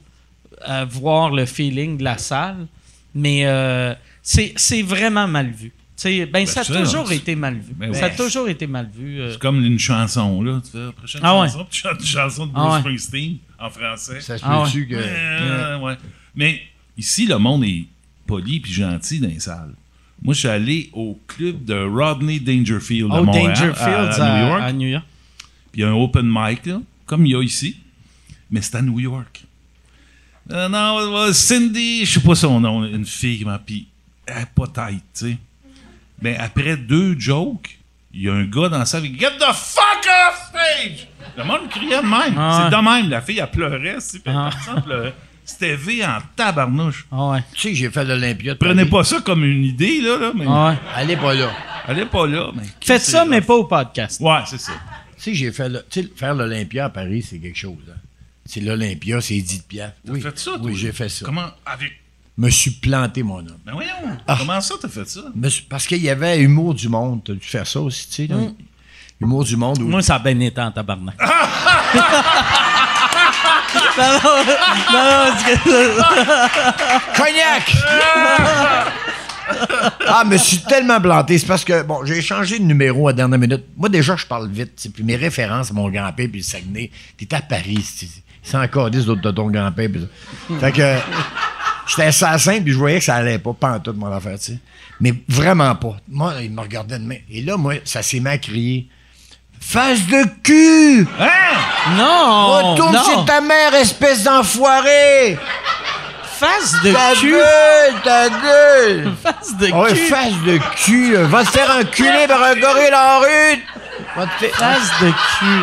voir le feeling de la salle. Mais euh, c'est c'est vraiment mal vu. Tu sais, ben, ça a ça, toujours été mal vu. Ben ça a ouais. toujours été mal vu. euh. C'est comme une chanson, là. Tu fais la prochaine Ah ouais. chanson, puis tu chantes une chanson de Ah Bruce ouais. Springsteen en français. Ça se Ah peut-tu que. Euh, ouais. Mais ici, le monde est poli puis gentil dans les salles. Moi, je suis allé au club de Rodney Dangerfield à Oh, Montréal, Dangerfield à, à New York. à New York. Puis il y a un open mic, là, comme il y a ici, mais c'est à New York. Euh, non, euh, Cindy, je sais pas son nom, une fille, mais puis elle est pas tight, tu sais. Mais après deux jokes, il y a un gars dans la salle qui dit Get the fuck off stage! Le monde criait de même. Ah C'est de même. La fille, elle pleurait, si, puis Ah. personne pleurait. C'était V en tabarnouche. Ah ouais. Tu sais que j'ai fait l'Olympia. Prenez pas ça comme une idée, là, là mais Ah ouais. Allez pas là. elle est pas là. Mais Faites ça, mais pas au podcast. Ouais, c'est ça. Tu sais, j'ai fait. le- Tu sais, faire l'Olympia à Paris, c'est quelque chose. hein. C'est l'Olympia, c'est Edith Piaf. T'as Oui, fait ça, toi? oui j'ai fait ça. Comment? Avec. Me suis planté, mon homme. Ben voyons. Ah. Comment ça, t'as fait ça? Parce qu'il y avait Humour du Monde. T'as dû faire ça aussi, tu sais. là? Humour du Monde. où- Moi, ça a bien été en tabarnak. non, non, non, non, c'est que- Cognac! ah, me suis tellement planté. C'est parce que, bon, j'ai changé de numéro à la dernière minute. Moi, déjà, je parle vite. Puis mes références, mon grand-père, puis le Saguenay, t'es à Paris. c'est- C'est encore 10 d'autres de ton grand-père. puis ça. Fait que. J'étais assassin, puis je voyais que ça allait pas, pas en tout, mon affaire, tu sais. Mais vraiment pas. Moi, il me regardait de main. Et là, moi, ça s'est mis à crier. Face de cul! Non! Retourne non. chez ta mère, espèce d'enfoiré! Face de Ta cul! gueule, ta gueule! Face de Ah ouais, cul! face de cul! Va te faire enculer par un gorille en rue! Face de cul!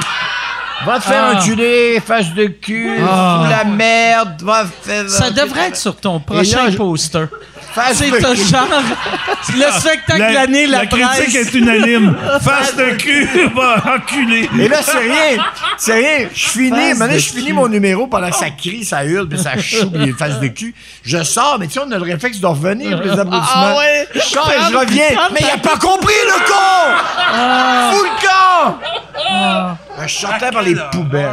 Va te faire Ah. enculer, face de cul! Ah. Fous la merde! Va te faire Ça devrait être sur ton prochain là, poster. Face C'est de genre. Le spectacle de l'année, la, la presse. critique est unanime. Face de cul, va enculer. Et là, c'est rien. C'est rien. Je finis, maintenant, je finis mon numéro pendant que ça crie, ça hurle, puis ça choue, puis les faces de cul. Je sors, mais tu sais, on a le réflexe de revenir, les applaudissements. Ah ouais? Je sors et je reviens. Mais il a pas compris, le con! Fous le con! Je sortais par les poubelles.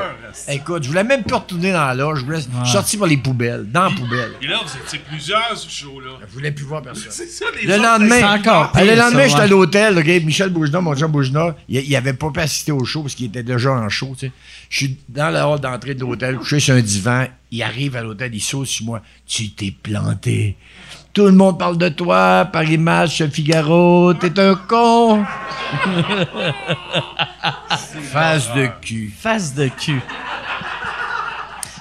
Écoute, je voulais même pas retourner dans la loge. Je voulais je suis sorti par les poubelles, dans la poubelle. Et là, vous étiez plusieurs ce show-là. Je voulais plus voir personne. C'est ça, les Le autres, lendemain, encore le lendemain, j'étais à l'hôtel, Michel Boujna, mon Jean Boujna, il, il avait pas pu assister au show parce qu'il était déjà en show, tu sais. Je suis dans la hall d'entrée de l'hôtel, couché sur un divan, il arrive à l'hôtel, il saute sur moi. Tu t'es planté. Tout le monde parle de toi, Paris Match, Figaro, t'es un con. Face de cul. Face de cul.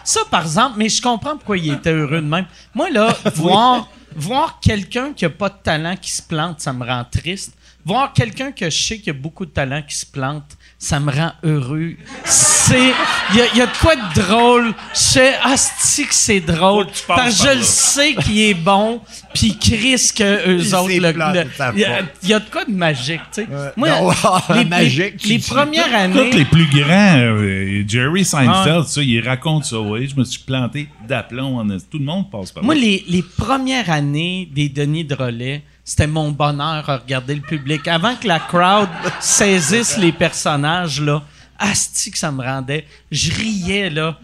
Ça, par exemple, mais je comprends pourquoi il était heureux de même. Moi, là, voir, voir quelqu'un qui a pas de talent qui se plante, ça me rend triste. Voir quelqu'un que je sais qui a beaucoup de talent qui se plante, ça me rend heureux. C'est. Il y a, il y a de quoi de drôle. Je sais, asti que c'est drôle. Faut que tu passes Parce que je le sais qu'il est bon, puis Chris que eux Il autres. Il y, a- faute. il y a de quoi de magique, tu sais. Moi, non, les, les- magique, tu les dis. premières années. Tous les plus grands, euh, Jerry Seinfeld, Ah. ça, il raconte ça. Oui, je me suis planté d'aplomb. en- Tout le monde passe par Moi, là. les, les premières années des Denis de relais, c'était mon bonheur à regarder le public. Avant que la crowd saisisse les personnages, là, asti que ça me rendait. Je riais, là.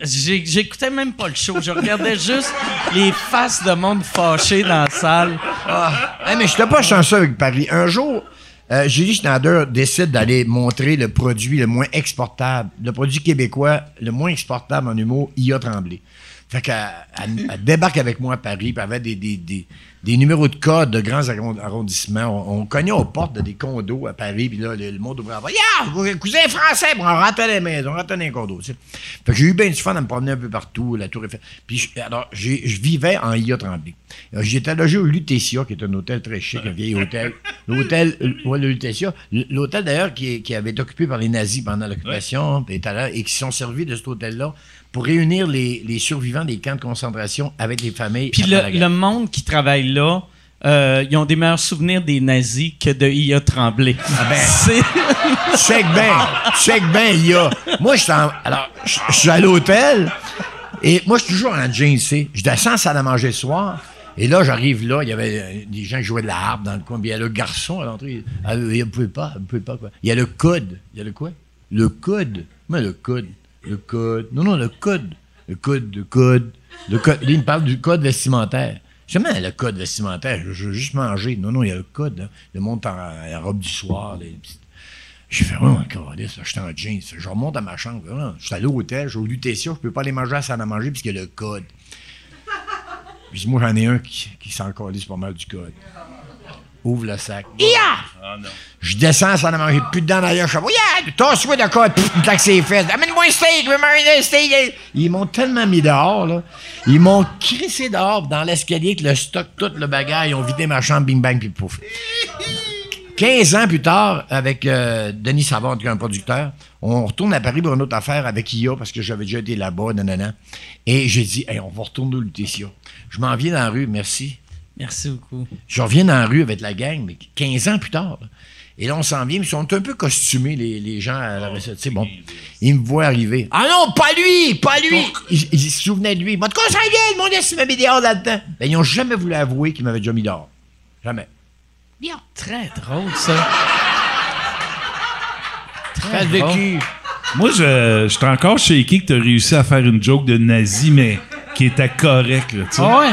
J'écoutais même pas le show. Je regardais juste les faces de monde fâché dans la salle. Ah, mais je n'étais pas chanceux avec Paris. Un jour, euh, Julie Schneider décide d'aller montrer le produit le moins exportable, le produit québécois le moins exportable en humour, IA Tremblay. Fait qu'elle elle- elle débarque avec moi à Paris, puis elle avait des, des, des, des numéros de code de grands arron- arrondissements. On, on cognait aux portes de des condos à Paris, puis là, le, le monde ouvrait la. Yeah, vos cousins français, puis on rentrait dans les maisons, on rentrait dans les condos. Fait que j'ai eu bien du fun à me promener un peu partout, la Tour Eiffel. Puis je- alors, je vivais en IA Tremblay. J'étais logé au Lutetia, qui est un hôtel très chic, un vieil hôtel. L'hôtel, euh, ouais, le Lutetia. L'hôtel, d'ailleurs, qui, avait été occupé par les nazis pendant l'occupation, là, et qui se sont servis de cet hôtel-là pour réunir les, les survivants des camps de concentration avec les familles. Puis le, la monde qui travaille là, euh, ils ont des meilleurs souvenirs des nazis que de IA Tremblay. ben. C'est- Check bien, check bien, il y a. Moi, je alors, je suis à l'hôtel et moi, je suis toujours en jeans, sais. Je descends à salle à manger le soir. Et là, j'arrive là, il y avait euh, des gens qui jouaient de la harpe dans le coin. Puis il y a le garçon à l'entrée. Ah, Il ne pouvait pas, il pouvait pas, quoi. Il y a le code. Il y a le quoi? Le code. Mais le code. Le code. Non, non, le code. Le code, le code. Le code. Là, il me parle du code vestimentaire. Jamais le code vestimentaire. Je, je veux juste manger. Non, non, il y a le code. hein. Le monde en, robe du soir. les petites- j'ai fait, oh, encore là, je suis en jeans. Je remonte à ma chambre. Je suis allé au hôtel, j'ai au Lutetia, je peux pas aller manger à la salle à manger puisqu'il y a le code. Puis moi, j'en ai un qui, qui s'en pas mal du code. Ouvre le sac. Ia! Ah non. Je descends salle à manger, plus dedans d'ailleurs. Je fais, yeah! Tasse-toi de code, Pff, une claque ses fesses. Amène-moi un steak, je veux manger un steak. Ils m'ont tellement mis dehors, là. Ils m'ont crissé dehors dans l'escalier avec le stock, tout le bagage. Ils ont vidé ma chambre, bing bang, puis pouf. 15 ans plus tard, avec euh, Denis Savard, qui est un producteur, on retourne à Paris pour une autre affaire avec IA parce que j'avais déjà été là-bas, nanana. Et j'ai dit, hey, on va retourner au Lutetia. Je m'en viens dans la rue, merci. Merci beaucoup. Je reviens dans la rue avec la gang, mais 15 ans plus tard. là. Et là, on s'en vient, mais ils sont un peu costumés, les, les gens à la recette. C'est bon. Ils me voient arriver. Ah non, pas lui! Pas lui! Ils, ils se souvenaient de lui. Moi, de quoi ça vient? Mon Dieu, m'avait mis dehors là-dedans? Ben, ils n'ont jamais voulu avouer qu'ils m'avaient déjà mis dehors. Jamais. Bien. Très drôle, ça. Très drôle. cul. Moi, je, je suis encore shaké que tu as réussi à faire une joke de nazi, mais qui était correcte, là, tu sais. Ah ouais?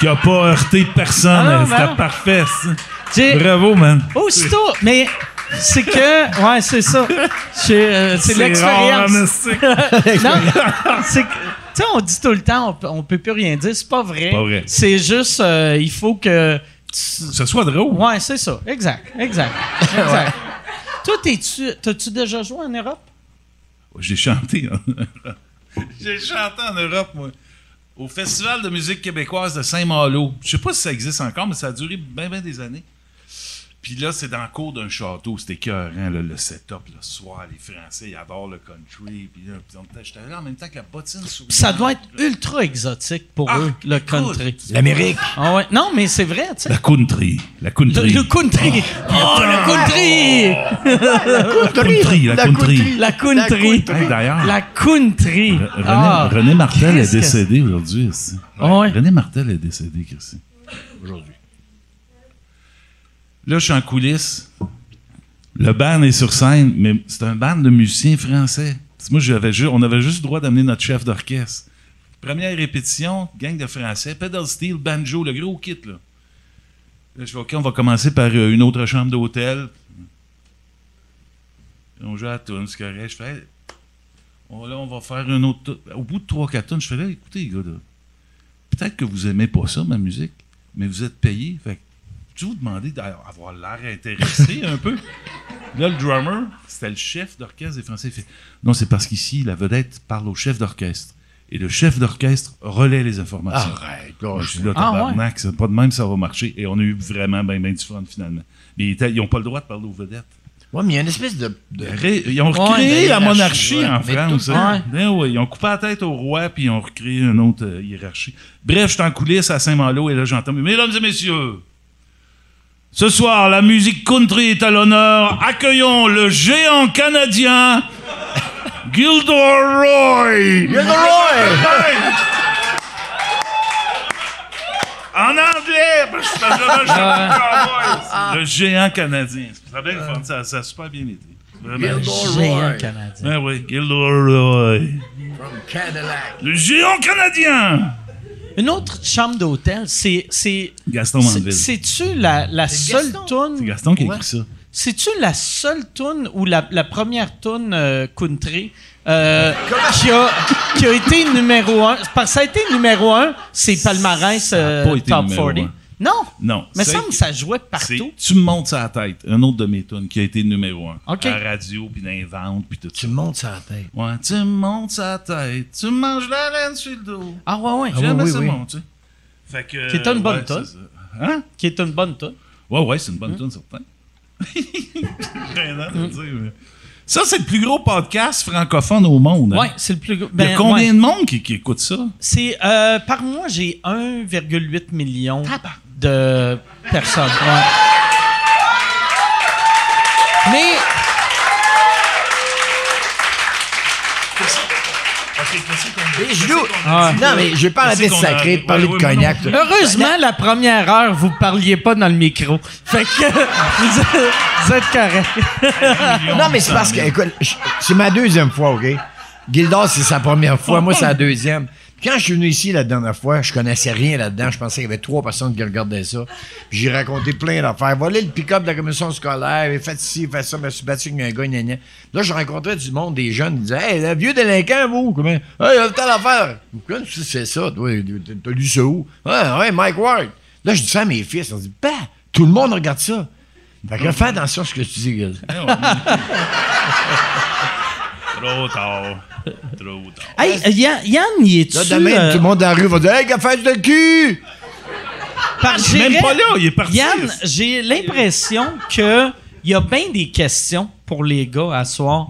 Qui a pas heurté personne. Ah C'était non. parfait, ça. Bravo, man. Aussitôt, mais c'est que. Ouais, c'est ça. C'est euh, c'est l'expérience. non, c'est que Tu sais, on dit tout le temps, on, on peut plus rien dire. C'est pas vrai. Pas vrai. C'est juste, euh, il faut que. tu- Que ce soit drôle. Ouais, c'est ça. Exact. Exact. Exact. Toi, t'es-tu, t'as-tu déjà joué en Europe? J'ai chanté. en- J'ai chanté en Europe, moi. Au Festival de musique québécoise de Saint-Malo. Je sais pas si ça existe encore, mais ça a duré bien, bien des années. Puis là, c'est dans le cours d'un château. C'était écœurant, là, le setup, le soir. Les Français, ils adorent le country. Puis là, j'étais là en même temps que la bottine Ça doit être ultra exotique pour Ah, eux, le country. L'Amérique. Ah ouais. Non, mais c'est vrai, tu sais. La country. La Le, country. le country. Oh, le country! country, la country. La country. D'ailleurs, La country. Re- René, Ah. René Martel est que décédé aujourd'hui. aussi. Ah ouais? René Martel est décédé, Christy. Aujourd'hui. Là, je suis en coulisses. Le band est sur scène, mais c'est un band de musiciens français. Moi, j'avais ju- on avait juste le droit d'amener notre chef d'orchestre. Première répétition, gang de français, pedal steel, banjo, le gros kit, là. Là, je fais, OK, on va commencer par euh, une autre chambre d'hôtel. On joue à la. Je fais, là, on va faire un autre. Au bout de 3-4 tonnes, je fais là, écoutez, les gars, peut-être que vous aimez pas ça, ma musique, mais vous êtes payé. Fait vous demander d'avoir l'air intéressé un peu. Là, le drummer, c'était le chef d'orchestre des Français. Fait Non, c'est parce qu'ici, la vedette parle au chef d'orchestre. Et le chef d'orchestre relaie les informations. Arrête, là. je suis là, Ah, tabarnak, c'est pas de même, ça va marcher. Et on a eu vraiment bien, bien du fun, finalement. Mais ils, étaient- ils ont pas le droit de parler aux vedettes. Ouais, mais il y a une espèce de. de- Ré- Ils ont Ouais, recréé de la monarchie ouais. en Mais France. tout- hein. Ben ouais, ils ont coupé la tête au roi, puis ils ont recréé une autre euh, hiérarchie. Bref, je suis en coulisses à Saint-Malo, et là, j'entends Mesdames et messieurs, ce soir, la musique country est à l'honneur. Accueillons le géant canadien, Gilderoy. En anglais, parce que je le cowboy. Le géant canadien. Ça a bien le fun, ça, ça a super bien été. Vraiment. Géant canadien. Ben oui, Gilderoy. From Cadillac. Le géant canadien! Une autre chambre d'hôtel, c'est. c'est Gaston c'est- Mandeville. C'est-tu la, la seule toune? C'est Gaston qui a Ouais. écrit ça. C'est-tu la seule toune ou la, la première toune euh, country euh, qui, a, qui a été numéro un? Parce que ça a été numéro un, c'est palmarès euh, Top numéro 40. un. Non? Non. Mais ça me ça jouait partout. Tu me montes sa tête. Un autre de mes tunes qui a été numéro un. OK. À la radio, puis dans les ventes, puis tout ça. Tu me montes sa tête. Ouais, tu me montes sa tête. Tu me manges la reine sur le dos. Ah ouais, ouais. J'aime oui, ça oui. monter. Fait que. Qui est une bonne ouais, tune. c'est ça. Hein? Qui est une bonne toune. Ouais, ouais, c'est une bonne tune, certain. Rien à te dire, mais- Ça, c'est le plus gros podcast francophone au monde. hein. Ouais, c'est le plus gros. Il y a ben, combien ouais. de monde qui, qui écoute ça? C'est euh, par mois, j'ai 1,8 million de personnes. Ouais. Mais. Ah. Non, mais je vais pas arrêter de sacrer, de parler Ouais, de cognac. heureusement, la première heure, vous parliez pas dans le micro. Fait que vous êtes, correct. Non, mais c'est parce que, écoute, je- c'est ma deuxième fois, OK? Gildor, c'est sa première fois. Moi, c'est la deuxième. Quand je suis venu ici la dernière fois, je connaissais rien là-dedans. Je pensais qu'il y avait trois personnes qui regardaient ça. J'ai raconté plein d'affaires. Voilà le pick-up de la commission scolaire. Il fait ci, il fait ça. Je me suis battu avec gars. Là, je rencontrais du monde, des jeunes. Ils disaient Hey, le vieux délinquant, vous, comment? Hey, il y a telle affaire. Pourquoi tu fais ça? Toi, t'as lu ça où? Ouais, ouais, Mike Ward. Là, je dis ça à mes fils. On dit Bah, tout le monde regarde ça. Fait que fais attention à ce que tu dis. Trop tard. Trop tard. Hey, Yann, Yann, y est-tu... Là, demain, euh, tout le monde dans la rue va dire Hey, fait de cul! par- Il est même pas là, il est parti. Yann, j'ai l'impression que il y a bien des questions pour les gars à soir.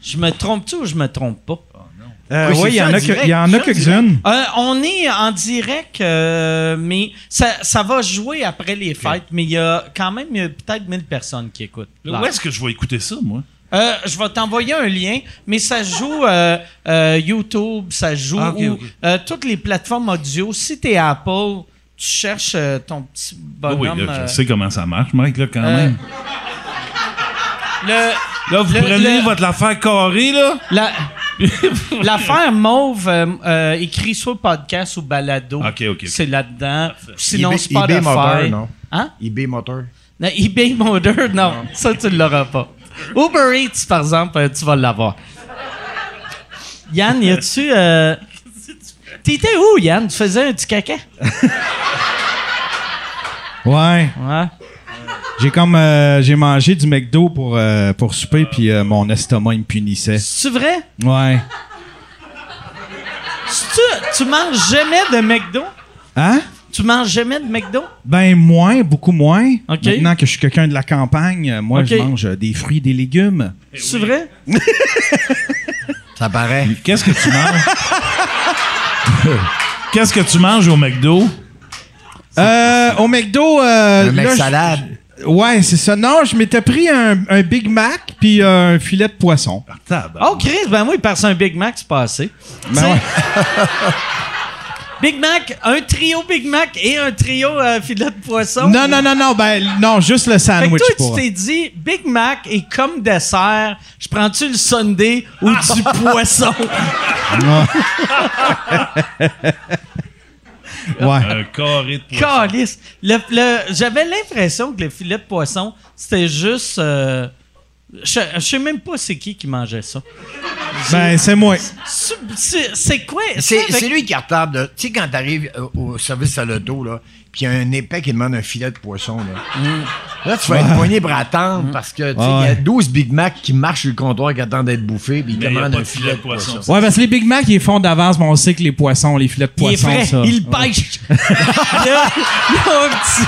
Je me trompe-tu ou je me trompe pas? Euh, Oui, il y en a, que- il y en a quelques-unes. Euh, on est en direct, euh, mais ça, ça va jouer après les fêtes, mais il y a quand même peut-être 1000 personnes qui écoutent. Là, Où est-ce que je vais écouter ça, moi? Euh, je vais t'envoyer un lien, mais ça joue euh, euh, YouTube, ça joue Ah, euh, toutes les plateformes audio. Si t'es Apple, tu cherches euh, ton petit Ah bonhomme. oui, là, euh, je sais comment ça marche, Mike, là, quand euh, même. le, Là, vous le- prenez le- votre affaire carrée, là. la, l'affaire mauve euh, euh, écrit soit podcast ou balado. Ok, ok, ok. C'est là-dedans. Sinon, eBay- Spotify. eBay Motor, non? Hein? eBay Motor. Non, eBay Motor, non. Ça, tu l'auras pas. Uber Eats, par exemple, euh, tu vas l'avoir. Yann, y a-tu. euh, T'étais où, Yann? Tu faisais un petit caca? Ouais. Ouais. J'ai comme euh, j'ai mangé du McDo pour euh, pour souper puis euh, mon estomac il me punissait. C'est vrai? Ouais. Tu, tu manges jamais de McDo? Hein? Tu manges jamais de McDo? Ben moins, beaucoup moins. Maintenant que je suis quelqu'un de la campagne, euh, moi je mange euh, des fruits, des légumes. C'est vrai? Ça paraît. Qu'est-ce que tu manges? Qu'est-ce que tu manges au McDo? Euh, au McDo, euh, Un mec là, je- salade. Ouais, c'est ça. Non, je m'étais pris un, un Big Mac puis euh, un filet de poisson. Ah. Oh, Chris, ben moi, il passe un Big Mac, c'est passé. Ben ouais. Big Mac, un trio Big Mac et un trio euh, filet de poisson. Non, non, non, non, ben non, juste le Fait que sandwich toi, pour. tu t'es dit, Big Mac et comme dessert, je prends-tu le Sunday ou du poisson? Ouais. Un carré de poisson. Calice. Le- le- J'avais l'impression que le filet de poisson, c'était juste... euh, je, je sais même pas c'est qui qui mangeait ça. Ben c'est moi. C'est- quoi? C'est avec- lui qui est de- Tu sais, quand t'arrives euh, au service à l'auto, là, puis il y a un épais qui demande un filet de poisson, là. Là, tu vas être poigné pour attendre parce que, tu sais, il y a Ouais. 12 Big Mac qui marchent sur le comptoir qui attendent d'être bouffés, puis ils demandent un filet de poisson. Ouais, parce que les Big Mac, ils font d'avance, mais on sait que les poissons, les filets de Il est poisson, frais, ça. il y a, il y a un petit,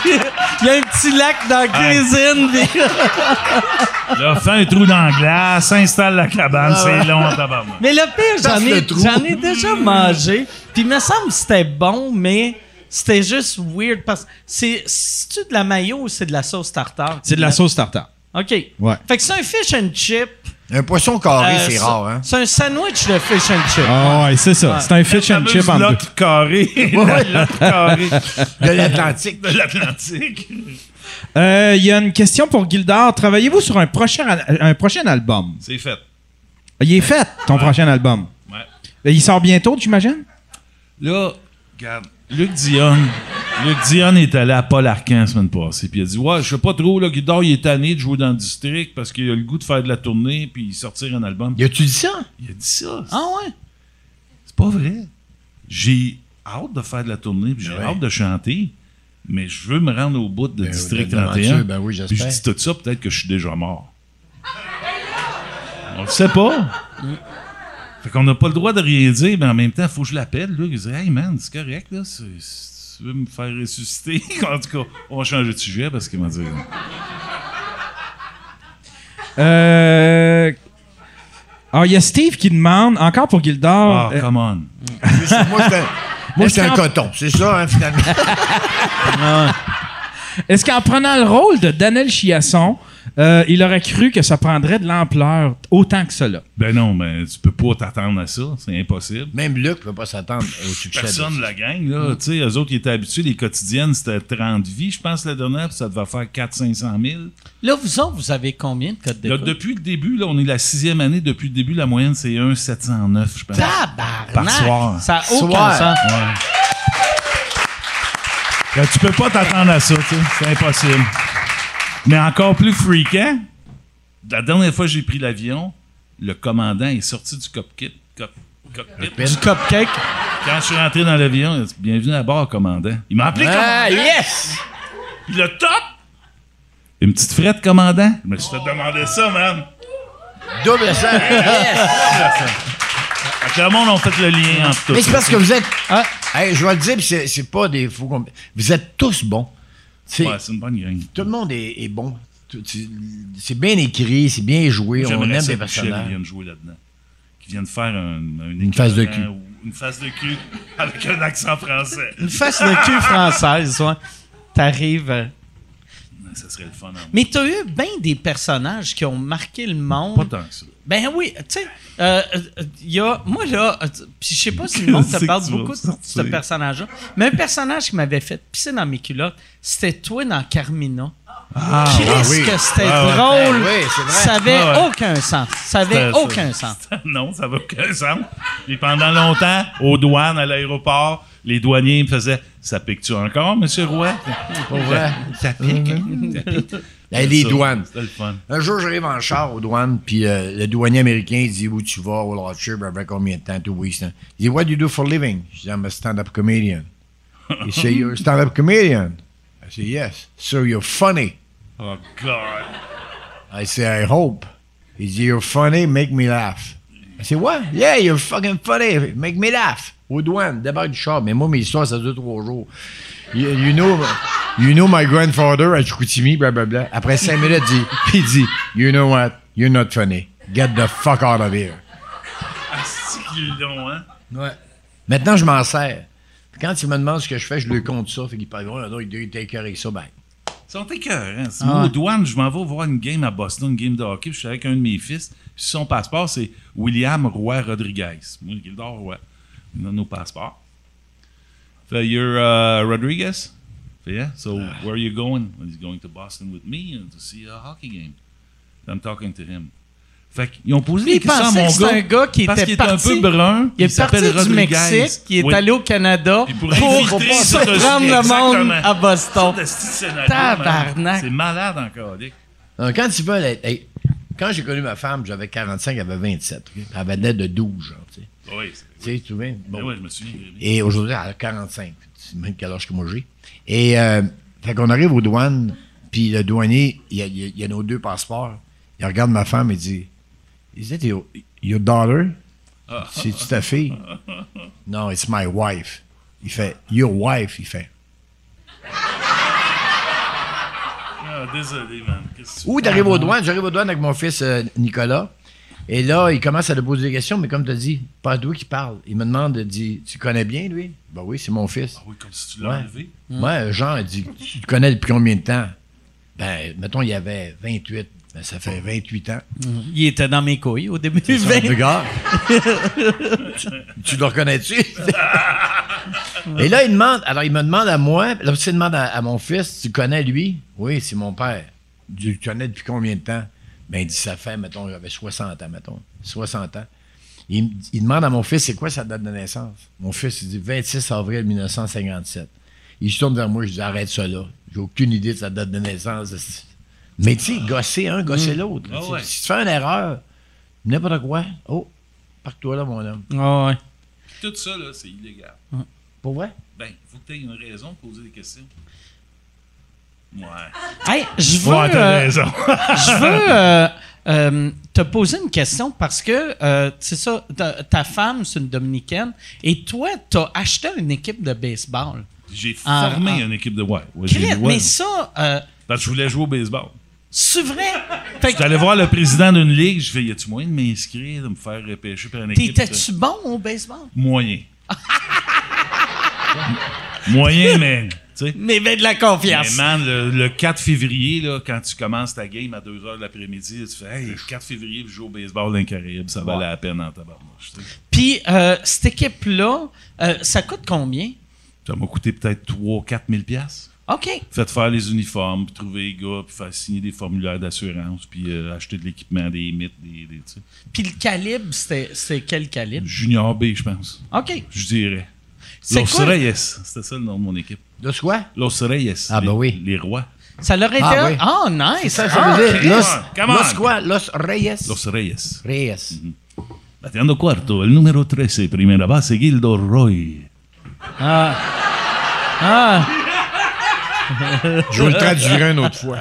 il y a un petit lac dans la cuisine. puis- Là, fais un trou dans la glace, installe la cabane, c'est long en tabarnak. Mais le pire, j'en ai, ai déjà mangé. Puis il me semble que c'était bon, mais c'était juste weird. parce que c'est C'est-tu de la mayo ou c'est de la sauce tartare? C'est de la sauce tartare. OK. Ouais. Fait que c'est un fish and chip. Un poisson carré, euh, c'est rare, hein? C'est un sandwich de fish and chip. Ah ouais, c'est ça. C'est un fish and chip en deux. L'autre carré. L'autre carré De l'Atlantique. de l'Atlantique. Euh, Il y a une question pour Gildard. Travaillez-vous sur un prochain, un prochain album? C'est fait. Il est fait, ton prochain album. Ouais. Il sort bientôt, j'imagine? Là, regarde, Luc Dion. Luc Dion est allé à Paul Arcan la semaine passée. Puis il a dit Ouais, je sais pas trop, là, Guidard, il est tanné de jouer dans le district parce qu'il a le goût de faire de la tournée puis sortir un album. Y a-tu dit ça? Il a dit ça. Ah ouais? C'est pas vrai. J'ai hâte de faire de la tournée puis j'ai Ouais. hâte de chanter. Mais je veux me rendre au bout de Ben, District de l'aventure, 31. ben oui, Puis j'espère. je dis tout ça, peut-être que je suis déjà mort. On le sait pas. Fait qu'on n'a pas le droit de rien dire, mais en même temps, il faut que je l'appelle. Là. Il dit Hey man, c'est correct, là. Si tu veux me faire ressusciter, en tout cas, on va changer de sujet parce qu'il m'a dit. Euh... Alors, il y a Steve qui demande, encore pour Gildard, Ah, euh, come on. C'est- Moi, c'est un, moi, c'est un coton. C'est ça, hein, finalement. est-ce qu'en prenant le rôle de Daniel Chiasson, euh, il aurait cru que ça prendrait de l'ampleur autant que cela? Ben non, mais tu peux pas t'attendre à ça. C'est impossible. Même Luc ne peut pas s'attendre au succès. Personne de la gang, là. Tu sais, eux autres, ils étaient habitués, les quotidiennes, c'était 30 vies, je pense, la dernière, puis ça devait faire 400-500 000. Là, vous autres, vous avez combien de codes Là, d'écoute? depuis le début, là, on est la sixième année, depuis le début, la moyenne, c'est 1,709, je pense. Tabarnak! Par soir. Ça n'a aucun Soir. sens. Là, tu peux pas t'attendre à ça, tu sais. C'est impossible. Mais encore plus freakant, la dernière fois que j'ai pris l'avion, le commandant est sorti du cockpit. cop- cockpit. Du cupcake. Quand je suis rentré dans l'avion, il a dit Bienvenue à bord, commandant. Il m'a appelé Ah, commandant. yes! Puis le top Une petite frette, commandant. Je me suis fait demander ça, man. Double ça. yes! Le monde a fait le lien entre tout. Mais c'est parce que vous êtes. Hey, je vais le dire, puis c'est pas des faux. Vous êtes tous bons. C'est- Ouais, une bonne gang. Tout le monde est, est bon. C'est bien écrit, c'est bien joué, on aime les personnages. vienne jouer là-dedans. Qui vienne faire un, un Une face de cul. Une face de cul avec un accent français. Une face de cul française, ouais. T'arrives. Euh, Ça serait le fun. Mais t'as eu bien des personnages qui ont marqué le monde. Pas tant que ça. Ben oui, tu sais, euh, euh, il y a. Moi, là, euh, je sais pas si le monde te parle beaucoup de ce personnage-là, mais un personnage qui m'avait fait pisser dans mes culottes, c'était toi dans Carmina. Ah, Qu'est-ce oui. que c'était Ah, drôle! Ben oui, c'est vrai. Ça avait Ah, ouais. aucun sens. Ça avait aucun sens. non, ça va aucun sens. Puis pendant longtemps, aux douanes, à l'aéroport, les douaniers me faisaient Ça pique-tu encore, monsieur Roy? Vrai. Ça pique. Ça pique. Là, les Ça, douanes. C'était le fun. Un jour, j'arrive en char aux douanes, puis euh, le douanier américain il dit où tu vas, au Lodge, avec combien de temps, tout ça. Il dit What do you do for a living? Je dis I'm a stand-up comedian. Il say You're a stand-up comedian? I say Yes. So you're funny. Oh, God. I say I hope. He dit You're funny, make me laugh. I say What? Yeah, you're fucking funny, make me laugh. Aux douanes, débarque du char. Mais moi, mes histoires, ça dure trois jours. You, you know, you know my grandfather à Chicoutimi, blablabla. Après cinq minutes, il dit, il dit, You know what? You're not funny. Get the fuck out of here. Ah, c'est hein? Ouais. Maintenant, je m'en sers. Puis Quand il me demande ce que je fais, je lui compte ça. Fait qu'il parle, oh, non, il était écœuré avec ça, ben. Ils sont écœurants. C'est moi, aux douanes, je m'en vais voir une game à Boston, une game de hockey. Je suis avec un de mes fils. Puis son passeport, c'est William Roy Rodriguez. Moi, Gildor Roy. Nos passeports. Fait, you're uh, Rodriguez? Fait, yeah. So, where are you going? Well, he's going to Boston with me uh, to see a hockey game. I'm talking to him. Fait qu'ils ont posé Lui, des il questions à mon gars. un gars qui parce était qu'il est parti- un peu brun. Il est parti du Rodriguez. Mexique, qui est Oui. allé au Canada Puis pour, pour prendre le monde à Boston. Tabarnak. C'est malade encore, Dick. Donc, quand hey, quand j'ai connu ma femme, j'avais 45, elle avait 27. ok? Elle avait l'air de 12, genre, tu sais. Oui, c'est- Tu sais, tu te souviens? Bon. Ben ouais, je me souviens. Et aujourd'hui, a 45. C'est même quel âge que moi j'ai. Et, euh, fait qu'on arrive aux douanes, puis le douanier, il y a, il nos deux passeports. Il regarde ma femme et dit Is it your, your daughter? C'est-tu ta fille? Non, it's my wife. Il fait Your wife, il fait. Ah, désolé, man. Ou fais? t'arrives aux douanes, j'arrive aux douanes avec mon fils euh, Nicolas. Et là, il commence à lui poser des questions, mais comme tu as dit, pas toi qui parle. Il me demande, il dit, tu connais bien lui? Ben oui, c'est mon fils. Ah oui, comme si tu l'as Ouais. enlevé. Ouais, Jean, il dit, tu le connais depuis combien de temps? Ben, mettons, il y avait 28. Ben, ça fait 28 ans. Il était dans mes couilles au début. Le gars. tu, tu le reconnais-tu? Et là, il demande, alors il me demande à moi, là, il demande à, à mon fils, tu le connais lui? Oui, c'est mon père. Tu le connais depuis combien de temps? Ben, il dit, ça fait, mettons, j'avais 60 ans, mettons. 60 ans. Il, il demande à mon fils, c'est quoi sa date de naissance? Mon fils, il dit 26 avril 1957. Il se tourne vers moi, je dis, arrête ça là. J'ai aucune idée de sa date de naissance. Mais tu sais, gosser un, gosser l'autre. Ah ouais. Si tu fais une erreur, n'importe quoi, oh, parque-toi là, mon homme. Ah ouais. Tout ça, là, c'est illégal. Pour vrai? Ben, faut que tu aies une raison de poser des questions. Ouais. Hey, je veux, Ouais, t'as euh, je veux euh, euh, te poser une question parce que, c'est ça, ta, ta femme, c'est une dominicaine, et toi, tu as acheté une équipe de baseball. J'ai formé une équipe de ouais. ouais, j'ai-. Mais ça, Parce que je voulais jouer au baseball. c'est vrai? Que J'allais voir le président d'une ligue, je fais Y a-tu moyen de m'inscrire, de me faire repêcher par une équipe T'étais-tu bon au baseball? Moyen. Moyen, mais. Mais ben de la Mais confiance. man, le, le 4 février, là, quand tu commences ta game à 2 h de l'après-midi, tu fais Hey, 4 février, je joue au baseball dans Caraïbes, ça valait la peine en tabarnouche. Puis, euh, cette équipe-là, euh, ça coûte combien? Ça m'a coûté peut-être 3-4 000 piastres. OK. Faites faire les uniformes, puis trouver les gars, puis faire signer des formulaires d'assurance, puis euh, acheter de l'équipement, des mythes, des, des tu sais. Puis le calibre, c'était c'est quel calibre? Junior B, je pense. OK. Je dirais. C'est Los quoi? Reyes, c'était ça le nom de mon équipe. De quoi? Los Reyes. Ah, les, ben oui. Les rois. Ça leur était... Ah, oui. Ah, nice! Ça, ça Ah, veut dire. come Los, on, come los on. quoi? Los Reyes? Los Reyes. Reyes. Bateando cuarto, el número 13, primera base, Gildo Roy. Ah. Ah. Je vous le traduirai une autre fois.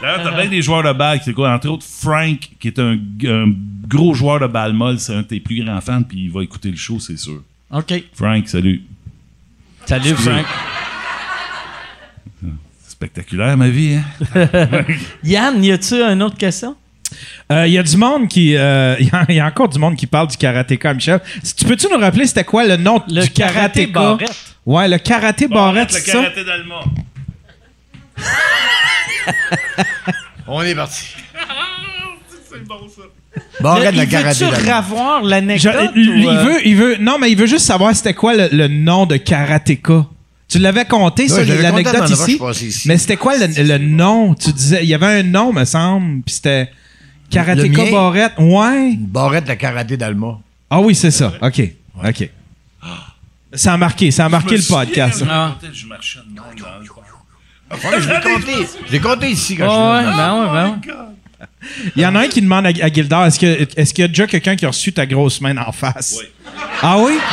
D'ailleurs, t'as bien des joueurs de balle, c'est quoi? Entre autres, Frank, qui est un, un gros joueur de balle molle, c'est un de tes plus grands fans, puis il va écouter le show, c'est sûr. OK. Frank, salut. Salut, Excusez. Frank. Spectaculaire, ma vie, hein? Yann, y a-tu une autre question? Il y a du monde qui. euh, Il y, a- y a encore du monde qui parle du karatéka, Michel. Tu peux-tu nous rappeler c'était quoi le nom Le du karaté karatéka? barrette. Ouais, le karaté barrette, le c'est ça? karaté d'Alma. On est parti. C'est bon, ça. Bon, le karaté. veut-tu d'Allemand. revoir Je- l'anecdote? il, euh, veut, il veut. Non, mais il veut juste savoir c'était quoi le, le nom de karatéka. Tu l'avais compté, ça, Ouais, l'anecdote ici? ici. Mais c'était quoi le, le nom? Tu disais, il y avait un nom, me semble, puis c'était karatéka barrette. Ouais. Une barrette de karaté d'Alma. Ah oui, c'est ça. OK. OK. Ça a marqué, ça a marqué le podcast. Ah. Je marchais de même dans le Ouais, mais je l'ai compté. Je l'ai compté ici quand Ouais, je ouais, suis là. ben ouais, ben ouais. Il y en a un qui demande à, à est-ce que est-ce qu'il y a déjà quelqu'un qui a reçu ta grosse main en face? Oui. Ah oui?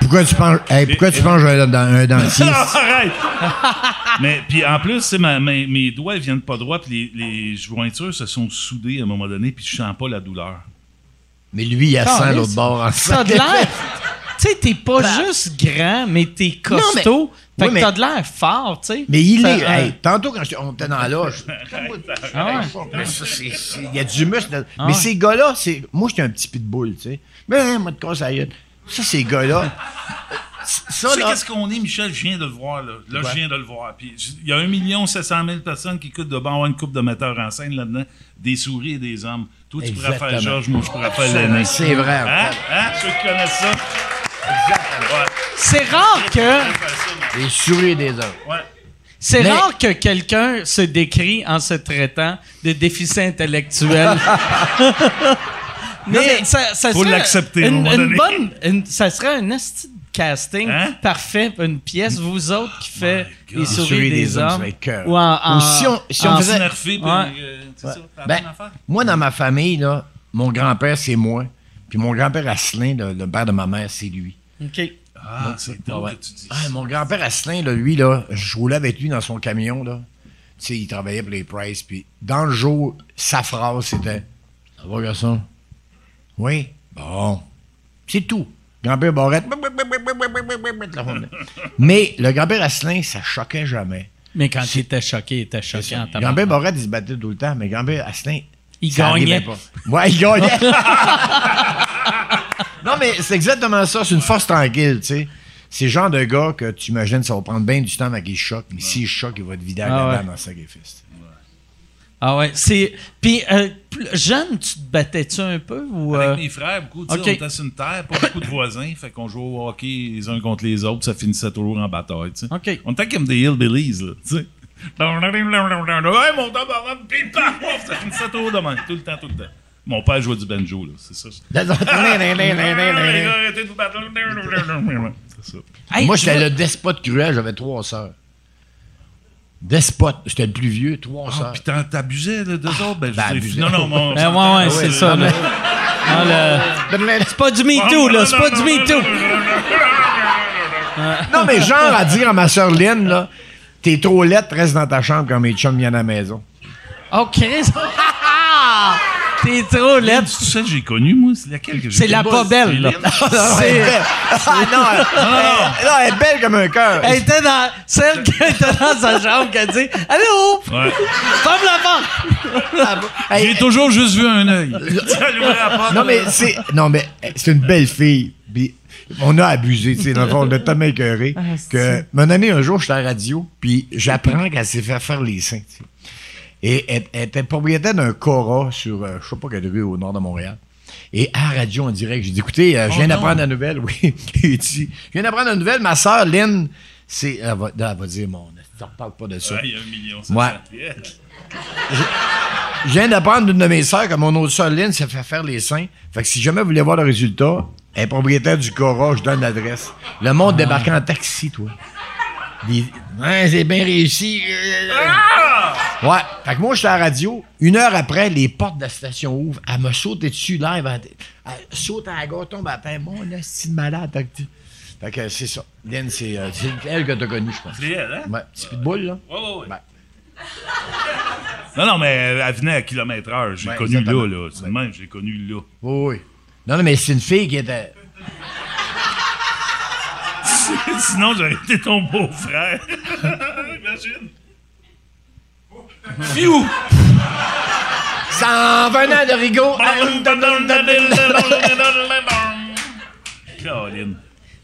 Pourquoi tu penses, hey, pourquoi tu penses que j'ai un, dent- un dentiste? Non, arrête! mais puis en plus, tu sais, ma- ma- mes doigts viennent pas droits, puis les, les jointures se sont soudées à un moment donné, puis je sens pas la douleur. Mais lui, il a Caliste. 100 l'autre bord en T'as de l'air. Tu sais, t'es pas juste grand, mais t'es costaud. mais- fait oui, que t'as de l'air fort, tu sais. Mais il Ça- est. euh, hey, tantôt, quand on était dans la loge. Ah ouais. Mais ça, c'est- c'est- Il y a du muscle. Ah mais ouais. ces gars-là, c'est. Moi, j'étais un petit pitbull, tu sais. Mais, hein, moi, de casse à la gueule. Ça, ces gars-là. Ça, Tu sais qu'est-ce qu'on est, Michel? Je viens de le voir, là. Là, je viens de le voir. Puis il y a 1 700 000 personnes qui écoutent de bon avoir une coupe de metteurs en scène là-dedans, des souris et des hommes. Toi, tu pourrais faire Exactement. Georges, moi, je pourrais faire l'aîné. C'est vrai. Hein? Hein? Ceux qui connaissent ça? Ouais. C'est rare que. Les souris des hommes. Ouais. C'est Mais- rare que quelqu'un se décrit en se traitant de déficit intellectuel. mais, ça, ça faut serait l'accepter, à un Une, bonne, une- ça serait un esti casting Hein? parfait pour une pièce, vous autres qui fait God. les souris des, hommes. cœur. Ou en, en- Ou si on- si on faisait- Nerfé, puis, Ouais. euh, c'est ça, la Ben, moi, dans ma famille, là, mon grand-père, c'est moi. Puis mon grand-père Asselin, le, le père de ma mère, c'est lui. OK. Ah, c'est Ouais. que tu dis Ah, ça. mon grand-père Asselin, là, lui, là, je roulais avec lui dans son camion, là. Tu sais, il travaillait pour les Price, puis dans le jour, sa phrase, c'était « Ça va, garçon? »« Oui? »« Bon. » C'est tout. Grand-père Barrette. Mais le grand-père Asselin, ça choquait jamais. Mais quand il était choqué, il était choqué en Grand-père. Barrette, il se battait tout le temps, mais grand-père Asselin, Il ça gagnait. pas. Ouais, il gagnait. non, mais c'est exactement ça. C'est une force tranquille, tu sais. C'est le genre de gars que tu imagines, ça va prendre bien du temps avant qu'il choque. Mais s'il choque, il va te vider à Ah la ouais. dans le sacrifice. Ah ouais, c'est... Puis, euh, jeune, tu te battais-tu un peu ou... euh, Avec mes frères, beaucoup, tu sais, ok. on était sur une terre, pas beaucoup de voisins, fait qu'on jouait au hockey les uns contre les autres, ça finissait toujours en bataille, tu sais. OK. On était comme des hillbillies, là, tu sais. Ouais, mon tabarnak, pim, pam, pouf, ça finissait toujours de même, tout le temps, tout le temps. Mon père jouait du banjo, là, c'est ça. C'est. Hey, Moi, j'étais le despote cruel, j'avais trois sœurs. Despote, j'étais le plus vieux, trois Ah, sœurs. puis t'en- t'abusais là, d'eux autres? Ben, je Ben, non, non, mon. Ben ouais, ouais, c'est ça, là. Ah, le- C'est pas du MeToo, là. C'est pas du MeToo. Non, mais genre à dire à ma sœur Lynn, là, t'es trop laide, reste dans ta chambre quand mes chums viennent à la maison. Oh, Chris. T'es trop laide. Tu sais que j'ai connu, moi? C'est laquelle que j'ai C'est la pas belle, là. C'est Ah non, elle, non, elle est belle comme un cœur. Elle était dans... Celle qui était dans sa chambre qui a dit « Allô? Ouais. Ferme la porte! Hey, J'ai toujours juste vu un œil. Non, mais c'est. Non, mais c'est une belle fille. On a abusé, tu sais, dans le fond, on a tellement écœuré que. Mon année, un jour, j'étais à la radio, puis j'apprends qu'elle s'est fait faire les seins, tu sais. Et elle, elle était propriétaire d'un Cora sur, euh, je sais pas quelle rue au nord de Montréal. Et à la radio, en direct, j'ai dit, écoutez, euh, je Oh viens non. d'apprendre la nouvelle. Oui, il dit, je viens d'apprendre la nouvelle. Ma sœur, Lynn, c'est. Elle va, elle va dire, mon. Tu reparles pas de ça. Ouais, il y a un million. ça. Yeah. Je viens d'apprendre d'une de mes sœurs que mon autre sœur Lynn s'est fait faire les seins. Fait que si jamais vous voulez voir le résultat, elle est propriétaire du Cora, je donne l'adresse. Le monde débarquait en taxi, toi. Des- Ouais, c'est bien réussi. Ouais. Fait que moi, j'étais à la radio. Une heure après, les portes de la station ouvrent. Elle m'a sauté dessus live. Elle, elle saute à la gare, tombe à terre. Mon hostie de malade. Fait que- Fait que c'est ça. Lynn, c'est euh, c'est elle que t'as connue, je pense. C'est elle, hein? Ouais, petit pitbull, là. Ouais, ouais, ouais. Ben. Non, non, mais elle venait à kilomètre heure. J'ai Ouais, connu exactement. là, là. C'est de même, j'ai connu là. Oui, oui. Non, non, mais c'est une fille qui était. Sinon, j'aurais été ton beau-frère. Imagine. Fiou! S'en venant de Rigaud. Caroline.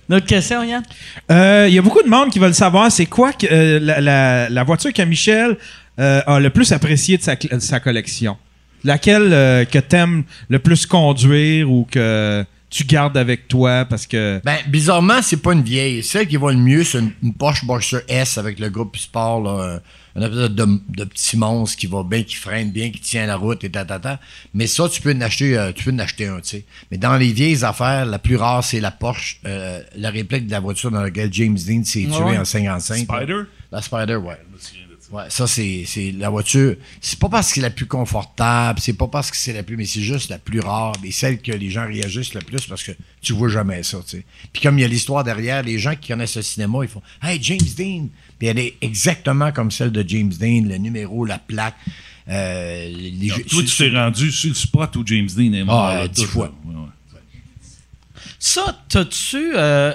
Notre question, Yann? Euh, Il y a beaucoup de monde qui veulent savoir c'est quoi que, euh, la, la- la voiture que Michel euh, a le plus appréciée de sa, de sa collection. Laquelle euh, que t'aimes le plus conduire ou que tu gardes avec toi parce que. Ben, bizarrement, c'est pas une vieille. Celle qui va le mieux, c'est une, une Porsche Boxer S avec le groupe Sport, là, un espèce de, de petit monstre qui va bien, qui freine bien, qui tient la route et ta, ta, ta. Mais ça, tu peux en acheter, euh, tu peux en acheter un, tu sais. Mais dans les vieilles affaires, la plus rare, c'est la Porsche, euh, la réplique de la voiture dans laquelle James Dean s'est tué Ouais. en 55. Spider? La Spider, ouais. Ouais, ça, c'est, c'est la voiture. C'est pas parce que c'est la plus confortable, c'est pas parce que c'est la plus, mais c'est juste la plus rare et celle que les gens réagissent le plus parce que tu vois jamais ça, tu sais. Puis comme il y a l'histoire derrière, les gens qui connaissent le cinéma, ils font Hey, James Dean! Puis elle est exactement comme celle de James Dean, le numéro, la plaque. Euh, les, Donc, toi, tu t'es rendu sur le spot où James Dean est mort. Ah, là, dix fois. là. Ouais, ouais. Ça, t'as-tu. euh,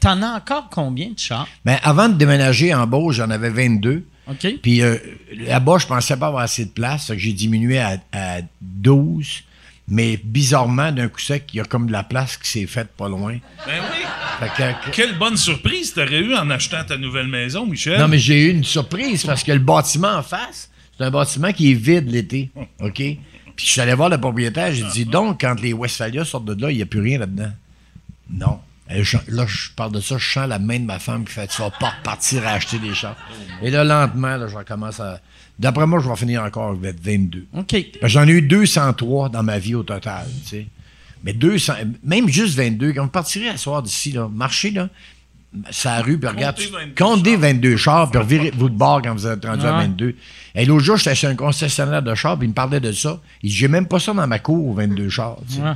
T'en as encore combien de chars? Mais avant de déménager en Beauce, j'en avais 22. OK? Puis euh, là-bas, je pensais pas avoir assez de place. fait que j'ai diminué à, à 12. Mais bizarrement, d'un coup sec, il y a comme de la place qui s'est faite pas loin. Ben oui. Fait que- Quelle bonne surprise t'aurais eu en achetant ta nouvelle maison, Michel. non, mais j'ai eu une surprise parce que le bâtiment en face, c'est un bâtiment qui est vide l'été. OK? Puis je suis allé voir le propriétaire, j'ai dit donc, quand les Westphalia sortent de là, il n'y a plus rien là-dedans. Non. Je- là, je parle de ça, je sens la main de ma femme qui fait tu vas pas repartir à acheter des chars. Et là, lentement, là, je recommence à. D'après moi, je vais finir encore avec 22. OK. J'en ai eu 203 dans ma vie au total, tu sais. Mais 200, même juste 22, quand vous partirez à soir d'ici, là, marchez, là, sa rue, puis regarde, Comptez 22 comptez chars. 22 chars, puis revirez-vous de bord quand vous êtes rendu à Ouais. 22. Et l'autre jour, j'étais chez un concessionnaire de chars, puis il me parlait de ça. Il dit, j'ai même pas ça dans ma cour, 22 chars, tu sais. Ouais.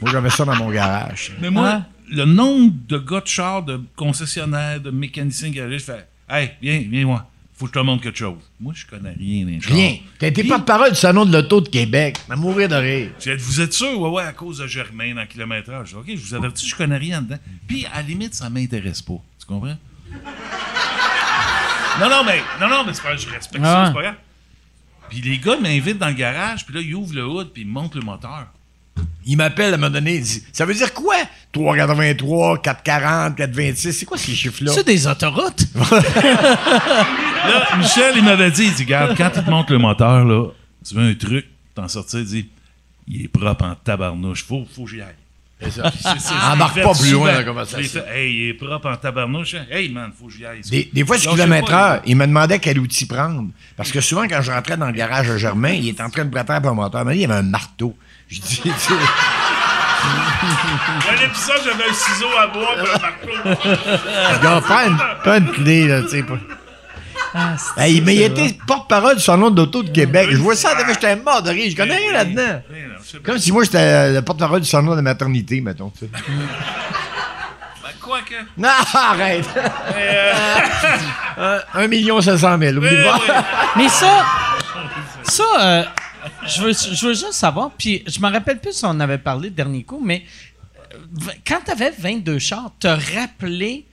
Moi, j'avais ça dans mon garage. Mais moi, Hein? Le nombre de gars de chars, de concessionnaires, de mécaniciens garagistes, je fais Hey, viens, viens, moi. Faut que je te montre quelque chose. Moi, je connais rien des chars. Rien. T'as été porte-parole du Salon de l'Auto de Québec. À mourir de rire. Vous êtes sûr? Ouais, ouais, à cause de Germain dans le kilométrage. OK, je vous avertis, je connais rien dedans. Puis, à la limite, ça m'intéresse pas. Tu comprends? non, non, mais, non, non, mais c'est pas, je respecte Ah ça, ouais. c'est pas grave. Puis les gars m'invitent dans le garage, puis là, ils ouvrent le hood, puis ils montent le moteur. Il m'appelle à un moment donné, il dit Ça veut dire quoi? 383, 440, 426, c'est quoi ces chiffres-là? C'est des autoroutes? Là, Michel, il m'avait dit, il dit, regarde, quand il te monte le moteur, là, tu veux un truc, t'en sortir, il dit, il est propre en tabarnouche, faut, faut que j'y aille. C'est ça. Embarque pas plus loin souvent. dans la conversation. Hey, il est propre en tabarnouche. hein. Hey, man, faut que j'y aille. Des, des fois, du kilomètre heure, il me demandait quel outil prendre. Parce que souvent, quand je rentrais dans le garage de Germain, il était en train de préparer un moteur. Mais il y avait un marteau. Je dis, tu sais, Dans l'épisode, j'avais un ciseau à bois marteau. regarde, prends une, prends une clé, là, tu sais. pas. Ah, Hey, mais il était porte-parole du Salon d'auto de Québec. Je vois ça, j'étais mort de rire. Je connais rien là-dedans. Pas. Comme si moi, j'étais euh, le porte-parole du Salon de maternité, mettons. Ben, quoi que. Non, arrête! Euh, 1 million 700 000, oublie pas. oui. Mais ça, ça, euh, je, veux, je veux juste savoir, puis je me rappelle plus si on avait parlé le dernier coup, mais euh, quand tu avais 22 chars, te rappelé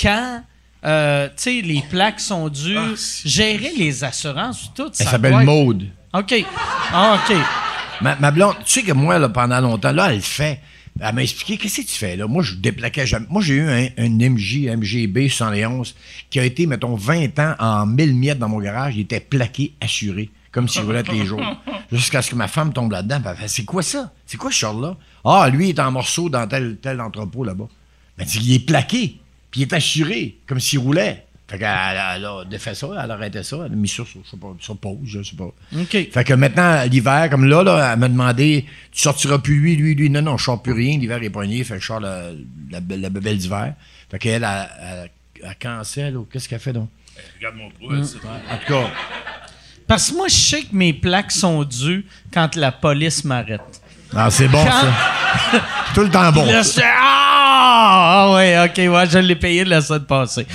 quand, euh, tu sais, les plaques sont dues, Ah, gérer les assurances, tout ça. Elle s'appelle être- Maude. OK. Ah, OK. Ma, ma blonde, tu sais que moi, là, pendant longtemps, là, elle le fait. Elle m'a expliqué, qu'est-ce que tu fais, là? Moi, je déplaquais jamais. Moi, j'ai eu un, un MJ, MGB 111, qui a été, mettons, 20 ans en 1000 miettes dans mon garage. Il était plaqué, assuré, comme s'il roulait tous les jours. Jusqu'à ce que ma femme tombe là-dedans. puis Elle fait, c'est quoi ça? C'est quoi ce char-là? Ah, lui, il est en morceau dans tel, tel entrepôt là-bas. Ben, dit, il est plaqué, puis il est assuré, comme s'il roulait. Fait qu'elle elle a défait ça, elle a arrêté ça, elle a mis ça sur, je sais pas, sur pause, je sais pas. OK. Fait que maintenant, l'hiver, comme là, là, elle m'a demandé Tu sortiras plus lui, lui, lui. Non, non, je sors plus rien. L'hiver est poigné. Fait que je sors la, la, la bebelle d'hiver. Fait qu'elle, elle, elle, elle cancelle ou qu'est-ce qu'elle fait donc? Regarde mon pouce. En tout cas, Parce que moi, je sais que mes plaques sont dues quand la police m'arrête. ah, c'est bon, Quand- ça. Tout le temps bon. Là, ça. je- Ah! Ah ouais, OK, ouais, je l'ai payé de la semaine passée.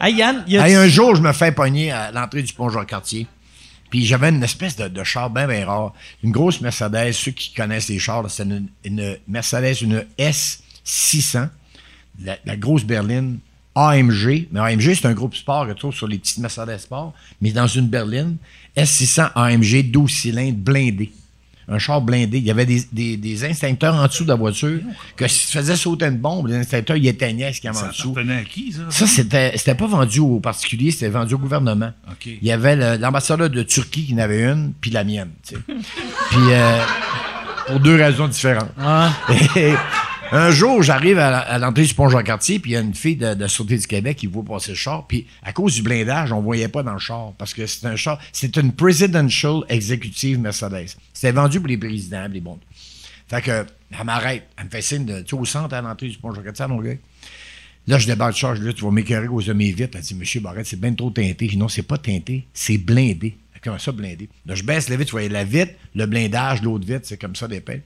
hey, Yann, y a Hey, un jour, je me fais pogner à l'entrée du pont Jean-Cartier. Puis j'avais une espèce de, de char bien, bien rare. Une grosse Mercedes. Ceux qui connaissent les chars, c'est une, une Mercedes, une S600. La, la grosse berline AMG. Mais AMG, c'est un groupe sport que tu trouves sur les petites Mercedes Sport. Mais dans une berline, S600 AMG, 12 cylindres, blindé. Un char blindé. Il y avait des, des, des instincteurs en dessous de la voiture que si tu faisais sauter une bombe, les instincteurs, ils éteignaient ce qu'il y avait en Ça dessous. appartenait à qui, ça? Ça, c'était, c'était pas vendu aux particuliers, c'était vendu au gouvernement. Il y avait le- l'ambassadeur de Turquie qui en avait une, puis la mienne. tu sais. puis, euh, pour deux raisons différentes. Ah, Et, Un jour, j'arrive à, l'entrée du pont Jean-Cartier, puis il y a une fille de, de Sûreté du Québec qui voit passer le char, puis à cause du blindage, on voyait pas dans le char, parce que c'est un char, c'est une Presidential Executive Mercedes. C'était vendu pour les présidents, les bons. Fait que, elle m'arrête, elle me fait signe de, tu au centre à l'entrée du pont Jean-Cartier, mon gars. Là, je débarque de char, je dis, là, tu vas m'écœurer de mes vitres. Elle dit, Monsieur Barrette, c'est bien trop teinté. Je dis, non, c'est pas teinté, c'est blindé. Comment ça, blindé? Là, je baisse la vitre, tu vois, la vitre, le blindage, l'autre vitre, c'est comme ça d'épais.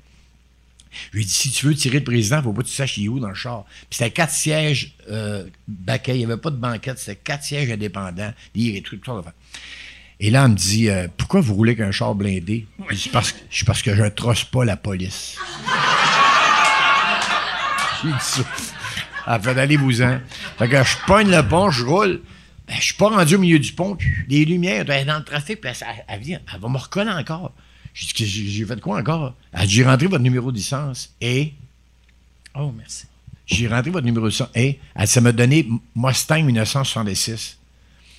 Je lui ai dit, si tu veux tirer le président, faut pas que tu saches il est où dans le char. Puis c'était quatre sièges euh, baquets, il n'y avait pas de banquette, c'était quatre sièges indépendants, lire et tout. Et là, elle me dit, euh, pourquoi vous roulez qu'un char blindé? Je dis, parce, que- parce que je ne trosse pas la police. J'ai dit ça. Elle fait d'aller vous en. Fait que je pogne le pont, je roule. Ben, je suis pas rendu au milieu du pont, puis les lumières, elle est dans le trafic, puis elle, elle vient, elle va me reconnaître encore. J'ai dit, fait quoi encore? Elle dit, j'ai rentré votre numéro de licence et Oh, merci. j'ai rentré votre numéro de licence et elle, ça m'a donné Mustang 1966.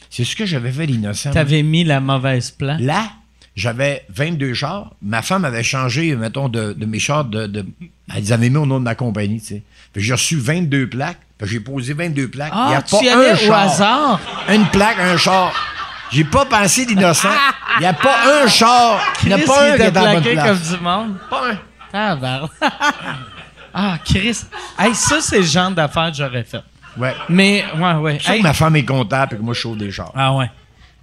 C'est ce que j'avais fait l'innocent. T'avais mis la mauvaise plan. Là, j'avais 22 chars. Ma femme avait changé, mettons, de, de mes chars. De, de, elle les avait mis au nom de ma compagnie, tu sais. J'ai reçu 22 plaques. J'ai posé 22 plaques. Il y Ah, a tu pas y un allais au char. hasard? Une plaque, un char. J'ai pas pensé d'innocent. Il n'y a pas un char. Il n'y a pas un il qui est dans la bonne place. comme du monde. Pas un. Tabarnak. ah, Chris. Hey, ça, c'est le genre d'affaires que j'aurais fait. Ouais. Mais, ouais, ouais. Hey, que ma femme est comptable et que moi, je chauffe des chars. Ah ouais.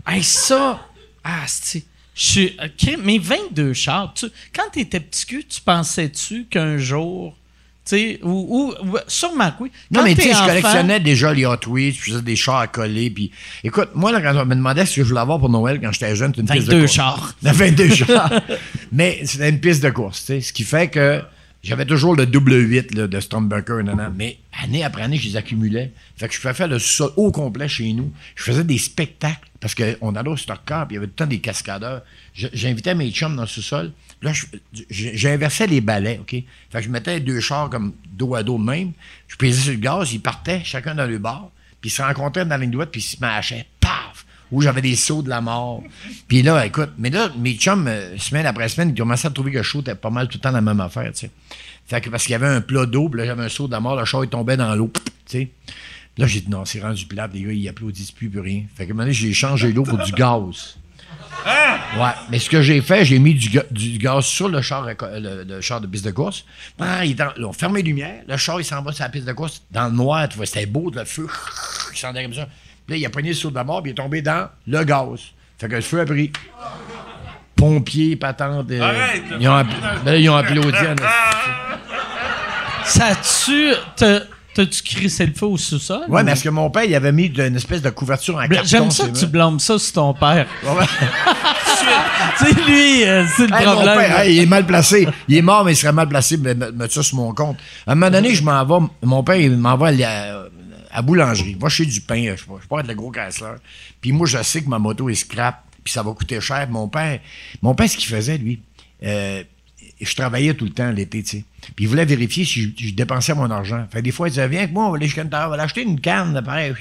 Hey, ça. Ah, c'est. Je suis. ok, mais 22 chars. Tu, quand t'étais petit cul, tu pensais-tu qu'un jour. Tu sais, ou, ou, Sûrement que oui. Non, mais tu sais, je collectionnais déjà les Hot Wheels, je faisais des chars à coller. Puis, écoute, moi, là, quand on me demandait ce que je voulais avoir pour Noël quand j'étais jeune, c'était une piste de 22 course. chars. 22 chars. mais c'était une piste de course, tu sais. Ce qui fait que j'avais toujours le double 8 là, de Stormbucker, non, non. Mais année après année, je les accumulais. Fait que je pouvais faire le sol au complet chez nous. Je faisais des spectacles parce qu'on allait au stock car, puis il y avait tout le temps des cascadeurs. J'invitais mes chums dans le sous-sol. Là, j'inversais les balais, OK? Fait que je mettais deux chars comme dos à dos de même. Je pesais sur le gaz, ils partaient chacun dans le bar, puis ils se rencontraient dans la ligne droite, puis ils se mâchaient. Paf! Où j'avais des sauts de la mort. Puis là, écoute, mais là, mes chums, euh, semaine après semaine, ils commençaient à trouver que le show était pas mal tout le temps la même affaire, tu sais. Fait que parce qu'il y avait un plat d'eau, puis là, j'avais un saut de la mort, le char, il tombait dans l'eau, tu sais. Là, j'ai dit non, c'est rendu plat, les gars, ils applaudissent plus, plus rien. Fait que donné, j'ai changé l'eau pour du gaz. Ouais, mais ce que j'ai fait, j'ai mis du, ga- du gaz sur le char, le, le char de piste de course. Ah, il là, on ferme les lumières, le char, il s'en va sur la piste de course. Dans le noir, tu vois, c'était beau, le feu, il s'en allait comme ça. Puis là, il a pogné le saut de la mort, puis il est tombé dans le gaz. Fait que le feu a pris. Pompiers, patentes. euh, Arrête, ils, ont, app- ben ils ont applaudi. Ça tu t'as- T'as-tu crissé le feu au sous-sol? Ouais, ou- mais parce que mon père, il avait mis une espèce de couverture en carton. J'aime ça que tu blâmes ça sur ton père. Sais, lui, euh, c'est le Hey, mon problème. père, hey, il est mal placé. Il est mort, mais il serait mal placé de me- mettre ça sur mon compte. À un moment donné, je m'en vais. Mon père, il m'envoie à, la- à la boulangerie. Va chez du pain. Je sais pas, je pas être le gros casseur. Puis moi, je sais que ma moto est scrap. Puis ça va coûter cher. Mon père, mon père, ce qu'il faisait, lui, euh, je travaillais tout le temps l'été, tu sais. Puis il voulait vérifier si je, je dépensais mon argent. Fait que des fois, il disait, viens avec moi, on va aller chez Kentucky, on va acheter une canne, pareil.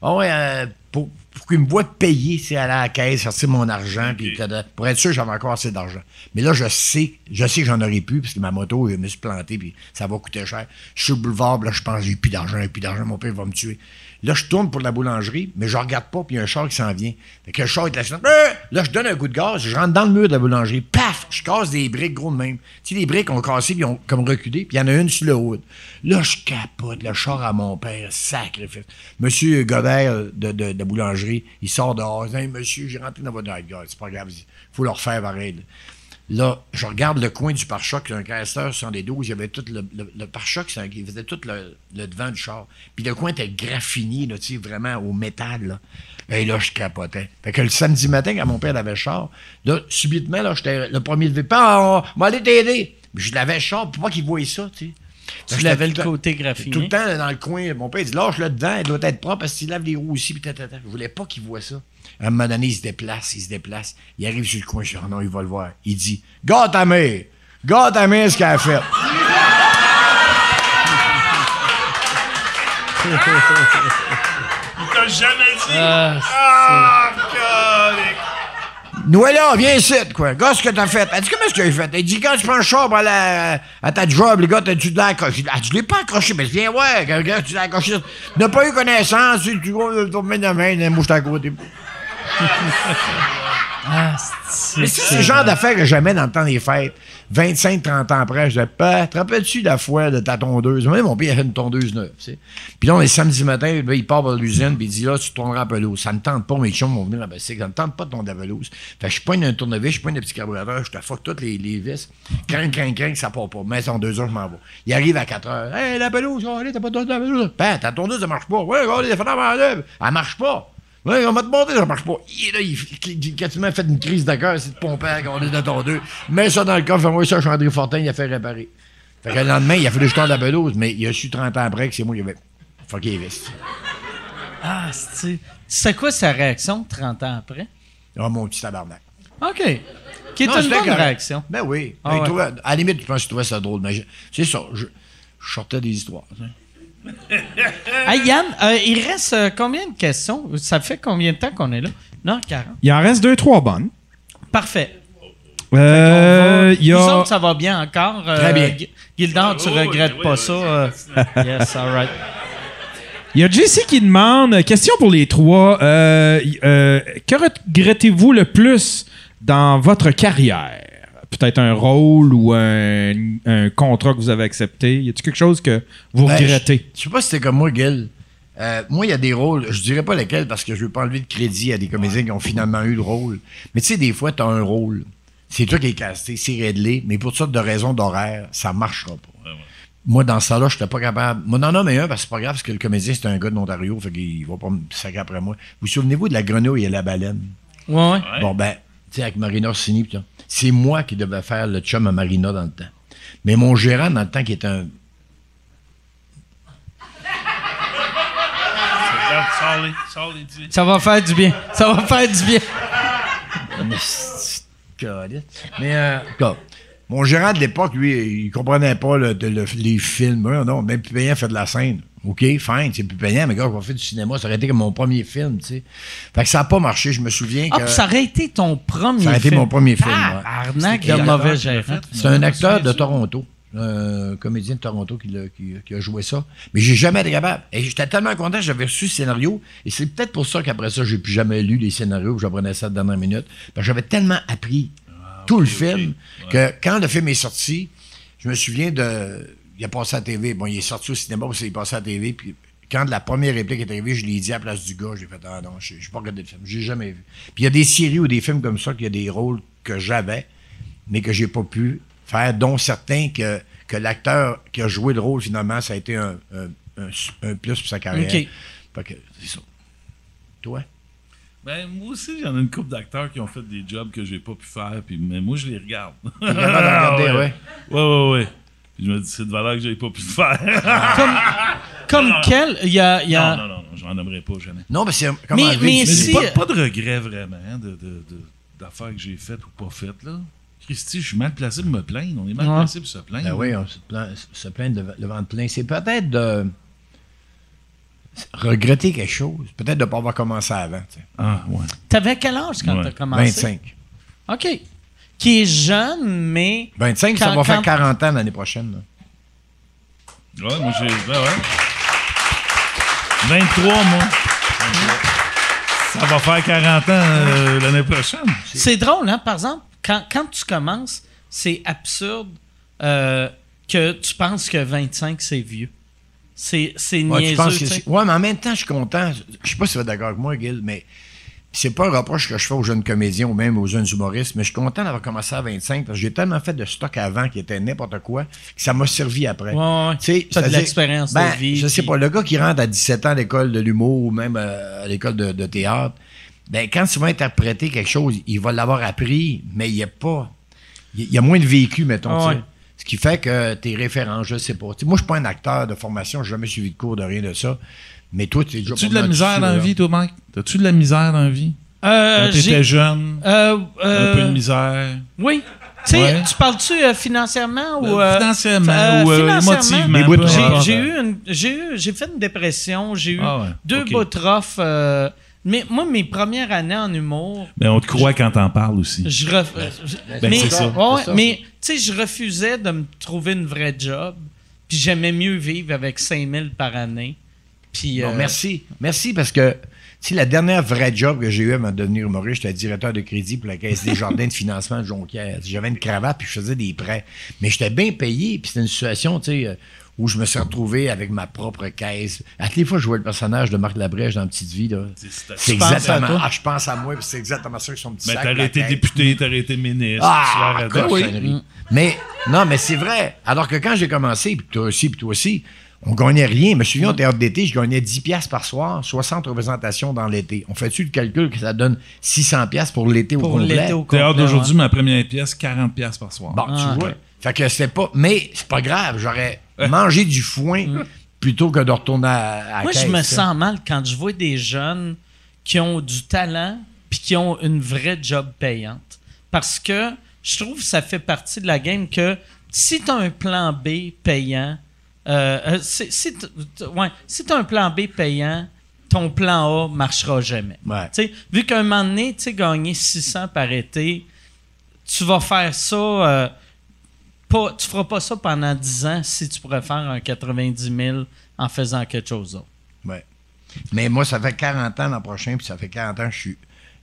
Ah ouais, euh, pour, pour qu'il me voie payer, c'est aller à la caisse, sortir mon argent, puis pour être sûr que j'avais encore assez d'argent. Mais là, je sais, je sais que j'en aurais plus, parce que ma moto, je me suis planté, puis ça va coûter cher. Je suis au boulevard, là, je pense, j'ai plus d'argent, j'ai plus d'argent, mon père va me tuer. Là, je tourne pour la boulangerie, mais je regarde pas, puis il y a un char qui s'en vient. Fait que le char est là, Euh! là, je donne un coup de gaz, je rentre dans le mur de la boulangerie, paf, je casse des briques gros de même. Tu les briques ont cassé, puis ont comme reculé, puis il y en a une sur le haut. Là, je capote, le char à mon père, sacrifice. Monsieur Godert de, de, de la boulangerie, il sort dehors, Hey, monsieur, j'ai rentré dans votre gars, c'est pas grave, il faut le refaire pareil. Là, je regarde le coin du pare-choc, un casseur 72, il y avait tout le, le, le pare-choc, il faisait tout le, le devant du char. Puis le coin était graffiné, là, vraiment au métal, là. Et là, je capotais. Fait que le samedi matin, quand mon père avait le char, là, subitement, là, j'étais le premier levé. Pas, on va aller t'aider. Mais je l'avais le char pour pas qu'il voie ça, tu sais. L'avais le côté Tout le temps, là, dans le coin, mon père dit lâche-le dedans, il doit être propre parce qu'il lave les roues aussi. Puis tata. Je voulais pas qu'il voit ça. À un moment donné, il se déplace, il se déplace. Il arrive sur le coin, je dis oh non, il va le voir. Il dit Garde ta mère Garde ta mère ce qu'elle a fait. Il t'a jamais dit? Ah, Ah. Noëlla, viens ici, quoi. Gars, ce que t'as fait. Elle dit, comment est-ce que j'ai fait? Elle dit, quand tu prends le char pour aller à, à ta job, les gars, t'as-tu de l'air accroché? Elle dit, je l'ai pas accroché, mais viens, ouais, gars, tu l'as accroché. Tu n'as pas eu connaissance, tu tu vas te mettre de main, moi, je à côté. Ah, Mais c'est ce genre d'affaires que jamais dans le temps des fêtes. 25, 30 ans après, je disais, pas, te rappelles-tu la fois de ta tondeuse? Moi, mon père, il a fait une tondeuse neuve, tu sais. Puis là, on est samedi matin, là, il part vers l'usine, puis il dit, là, tu tourneras en pelouse. Ça me tente pas, mes chums vont venir à bicycle. Ça me tente pas de tourner la pelouse. Fait que je pogne un tournevis, je pogne un petit carburateur, je te fuck toutes les, les vis. Crank, crank, crank, ça part pas. Mais en deux heures, je m'en vais. Il arrive à 4 heures. Hey, la pelouse, allez, t'as pas tourné la pelouse. Ben, ta tondeuse, elle marche pas. Ouais, fenêtres en l'œuvre. Elle marche pas. Ouais, on m'a demandé, ça marche pas. Il, là, il, il, tu m'as fait une crise de cœur, c'est de pomper à est de ton deux. Mets ça dans le coffre, fais-moi ça, je suis André Fortin, il a fait réparer. Fait que le lendemain, il a fallu que je tourne la pelouse, mais il a su 30 ans après que c'est moi qui avais fucké les vis. Ah, c'est. C'est quoi sa réaction 30 ans après? Oh, mon petit tabarnak. OK. Qui est Non, une bonne correct. réaction. Ben oui. Ah Ben, il ouais. trouvait- à la limite, je pense qu'il trouvait ça drôle, mais c'est ça. Je, je sortais des histoires. tu. Hey, Yann, euh, il reste euh, combien de questions? Ça fait combien de temps qu'on est là? Non, 40. Il en reste deux, trois bonnes. Parfait. Euh, il y Nous a... autres, ça va bien encore. Très bien. Gu- Gildor, tu Oh, regrettes oui, pas oui, ça? oui, yes, all right. Il y a JC qui demande, question pour les trois, euh, euh, que regrettez-vous le plus dans votre carrière? Peut-être un rôle ou un, un contrat que vous avez accepté? Y a-t-il quelque chose que vous Ben, regrettez? Je, je sais pas si c'était comme moi, Gil. Euh, moi, il y a des rôles, je dirais pas lesquels parce que je veux pas enlever de crédit à des comédiens qui ont finalement eu le rôle. Mais tu sais, des fois, tu as un rôle. C'est toi qui es casté, c'est réglé, mais pour toutes sortes de raisons d'horaire, ça marchera pas. Moi, dans ça là je n'étais pas capable. Moi, non, non, mais un, parce que c'est pas grave, parce que le comédien, c'est un gars de l'Ontario, fait qu'il va pas me sacrer après moi. Vous souvenez-vous de la grenouille et la baleine? Ouais, ouais. Ouais. Bon, ben, sais, avec Marina Orsini, c'est moi qui devais faire le chum à Marina dans le temps. Mais mon gérant, dans le temps, qui est un. Ça va faire du bien. Ça va faire du bien. Mais, euh, mon gérant de l'époque, lui, il comprenait pas le- de- le- les films. Non, même plus fait de la scène. OK, fine, c'est plus payant, mais gars, on fait du cinéma, ça aurait été comme mon premier film, tu sais. Fait que ça n'a pas marché, je me souviens Ah, que. puis ça aurait été ton premier Ça aurait été film. mon premier film, ouais. Arnaque de mauvais gérant. C'est un acteur de? Toronto. Un comédien de Toronto qui, l'a- qui- qui a joué ça. Mais j'ai jamais été capable. Et j'étais tellement content, j'avais reçu le scénario. Et c'est peut-être pour ça qu'après ça, j'ai plus jamais lu les scénarios, j'apprenais ça de dernière minute. Parce que j'avais tellement appris tout le film que quand le film est sorti, je me souviens de. Il a passé à la TV. Bon, il est sorti au cinéma, parce qu'il est passé à la TV. Puis quand la première réplique est arrivée, je l'ai dit à la place du gars. J'ai fait Ah non, je n'ai pas regardé le film. J'ai jamais vu. Puis il y a des séries ou des films comme ça qu'il y a des rôles que j'avais mais que j'ai pas pu faire, dont certains que, que l'acteur qui a joué le rôle, finalement, ça a été un, un- un- un plus pour sa carrière. OK. Fait que, c'est ça. Toi? Ben, moi aussi, j'en ai une couple d'acteurs qui ont fait des jobs que j'ai pas pu faire, puis, mais moi, je les regarde. De regarder, Ah, ouais. Ouais, ouais, ouais. Puis je me dis, c'est de valeur que j'ai pas pu le faire. Comme quel? Il y a. il y a- non, non, non, non, j'en aimerais pas jamais. Non, mais c'est comment Mais- mais Mais si- pas, pas de regrets vraiment hein, de, de, de- d'affaires que j'ai faites ou pas faites, là. Christy, je suis mal placé pour me plaindre. On est mal Ouais. placé pour se plaindre. Ben oui, on se plaint, se plaint de le ventre plein. C'est peut-être de regretter quelque chose. Peut-être de ne pas avoir commencé avant. tu sais. Ah, ouais. T'avais quel âge quand Ouais. t'as commencé? 25. OK. Qui est jeune, mais. 25, ça Quand- va faire quand- 40 ans l'année prochaine. là. Ouais, moi, j'ai. Ben ouais. 23, moi. Ça va faire 40 ans euh, l'année prochaine. C'est drôle, hein? Par exemple, quand, quand tu commences, c'est absurde euh, que tu penses que 25, c'est vieux. C'est c'est Ouais, tu niaiseux, tu que ouais, mais en même temps, je suis content. Je sais pas si tu vas être d'accord avec moi, Gil, mais c'est pas un reproche que je fais aux jeunes comédiens ou même aux jeunes humoristes, mais je suis content d'avoir commencé à 25 parce que j'ai tellement fait de stock avant qui était n'importe quoi que ça m'a servi après. Ouais, ouais. Tu de l'expérience de ben, vie, Je sais puis- pas, le gars qui rentre à 17 ans à l'école de l'humour ou même euh, à l'école de, de théâtre, ben, quand tu vas interpréter quelque chose, il va l'avoir appris, mais il n'y a pas. Il y a moins de vécu, mettons. Ah ouais. Ce qui fait que tes références, je sais pas. Moi, je suis pas un acteur de formation, j'ai jamais suivi de cours de rien de ça. Mais toi, tu es déjà T'as-tu pas de la misère dans la vie, toi, Mike? T'as-tu de la misère dans la vie? Euh, Quand t'étais jeune, euh, un euh, peu de misère. Oui. Tu sais, Ouais. tu parles-tu euh, financièrement ou. Euh, euh, financièrement euh, ou euh, émotivement. J'ai- eu une, j'ai eu, j'ai fait une dépression, j'ai eu Ah ouais, deux ok. bouts de rough, euh, Mais moi, mes premières années en humour, Mais on te croit quand t'en parles aussi. je ref- je- ben, mais, c'est ça. ouais, C'est ça, mais tu sais, je refusais de me trouver une vraie job. Puis j'aimais mieux vivre avec 5000 par année. Puis Bon, euh, merci. Merci parce que sais, la dernière vraie job que j'ai eue avant de devenir humoriste, j'étais directeur de crédit pour la Caisse des Jardins de financement de Jonquière. J'avais une cravate puis je faisais des prêts. Mais j'étais bien payé puis c'était une situation, tu sais, euh, où je me suis retrouvé avec ma propre caisse. À toutes les fois, je jouais le personnage de Marc Labrèche dans Petite Vie. là. C'est- c'est- C'est Tu penses à exactement. toi? Ah, je pense à moi, puis c'est exactement ça que son petit Mais sac. t'aurais été caisse. député, t'aurais été ministre. Ah, tu l'aurais- oui. Mais non, mais c'est vrai. Alors que quand j'ai commencé, puis toi aussi, puis toi aussi, on gagnait rien. Je me souviens, au théâtre d'été, je gagnais 10 piastres par soir, 60 représentations dans l'été. On fait-tu le calcul que ça donne 600 piastres pour l'été au pour complet? l'été au complet. Théâtre d'aujourd'hui, ouais. ma première pièce, 40 pièces par soir. Bon, Ah, tu vois. ok. Fait que c'est pas... Mais c'est pas grave. J'aurais mangé du foin plutôt que de retourner à, Moi, je me hein. sens mal quand je vois des jeunes qui ont du talent puis qui ont une vraie job payante. Parce que je trouve que ça fait partie de la game que si tu as un plan B payant, euh, euh, ouais, si tu as un plan B payant, ton plan A marchera jamais. Ouais. Vu qu'à un moment donné, tu gagner 600 par été, tu vas faire ça. euh, pas, tu feras pas ça pendant 10 ans si tu pourrais faire un 90 000 en faisant quelque chose d'autre. Ouais. Mais moi, ça fait 40 ans l'an prochain, puis ça fait 40 ans que je suis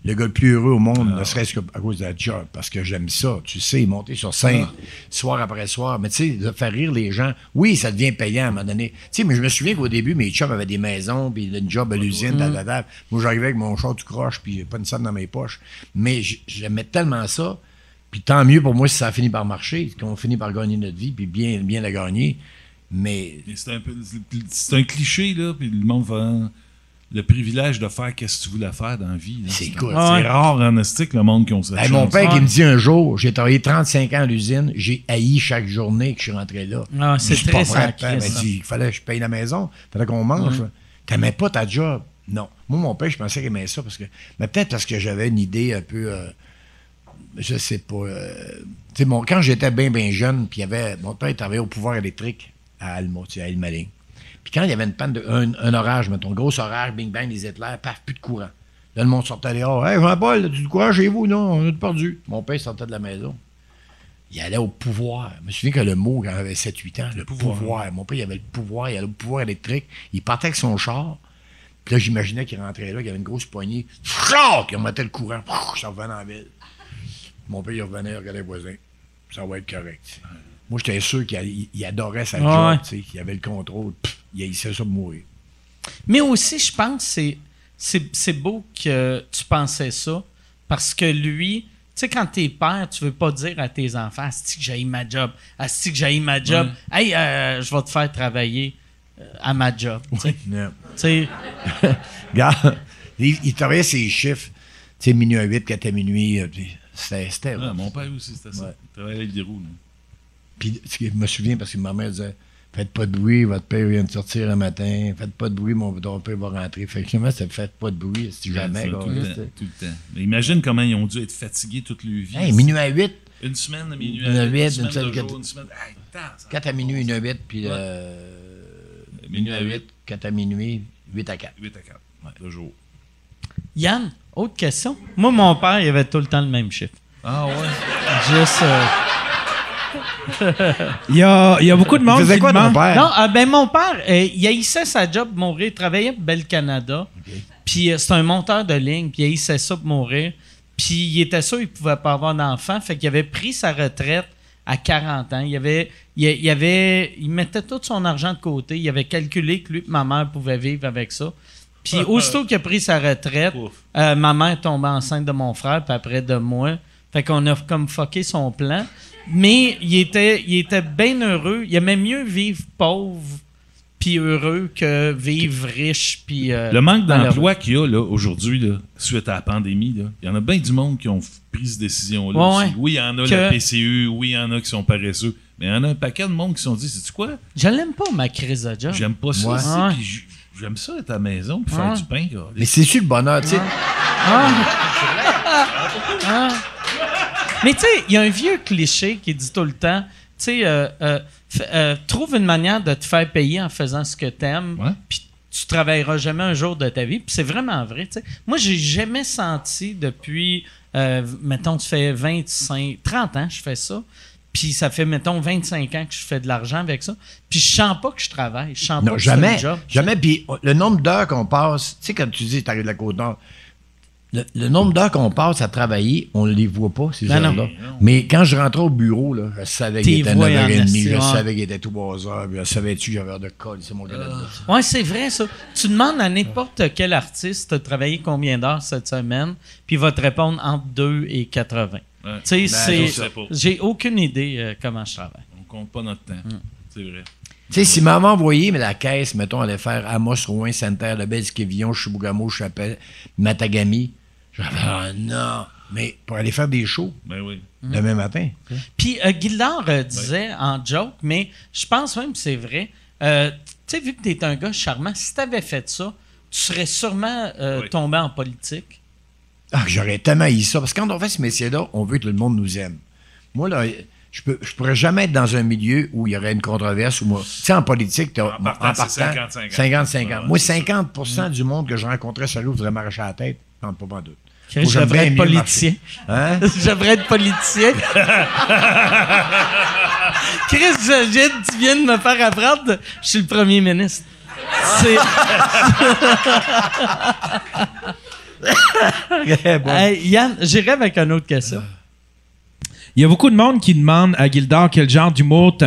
le gars le plus heureux au monde, Ah. ne serait-ce qu'à cause de la job, parce que j'aime ça. Tu sais, monter sur scène, Ah. soir après soir. Mais tu sais, de faire rire les gens, oui, ça devient payant à un moment donné. Tu sais, mais je me souviens qu'au début, mes chums avaient des maisons, puis une job à l'usine, Mm. ta. Moi, j'arrivais avec mon char tout croche, puis j'ai pas une scène dans mes poches. Mais j'aimais tellement ça. Puis tant mieux pour moi si ça a fini par marcher, qu'on finit par gagner notre vie, puis bien, bien la gagner. Mais Et C'est un, peu- c'est un cliché, là, puis le monde va le privilège de faire qu'est-ce que tu voulais faire dans la vie. là. C'est cool. c'est rare en estique, le monde qui ont cette Hey, mon père qui me dit un jour, j'ai travaillé 35 ans à l'usine, j'ai haï chaque journée que je suis rentré là. Ah, c'est très pas vrai, sacré, m'a ça. dit, il fallait que je paye la maison, il fallait qu'on mange. T'aimais pas ta job? Non. Moi, mon père, je pensais qu'il aimait ça parce que. Mais peut-être parce que j'avais une idée un peu. euh, je sais pas. euh, tu sais, mon, quand j'étais bien, bien jeune, puis il y avait. Mon père il travaillait au pouvoir électrique à Alma, tu sais, à Ilmaling. Puis quand il y avait une panne de. Un, un orage, mettons, gros orage, bing bang, des éclairs, paf, plus de courant. Là, le monde sortait dehors. Hey, Jean-Paul, as-tu du courant chez vous? Non, on a tout perdu. Mon père sortait de la maison. Il allait au pouvoir. Je me souviens que le mot, quand j'avais 7-8 ans, le pouvoir. pouvoir. Mon père, il avait le pouvoir, il avait le pouvoir électrique. Il partait avec son char. Puis là, j'imaginais qu'il rentrait là, qu'il y avait une grosse poignée. Froc! Il remettait le courant. Pfff, Ça revenait en ville. Mon père, il revenait, il regardait les voisins. Ça va être correct. Moi, j'étais sûr qu'il il- il adorait sa job, tu qu'il avait le contrôle. Pff, il haïssait ça de mourir. Mais aussi, je pense que c'est- c'est c'est beau que tu pensais ça parce que lui, tu sais, quand t'es père, tu veux pas dire à tes enfants Asti que j'ai ma job, Asti que j'ai ma job, hey, euh, je vais te faire travailler euh, à ma job. Tu Regarde, il, il travaillait ses chiffres. Tu sais, minuit à 8, 4 à minuit. euh, C'était. c'était Ah, mon père aussi, c'était ça. Ouais. Il travaillait avec des roues. Puis je me souviens parce que ma mère disait Faites pas de bruit, votre père vient de sortir un matin. Faites pas de bruit, mon père va rentrer. Fait que finalement, c'était Faites pas de bruit, si jamais. Ça, tout, le temps, c'était- tout le temps. Mais imagine comment ils ont dû être fatigués toute leur vie. Hey, minuit à 8, Une semaine minuit Minuit à à huit, une une semaine de jour, une semaine... Hey, putain, ça- 4 à minuit, 1 à 8, puis Ouais. euh, minuit à 8, 4 à minuit, 8 à 4. 8 à 4, le jour. Yann, autre question. Moi, mon père, il avait tout le temps le même chiffre. Ah ouais? Juste. euh, Il y a, il y a beaucoup de monde qui quoi, demande- père? Non, ah, ben mon père, euh, il haïssait sa job pour mourir. Il travaillait pour Bell Canada. Puis euh, c'est un monteur de ligne, puis il haïssait ça pour mourir. Puis il était sûr qu'il pouvait pas avoir d'enfant. Fait qu'il avait pris sa retraite à 40 ans. Il avait, il, il avait, il mettait tout son argent de côté. Il avait calculé que lui et ma mère pouvaient vivre avec ça. Puis aussitôt qu'il a pris sa retraite, euh, ma mère tombait enceinte de mon frère, puis après de moi. Fait qu'on a comme fucké son plan. Mais il était, il était bien heureux. Il aimait mieux vivre pauvre puis heureux que vivre riche puis euh, Le manque d'emploi qu'il y a là, aujourd'hui, là, suite à la pandémie, là, il y en a bien du monde qui ont pris cette décision-là. Ouais, aussi. ouais. Oui, il y en a Que- la PCU, oui, il y en a qui sont paresseux, mais il y en a un paquet de monde qui se sont dit, c'est quoi? Je l'aime pas, ma crise de job. J'aime pas ça, Ouais. j'aime ça être à la maison puis Ouais. faire du pain. gars. Mais c'est-tu le bonheur, tu sais? Mais tu sais, il y a un vieux cliché qui dit tout le temps, tu sais, euh, euh, euh, trouve une manière de te faire payer en faisant ce que t'aimes, puis tu travailleras jamais un jour de ta vie. Puis c'est vraiment vrai. tu sais. Moi, j'ai jamais senti depuis, euh, mettons, tu fais 25, 30 ans que je fais ça. Puis ça fait, mettons, 25 ans que je fais de l'argent avec ça. Puis je sens pas que je travaille. Je sens pas Non, que je fais jamais. le job. Jamais. Puis le nombre d'heures qu'on passe, tu sais, quand tu dis tu arrives de la Côte-Nord, le, le nombre d'heures qu'on passe à travailler, on ne les voit pas, ces Ben heures-là. Mais quand je rentrais au bureau, là, je savais qu'il était vois en 9h30, esti, je savais qu'il était tout 3h, puis je savais-tu que j'avais heure de colle, c'est mon gars là-dedans. Oui, c'est vrai, ça. Tu demandes à n'importe quel artiste de travailler combien d'heures cette semaine, puis il va te répondre entre 2 et 80. Ouais. Tu sais, Ben. J'ai aucune idée euh, comment je travaille. On compte pas notre temps. Mm. C'est vrai. Tu sais, si maman envoyé, mais la caisse, mettons, allait faire Amos, Rouen, Sainte-Terre, Le Bel-Esquivillon, Chibougamau, Chapelle, Matagami, j'avais ah non, mais pour aller faire des shows Ben oui. demain matin. Puis euh, Gildard euh, disait en joke, mais je pense même que c'est vrai. euh, tu sais, vu que tu es un gars charmant, si tu avais fait ça, tu serais sûrement euh, Oui. tombé en politique. Ah, j'aurais tellement haï ça. Parce que quand on fait ce métier-là, on veut que le monde nous aime. Moi, là, je peux, je pourrais jamais être dans un milieu où il y aurait une controverse. Ou moi, tu sais, en politique, En partant, c'est 50-50. 50-50. Ouais, Moi, c'est ça. 50% du monde que je rencontrais la route voudrait m'arracher à la tête. Non, pas pas que j'aime J'aimerais bien être politicien. Hein? J'aimerais être politicien. Chris, je viens de- tu viens de me faire apprendre, je suis le premier ministre. C'est. Bon. Hey, Yann, j'irai avec une autre question. Il y a beaucoup de monde qui demande à Gildard quel genre d'humour tu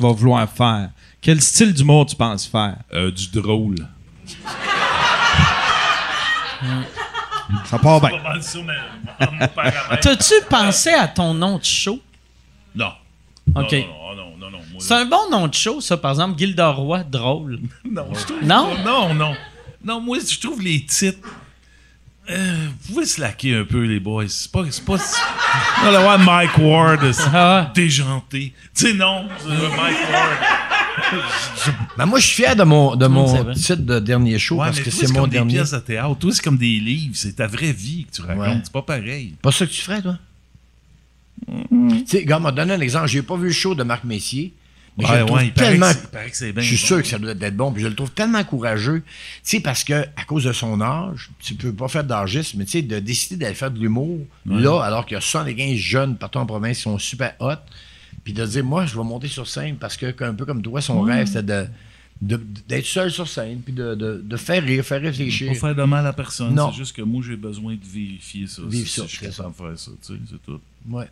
vas vouloir faire. Quel style d'humour tu penses faire? Euh, du drôle. Ça part bien. T'as-tu pensé à ton nom de show? Non. Ok. Non, non, non, non, non. C'est un bon nom de show, ça, par exemple, Gildor Roy, drôle. Non, je trouve Non? non, non. Non, moi, je trouve les titres. Euh, vous pouvez slacker un peu, les boys. C'est pas. C'est pas. On va voir Mike Ward, c'est Ah. déjanté. Tu sais, non, Mike Ward. Ben, moi, je suis fier de mon, de mon titre de dernier show Ouais, parce mais que c'est mon comme dernier. des pièces de théâtre. Toi, c'est comme des livres. C'est ta vraie vie que tu racontes. Ouais. C'est pas pareil. Pas ça que tu ferais, toi? Tu sais, gars, m'a donné un exemple. J'ai pas vu le show de Marc Messier. Mais je le trouve paraît tellement. que c'est- il paraît que c'est bien Je suis bon. sûr que ça doit être bon. Puis je le trouve tellement courageux. Tu sais, parce que, à cause de son âge, tu peux pas faire d'argisme, mais tu sais, de décider d'aller faire de l'humour, là, alors qu'il y a 75 jeunes partout en province qui sont super hot, puis de dire, moi, je vais monter sur scène parce que, un peu comme toi, son rêve, c'était d'être seul sur scène, puis de, de, de faire rire, faire réfléchir. Pas faire de mal à personne. Non. C'est juste que moi, j'ai besoin de vérifier ça. Vivre ça, je suis capable de faire ça. Tu sais, c'est tout. Ouais.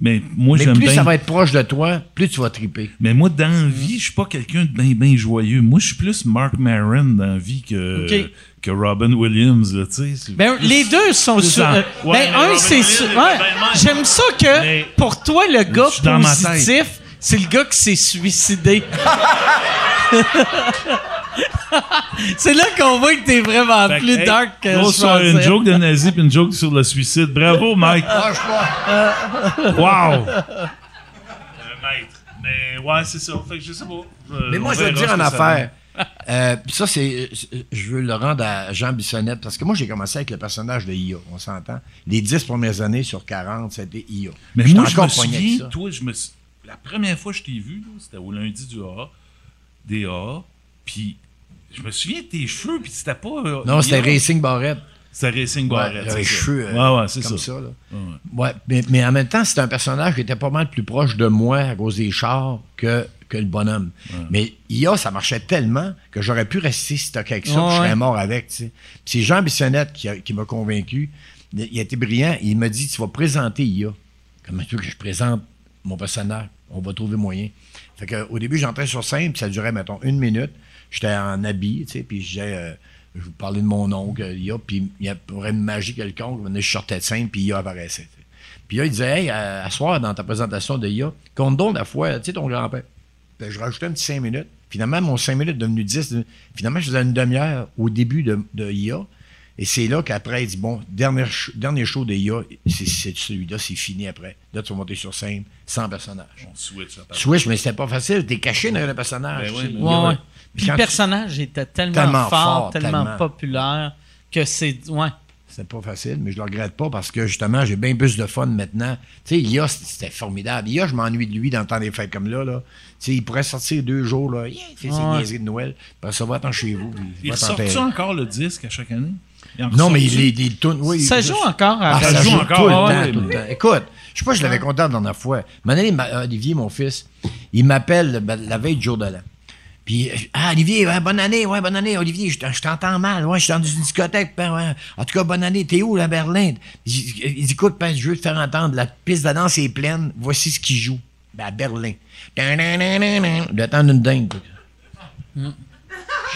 Mais moi, Mais plus bien. ça va être proche de toi, plus tu vas triper. Mais moi, dans la vie, je suis pas quelqu'un de bien, bien joyeux. Moi, je suis plus Mark Maron dans la vie que, Ok. Que Robin Williams, là, tu sais. Ben, les deux sont sur. euh, Ouais, ben, un, c'est est ouais. J'aime ça que, Mais- pour toi, le gars positif, c'est le gars qui s'est suicidé. c'est là qu'on voit que t'es vraiment Fait plus hey, dark que je soirée, une pensais. joke de nazi puis une joke sur le suicide. Bravo, Mike. wow. maître. Mais ouais, c'est ça. Fait que je sais pas. Euh, Mais moi, je vais te verra dire ça affaire. Euh, puis ça, c'est. Je veux le rendre à Jean Bissonnette, parce que moi, j'ai commencé avec le personnage de IA, on s'entend. Les 10 premières années sur 40, c'était IA. Mais moi, je me souviens, toi, je me la première fois que je t'ai vu, c'était au lundi du AA, des AA, puis je me souviens de tes cheveux, puis c'était pas... euh, Non, c'était. Racing Barrette. C'était Racing Ouais, Barrett. j'avais les c'est cheveux euh, Ouais, ouais, c'est comme ça. ça. là. Ouais, ouais. Ouais, mais, mais en même temps, c'était un personnage qui était pas mal plus proche de moi à cause des chars que, que le bonhomme. Mais IA, ça marchait tellement que j'aurais pu rester stocké avec ça, puis je Ouais, serais ouais. mort avec. tu sais. Puis c'est Jean Bissonnette qui, m'a convaincu. Il, a été brillant. Il m'a dit Tu vas présenter IA. Comment tu veux que je présente mon personnage? On va trouver moyen. Fait que, au début, j'entrais sur scène, puis ça durait, mettons, une minute. J'étais en habit, tu sais, puis je disais, euh, je vous parlais de mon oncle, IA, puis il y aurait une magie quelconque, venait, je sortais de scène, puis IA apparaissait. Puis là, il disait, hey, à, à soir, dans ta présentation de IA, compte donc la fois, tu sais, ton grand-père. Puis je rajoutais un petit 5 minutes. Finalement, mon 5 minutes est devenu 10. Finalement, je faisais une demi-heure au début de, de IA. Et c'est là qu'après, il dit Bon, dernier, dernier show de IA, c'est celui-là, c'est fini après. Là, tu vas monter sur scène sans personnage. On switch. Switch, mais c'était pas facile. T'es caché dans un personnage. Ben Ouais, ouais. Puis le tu- personnage était tellement, Tellement fort, fort, tellement, tellement. populaire que c'est. Ouais. C'était pas facile, mais je le regrette pas parce que justement, j'ai bien plus de fun maintenant. Tu sais, IA, c'était formidable. IA, je m'ennuie de lui dans le temps des fêtes comme là. là. Tu sais, il pourrait sortir deux jours, là. Yeah, il fait ses Ouais. niaiseries de Noël. Puis ça va attendre chez vous. Il tu encore le disque à chaque année? Non, mais il, il, il tourne. Oui, Ça joue encore à Ah, ça, Ça joue joue encore encore, tout le temps, ouais, tout le mais- temps. Écoute, je sais pas, je l'avais compté la dernière fois. Mais un année, ma- Olivier, mon fils, il m'appelle ben, la veille du jour de l'an. Puis, euh, ah, Olivier, ouais, bonne année, ouais, bonne année, Olivier, je, je t'entends mal, ouais, je suis dans une discothèque, ben, ouais. En tout cas, bonne année, t'es où, à Berlin? Il, dit, écoute, ben, je veux te faire entendre, la piste de danse est pleine, voici ce qu'il joue. Ben, à Berlin. Le temps d'une dingue. Je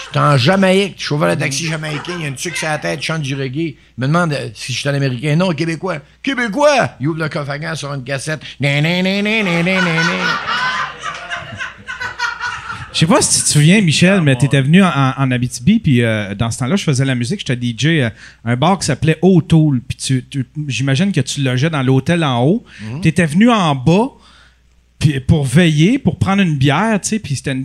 suis en Jamaïque, chauffeur de taxi jamaïcain, il y a une tuque sur la tête, il chante du reggae. Il me demande euh, si je suis un Américain. Non, Québécois. Québécois! Il ouvre le coffre à sur une cassette. Nan, nan, nan, Je sais pas si tu te souviens, Michel, mais tu étais venu en, en Abitibi, puis euh, dans ce temps-là, je faisais la musique, j'étais DJ euh, un bar qui s'appelait O'Toole, puis tu, tu- j'imagine que tu logeais dans l'hôtel en haut. Tu étais venu en bas puis pour veiller, pour prendre une bière, tu sais, puis c'était une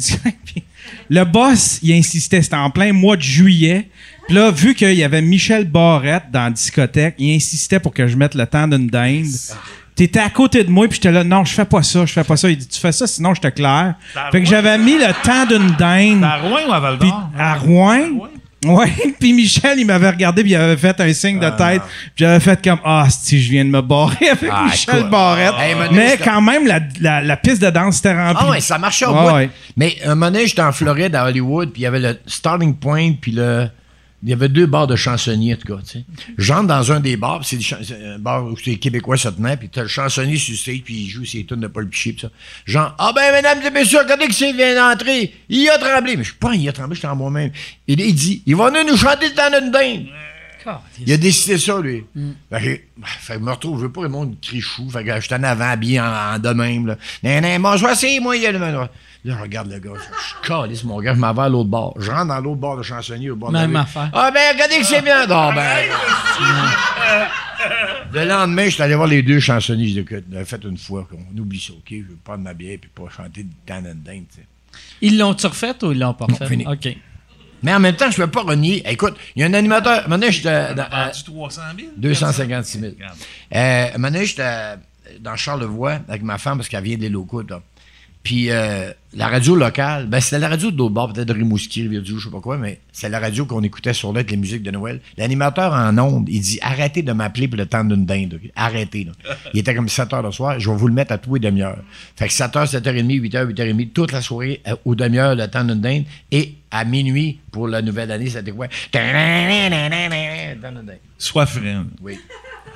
le boss, il insistait, c'était en plein mois de juillet. Puis là, vu qu'il y avait Michel Barrette dans la discothèque, il insistait pour que je mette le temps d'une dinde. T'étais à côté de moi, puis j'étais là, non, je fais pas ça, je fais pas ça. Il dit, tu fais ça, sinon je te claire. Fait que j'avais mis le temps d'une dinde. À Rouen ou à Val d'Or? à Rouen? Ouais, puis Michel, il m'avait regardé, puis il avait fait un signe de tête. Puis j'avais fait comme Ah, si je viens de me barrer avec Ah, Michel écoute. Barrette. Hey, mais quand même, la, la, la piste de danse était remplie. Ah ouais, ça marchait au Ouais, bout. ouais. Mais un moment donné, j'étais en Floride, à Hollywood, puis il y avait le Starting Point, puis le... Il y avait deux bars de chansonniers, en tout cas, tu sais. J'entre dans un des bars, c'est c'est un bar où les Québécois se tenaient, puis t'as le chansonnier sur le stage, puis il joue ses tunes de Paul Piché, puis ça. Genre, ah ben, mesdames et messieurs, regardez que c'est vient d'entrer. Il a tremblé. Mais je suis pas, il a tremblé, j'étais en moi-même. Il dit, il va venir nous chanter temps d'une dinde. Il a décidé ça, lui. Fait, que, fait que je me retrouve, je veux pas que le monde crie chou. Fait que j'étais en avant, habillé en, en de même. Là. Nan, nan, bon, je vais essayer, moi, il y a le Là, je regarde le gars. Je, je calisse, mon gars, je m'en vais à l'autre bord. Je rentre dans l'autre bord de chansonnier au bord Même de affaire. Ah, ben, regardez que c'est bien. Ah, ben. Le lendemain, je suis allé voir les deux chansonniers. Je dis, écoute, on a fait une fois, on oublie ça, OK? Je veux prendre ma bière puis pas chanter de Dan and Dane, tu sais. Ils l'ont-tu refait ou ils l'ont pas refait? fini. OK. Mais en même temps, je ne peux pas renier. Écoute, il y a un animateur. Maintenant, j'étais dans- à- Vendu 300 000? 256 000. Regarde. Euh, un moment donné, j'étais euh, dans Charlevoix avec ma femme parce qu'elle vient des locaux. là. Puis euh, la radio locale, ben c'était la radio de peut-être de Rimouski, Rivière-du-Loup, je sais pas quoi, mais c'est la radio qu'on écoutait sur avec les musiques de Noël. L'animateur en ondes, il dit arrêtez de m'appeler pour le temps d'une dinde. Arrêtez. Là. Il était comme 7 heures le soir, je vais vous le mettre à tous les demi-heures. Fait que 7 h 7h30, 8 h 8h30, toute la soirée euh, aux demi-heures le temps d'une dinde. Et à minuit, pour la nouvelle année, c'était quoi? Sois franc. Oui.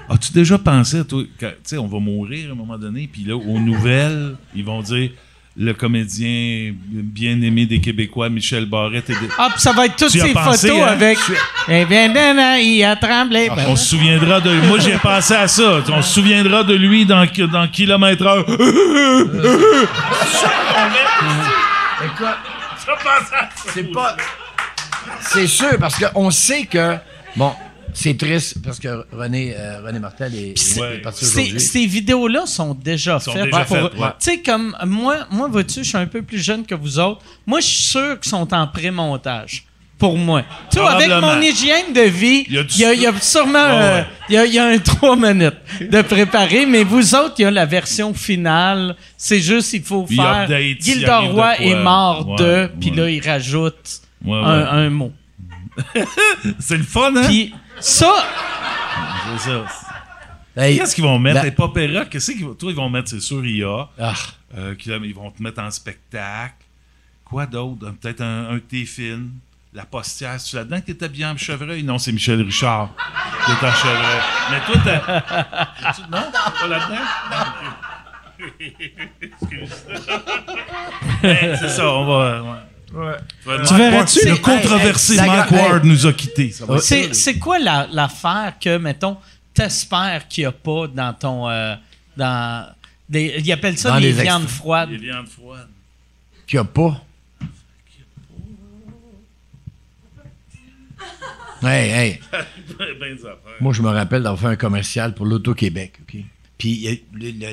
As-tu déjà pensé, toi, tu sais, on va mourir à un moment donné, puis là, aux nouvelles, ils vont dire le comédien bien-aimé des Québécois, Michel Barrette. Et des- Ah, puis ça va être toutes Tu ces pensé, photos hein? avec. Eh bien, nan, nan, il a tremblé. Ben, On se souviendra de. Moi, j'ai pensé à ça. On se souviendra de lui dans, dans kilomètre heure. C'est pas. C'est sûr, parce qu'on sait que. Bon, c'est triste parce que René, euh, René Martel est, est- Ouais. est parti Ces, aujourd'hui. ces vidéos-là sont déjà Sont faites. déjà pour- faites, ouais. Tu sais, comme moi, moi vois-tu, je suis un peu plus jeune que vous autres. Moi, je suis sûr qu'ils sont en pré-montage. Pour moi. Tu vois, avec mon hygiène de vie, Il y a du il y a, il y a sûrement Ouais, euh, il y a, il y a un trois minutes de préparer, mais vous autres, il y a la version finale. C'est juste, il faut Il faire. update, il Gilda arrive de Roy quoi. est mort Ouais, de, puis ouais. là, il rajoute Ouais, ouais. Un, un mot. C'est le fun, hein? Puis ça, C'est ça. Hey, Qu'est-ce qu'ils vont mettre? la- Les pop rock, qu'est-ce qu'ils vont. Toi, ils vont mettre, c'est sûr, IA. Ah, Euh, qu'ils- ils vont te mettre en spectacle. Quoi d'autre? Peut-être un, un de tes films. La postière. C'est là-dedans? Que t'es habillé en chevreuil? Non, c'est Michel Richard qui est en chevreuil. Mais toi, t'as. non? Pas là-dedans? Hey, c'est ça, on va. ouais. Ouais. Tu verrais-tu- Le controversé hey. Ward nous a quittés? C'est, quoi la- l'affaire que, mettons, t'espères qu'il n'y a pas dans ton. euh, dans, des, ils appellent ça Dans des les viandes extra- froides. Les viandes froides. qu'il n'y a pas. Hey, hey. ben affaires. Moi, je me rappelle d'avoir fait un commercial pour l'Auto-Québec. OK? Puis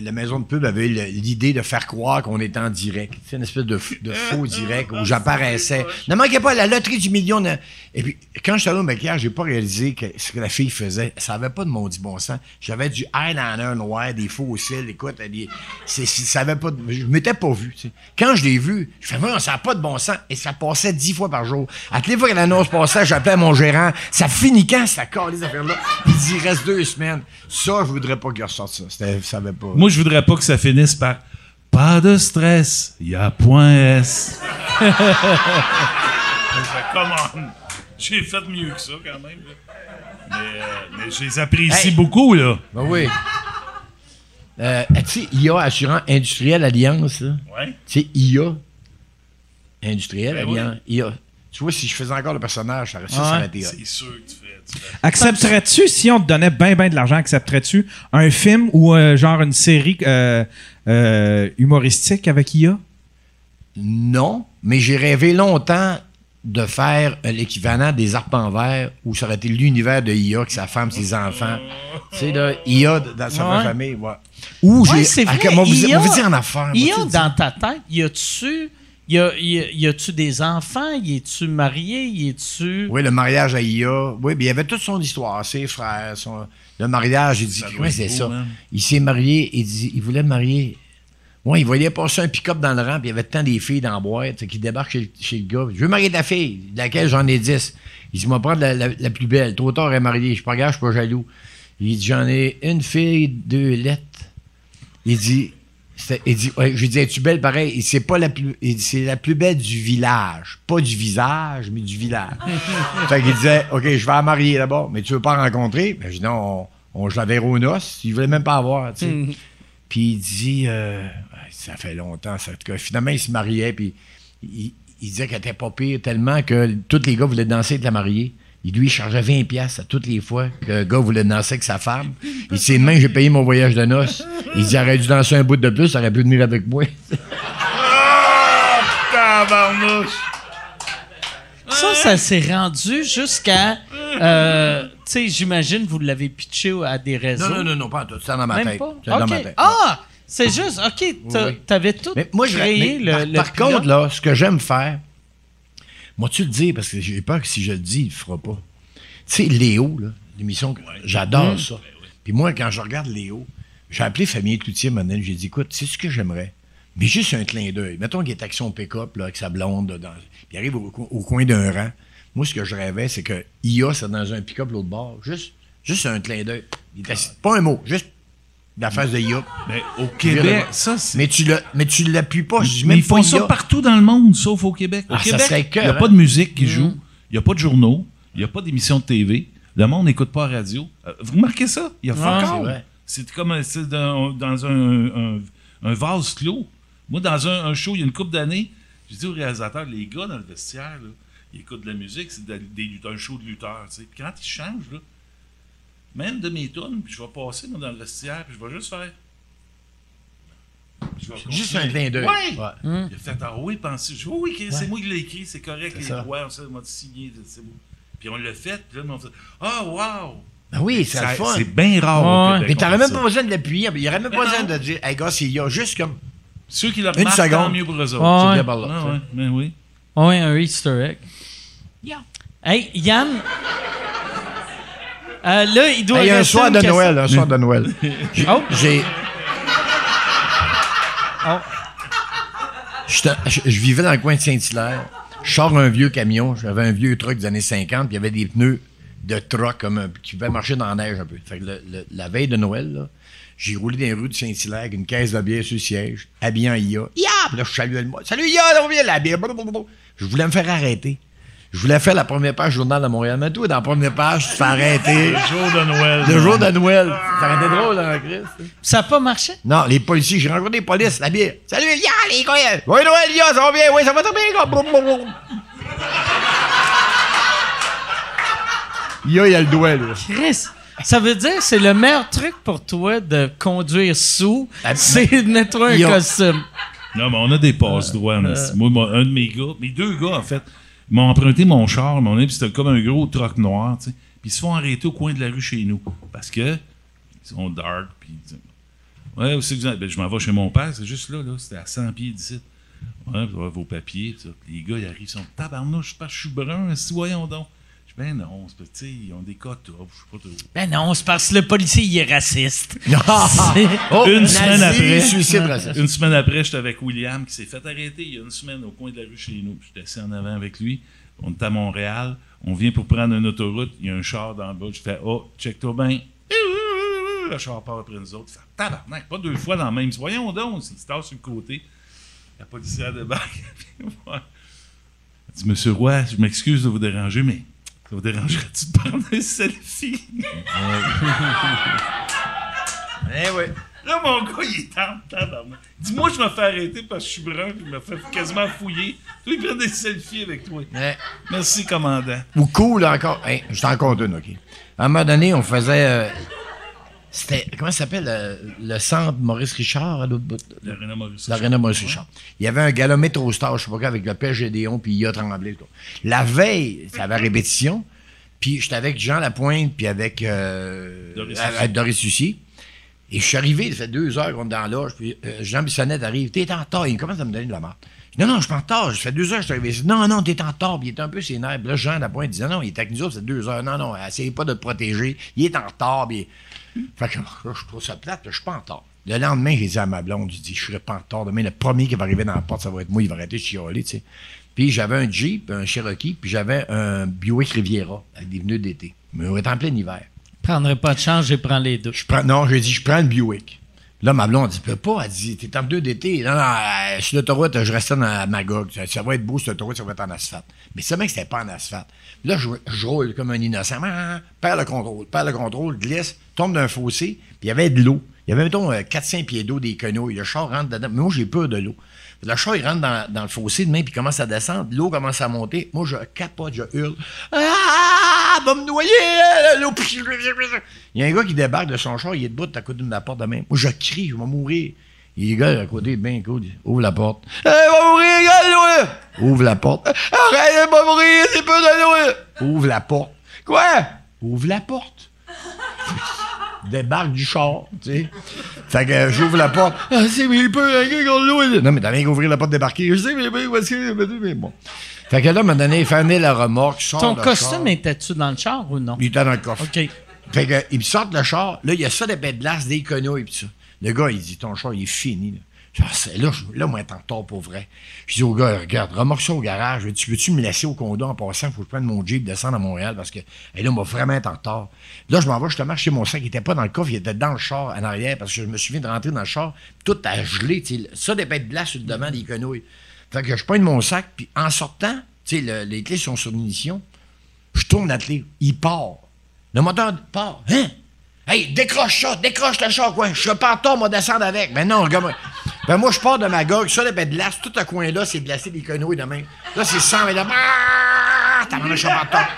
la maison de pub avait l'idée de faire croire qu'on était en direct. C'est une espèce de, de faux direct où j'apparaissais. Ne manquez pas la loterie du million. de- Et puis, quand je suis allé au maquillage, j'ai pas réalisé que ce que la fille faisait, ça avait pas de maudit bon sens. J'avais du eyeliner noir, des faux cils. Écoute, des- ça avait pas de- je m'étais pas vu. Quand je l'ai vu, je fais, Voyons, ça n'a pas de bon sens. Et ça passait dix fois par jour. À toutes les fois que l'annonce passait, j'appelais mon gérant. Ça finit quand, ça colle les affaires-là? Il dit, il reste deux semaines. Ça, je voudrais pas qu'il ressorte ça. Ça pas. Moi, je voudrais pas que ça finisse par pas de stress, y a point S. J'ai fait mieux que ça quand même. Mais, euh, mais je les apprécie Hey. beaucoup, là. Ben oui. Euh, tu sais, IA Assurant Industriel Alliance, là. Ouais. Tu sais, IA Industriel Ben Alliance. IA. Tu vois, si je faisais encore le personnage, ça, ça, ça aurait été hot. C'est sûr que tu fais. Accepterais-tu, si on te donnait ben ben de l'argent, accepterais-tu un film ou euh, genre une série euh, euh, humoristique avec IA? Non, mais j'ai rêvé longtemps de faire l'équivalent des arpents verts où ça aurait été l'univers de IA avec sa femme, ses enfants. tu sais, là, IA dans sa Ouais. famille, ouais. Ou Ouais, j'ai. c'est Ah, vrai, que- moi, vous, IA moi, vous dire en affaires. Il y moi, a tu sais, dans ta tête, y a-tu. Y a- y a- y a-tu des enfants? Y es-tu marié? Y es-tu. Oui, le mariage à IA. Oui, mais il y avait toute son histoire, ses frères, son... le mariage. Il dit, comment être c'est beau, ça? Il s'est marié, il dit, il voulait me marier. Oui, il voyait passer un pick-up dans le rang, puis il y avait tant des filles dans la boîte, qui débarquent chez, le- chez le gars. Je veux marier ta fille, de laquelle j'en ai 10. Il dit, moi, prendre la, la- la plus belle. Trop tard, elle est mariée. Je suis pas gars, je suis pas jaloux. Il dit, j'en ai une fille, deux lettres. Il dit, il dit, ouais, je lui dis, es-tu belle? Pareil? Il c'est pas la plus, c'est la plus belle du village. Pas du visage, mais du village. fait qu'il disait, OK, je vais la marier d'abord, mais tu veux pas rencontrer? Ben, je dis, non, on, on je la verrai aux noces. Il voulait même pas avoir, tu sais. Puis il dit, euh, ça fait longtemps, ça. Finalement, il se mariait, puis il, il disait qu'elle était pas pire tellement que tous les gars voulaient danser avec la mariée. Il lui, il chargeait 20$ piastres à toutes les fois que le gars voulait danser avec sa femme. Il dit, demain, j'ai payé mon voyage de noces. Il dit, j'aurais dû danser un bout de plus, ça aurait pu venir avec moi. Tabarnouche! Ça, ça s'est rendu jusqu'à. euh, tu sais, j'imagine vous l'avez pitché à des réseaux. Non, non, non, non, pas en tout. C'est dans ma Même tête. pas? Dans ma tête. Ah! C'est juste, OK, t'avais tout Mais moi, je créé mais le, par, le par pilote. contre, là, ce que j'aime faire, moi, tu le dis, parce que j'ai peur que si je le dis, il le fera pas. Tu sais, Léo, là, l'émission, j'adore Mm. ça. Puis moi, quand je regarde Léo, j'ai appelé Famille Cloutier Monel, j'ai dit, écoute, c'est ce que j'aimerais. Mais juste un clin d'œil. Mettons qu'il est action pick-up, là, avec sa blonde, dans, puis il arrive au, co- au coin d'un rang. Moi, ce que je rêvais, c'est que IA, c'est dans un pick-up l'autre bord. Juste, juste un clin d'œil. Il est assis- Pas un mot, juste la face de IA. Mais au Québec, ça, c'est. Mais tu le, mais tu l'appuies pas. Je dis Mais ils font ça partout dans le monde, sauf au Québec. Au Ah, ça Québec, il n'y a pas de musique qui joue, il n'y a pas de journaux, il n'y a pas d'émission de TV. Le monde n'écoute pas la radio. Euh, vous remarquez ça? Il y a fuck c'est comme dans, dans un, un- un vase clos. Moi, dans un, un show, il y a une couple d'années, j'ai dit au réalisateur, les gars dans le vestiaire, là, ils écoutent de la musique, c'est des un show de lutteurs. Puis quand ils changent, là, même de mes tunes, puis je vais passer moi, dans le vestiaire, puis je vais juste faire. Je vais Juste un clin d'œil. Ouais. Ouais. Il a fait Ah oui, pensez. Je dis, oui, oui, c'est moi qui l'ai écrit, c'est correct, les droits, on s'est- signé, c'est beau. Puis on l'a fait, puis là, on fait Ah, wow! Ben oui, c'est le fun. C'est bien rare Ouais. Mais t'aurais même pas besoin de l'appuyer. Il n'y aurait même pas besoin de dire, hey gars, c'est IA. Juste comme. Ceux qui le Une remarquent, tant seconde. mieux pour eux autres. Ouais. C'est bien par là. Ah, ouais, ben oui. Oui, un Easter egg. Hey, Yann. Euh, là, il doit Hey, un soir de Noël, un soir de Noël. J'ai- Oh. Oh. Je, je vivais dans le coin de Saint-Hilaire. Je sors un vieux camion. J'avais un vieux truck des années 50, puis il y avait des pneus de truck comme un- qui pouvaient marcher dans la neige un peu. Fait que le- le- la veille de Noël, j'ai roulé dans les rues de Saint-Hilaire avec une caisse de bière sur le siège, habillé en IA. IA! Puis là, je saluais le monde. Salut IA, on vient la bière. Je voulais me faire arrêter. Je voulais faire la première page du Journal de Montréal. Mais toi, dans la première page, fais arrêter. Le jour de Noël. Le jour de Noël. Ça été drôle, hein, Chris? Ça n'a pas marché? Non, les policiers, j'ai rencontré les polices, la bière. Salut, ya, les gars! Oui, Noël, ya, ça va bien, oui, ça va très bien, gars. Boum, boum, boum. Ya, il a le doigt, là. Chris, ça veut dire que c'est le meilleur truc pour toi de conduire sous, c'est de mettre un costume. Non, mais on a des passe-droits. Euh. en esti. Moi, un de mes gars, mes deux gars, en fait, m'ont emprunté mon char, mon puis c'était comme un gros truck noir, tu sais. Puis ils se font arrêter au coin de la rue chez nous. Parce que ils sont dark, puis. Ouais, ben, je m'en vais chez mon père, c'est juste là, là. C'était à 100 pieds d'ici. Ouais, vous avez vos papiers. pis ça. Les gars, ils arrivent, ils sont tabarnouche, parce que je suis brun, si voyons donc. Je ben non, c'est pas, tu sais, ils ont des cotes, je sais pas trop. Ben non, c'est parce que le policier, il est raciste. Oh, Une nazi, semaine après. suicide raciste. Une semaine après, j'étais avec William qui s'est fait arrêter il y a une semaine au coin de la rue chez nous. J'étais assis en avant avec lui. On est à Montréal. On vient pour prendre une autoroute. Il y a un char dans le bas. Je fais Oh, check-toi bien. Le char part après nous autres. Il fait Tabarnak, pas deux fois dans le même. Voyons donc, il se tasse sur le côté. La policière débarque. Elle dit Monsieur Roy, je m'excuse de vous déranger, mais ça vous dérangerait-tu de prendre un selfie? Eh oui. Là, mon gars, il est en tabarnak. Dis-moi, je me fais arrêter parce que je suis brun, puis il me fait quasiment fouiller. Toi, il prend des selfies avec toi. Ouais. Merci, commandant. Ou cool encore. Hey, je t'en compte une, OK? À un moment donné, on faisait. euh, c'était. Comment ça s'appelle euh, le centre Maurice Richard à l'autre bout? L'Arena Maurice. L'Arena Maurice Richard. Il y avait un gala métro star, je sais pas quoi, avec le père Gédéon puis a Tremblay. tout. La veille, ça avait répétition. Puis j'étais avec Jean Lapointe puis avec euh, Doris. Doris Lucier. Et je suis arrivé, ça fait deux heures qu'on est dans la loge, puis euh, Jean Bissonnette arrive. T'es en retard. Il commence à me donner de la dis, non, non, je suis pas en retard. Ça fait deux heures que je suis arrivé. ici. Non, non, t'es en retard. Puis il était un peu sénère. Puis là, Jean Lapointe disait, non, il est avec nous autres, ça fait deux heures. Non, non, essayez pas de te protéger. Il est en retard. Puis... Fait que je trouve ça plate, je suis pas en retard. Le lendemain, j'ai dit à ma blonde, j'ai dit, je serai pas en retard. Demain, le premier qui va arriver dans la porte, ça va être moi, il va arrêter de chialer, tu sais. Puis j'avais un Jeep, un Cherokee, puis j'avais un Buick Riviera avec des pneus d'été. Mais on est en plein hiver. prendrai pas de chance, je prends les deux. Je prends, non, j'ai dit, je prends le Buick. Là, ma blonde dit, peux pas. Elle dit, t'es en deux d'été. Non, non, euh, sur l'autoroute, je restais dans Magog. Ça, ça va être beau, sur l'autoroute, ça va être en asphalte. Mais c'est que c'était pas en asphalte. Là, je, je roule comme un innocent. Ah, Perds le contrôle, perds le contrôle, glisse, tombe d'un fossé, puis il y avait de l'eau. Il y avait, mettons, euh, 400 pieds d'eau, des quenouilles. Le char rentre dedans. Mais moi, j'ai peur de l'eau. Le char, il rentre dans, le fossé demain, puis il commence à descendre. L'eau commence à monter. Moi, je capote, je hurle. Ah, va me noyer! euh, l'eau. Il y a un gars qui débarque de son char, il est debout à côté de la porte de même. Moi, je crie, je vais mourir. Il gars à côté, bien cool. Ouvre la porte. Hey, va mourir, gars! Ouvre la porte. Arrête, va mourir, c'est peu de l'eau! Ouvre la porte. Quoi? Ouvre la porte. Débarque du char, tu sais. Fait que euh, j'ouvre la porte. Ah, c'est mais l'eau. Non, mais t'as rien qu'à ouvrir la porte débarquer. Je sais, mais, mais, mais, mais bon. Fait que là, à un moment donné, il fait la remorque, sort Ton le costume char. était-tu dans le char ou non? Il était dans le coffre. OK. Fait que, il me sort le char. Là, il y a ça des bêtes de glace, des quenouilles, pis ça. Le gars, il dit, ton char, il est fini, là. Je dis, là, je- là, moi, en retard pour vrai. Je dis au gars, regarde, remorque ça au garage. Tu veux-tu me laisser au condo en passant? Faut que je prenne mon Jeep, descendre à Montréal parce que, et là, on va vraiment être en retard. Là, je m'en vais justement chez mon sac. Il était pas dans le coffre, il était dans le char, en arrière, parce que je me souviens de rentrer dans le char, tout a gelé. Ça, des bêtes de glace sur le devant des quenouilles. Fait que je prends mon sac, puis en sortant, tu sais, le- les clés sont sur l'ignition. Je tourne la clé. Il part. Le moteur part. Hein? Hey, décroche ça, décroche le char, quoi. Je suis pas en retard, moi, descendre avec. Ben non, regarde. Ben moi, je pars de ma gogue. Ça, le bête de glace, tout ce coin-là, c'est glacé des quenouilles de même. Là, c'est 100 mais là. Ah, T'as je suis pas en retard.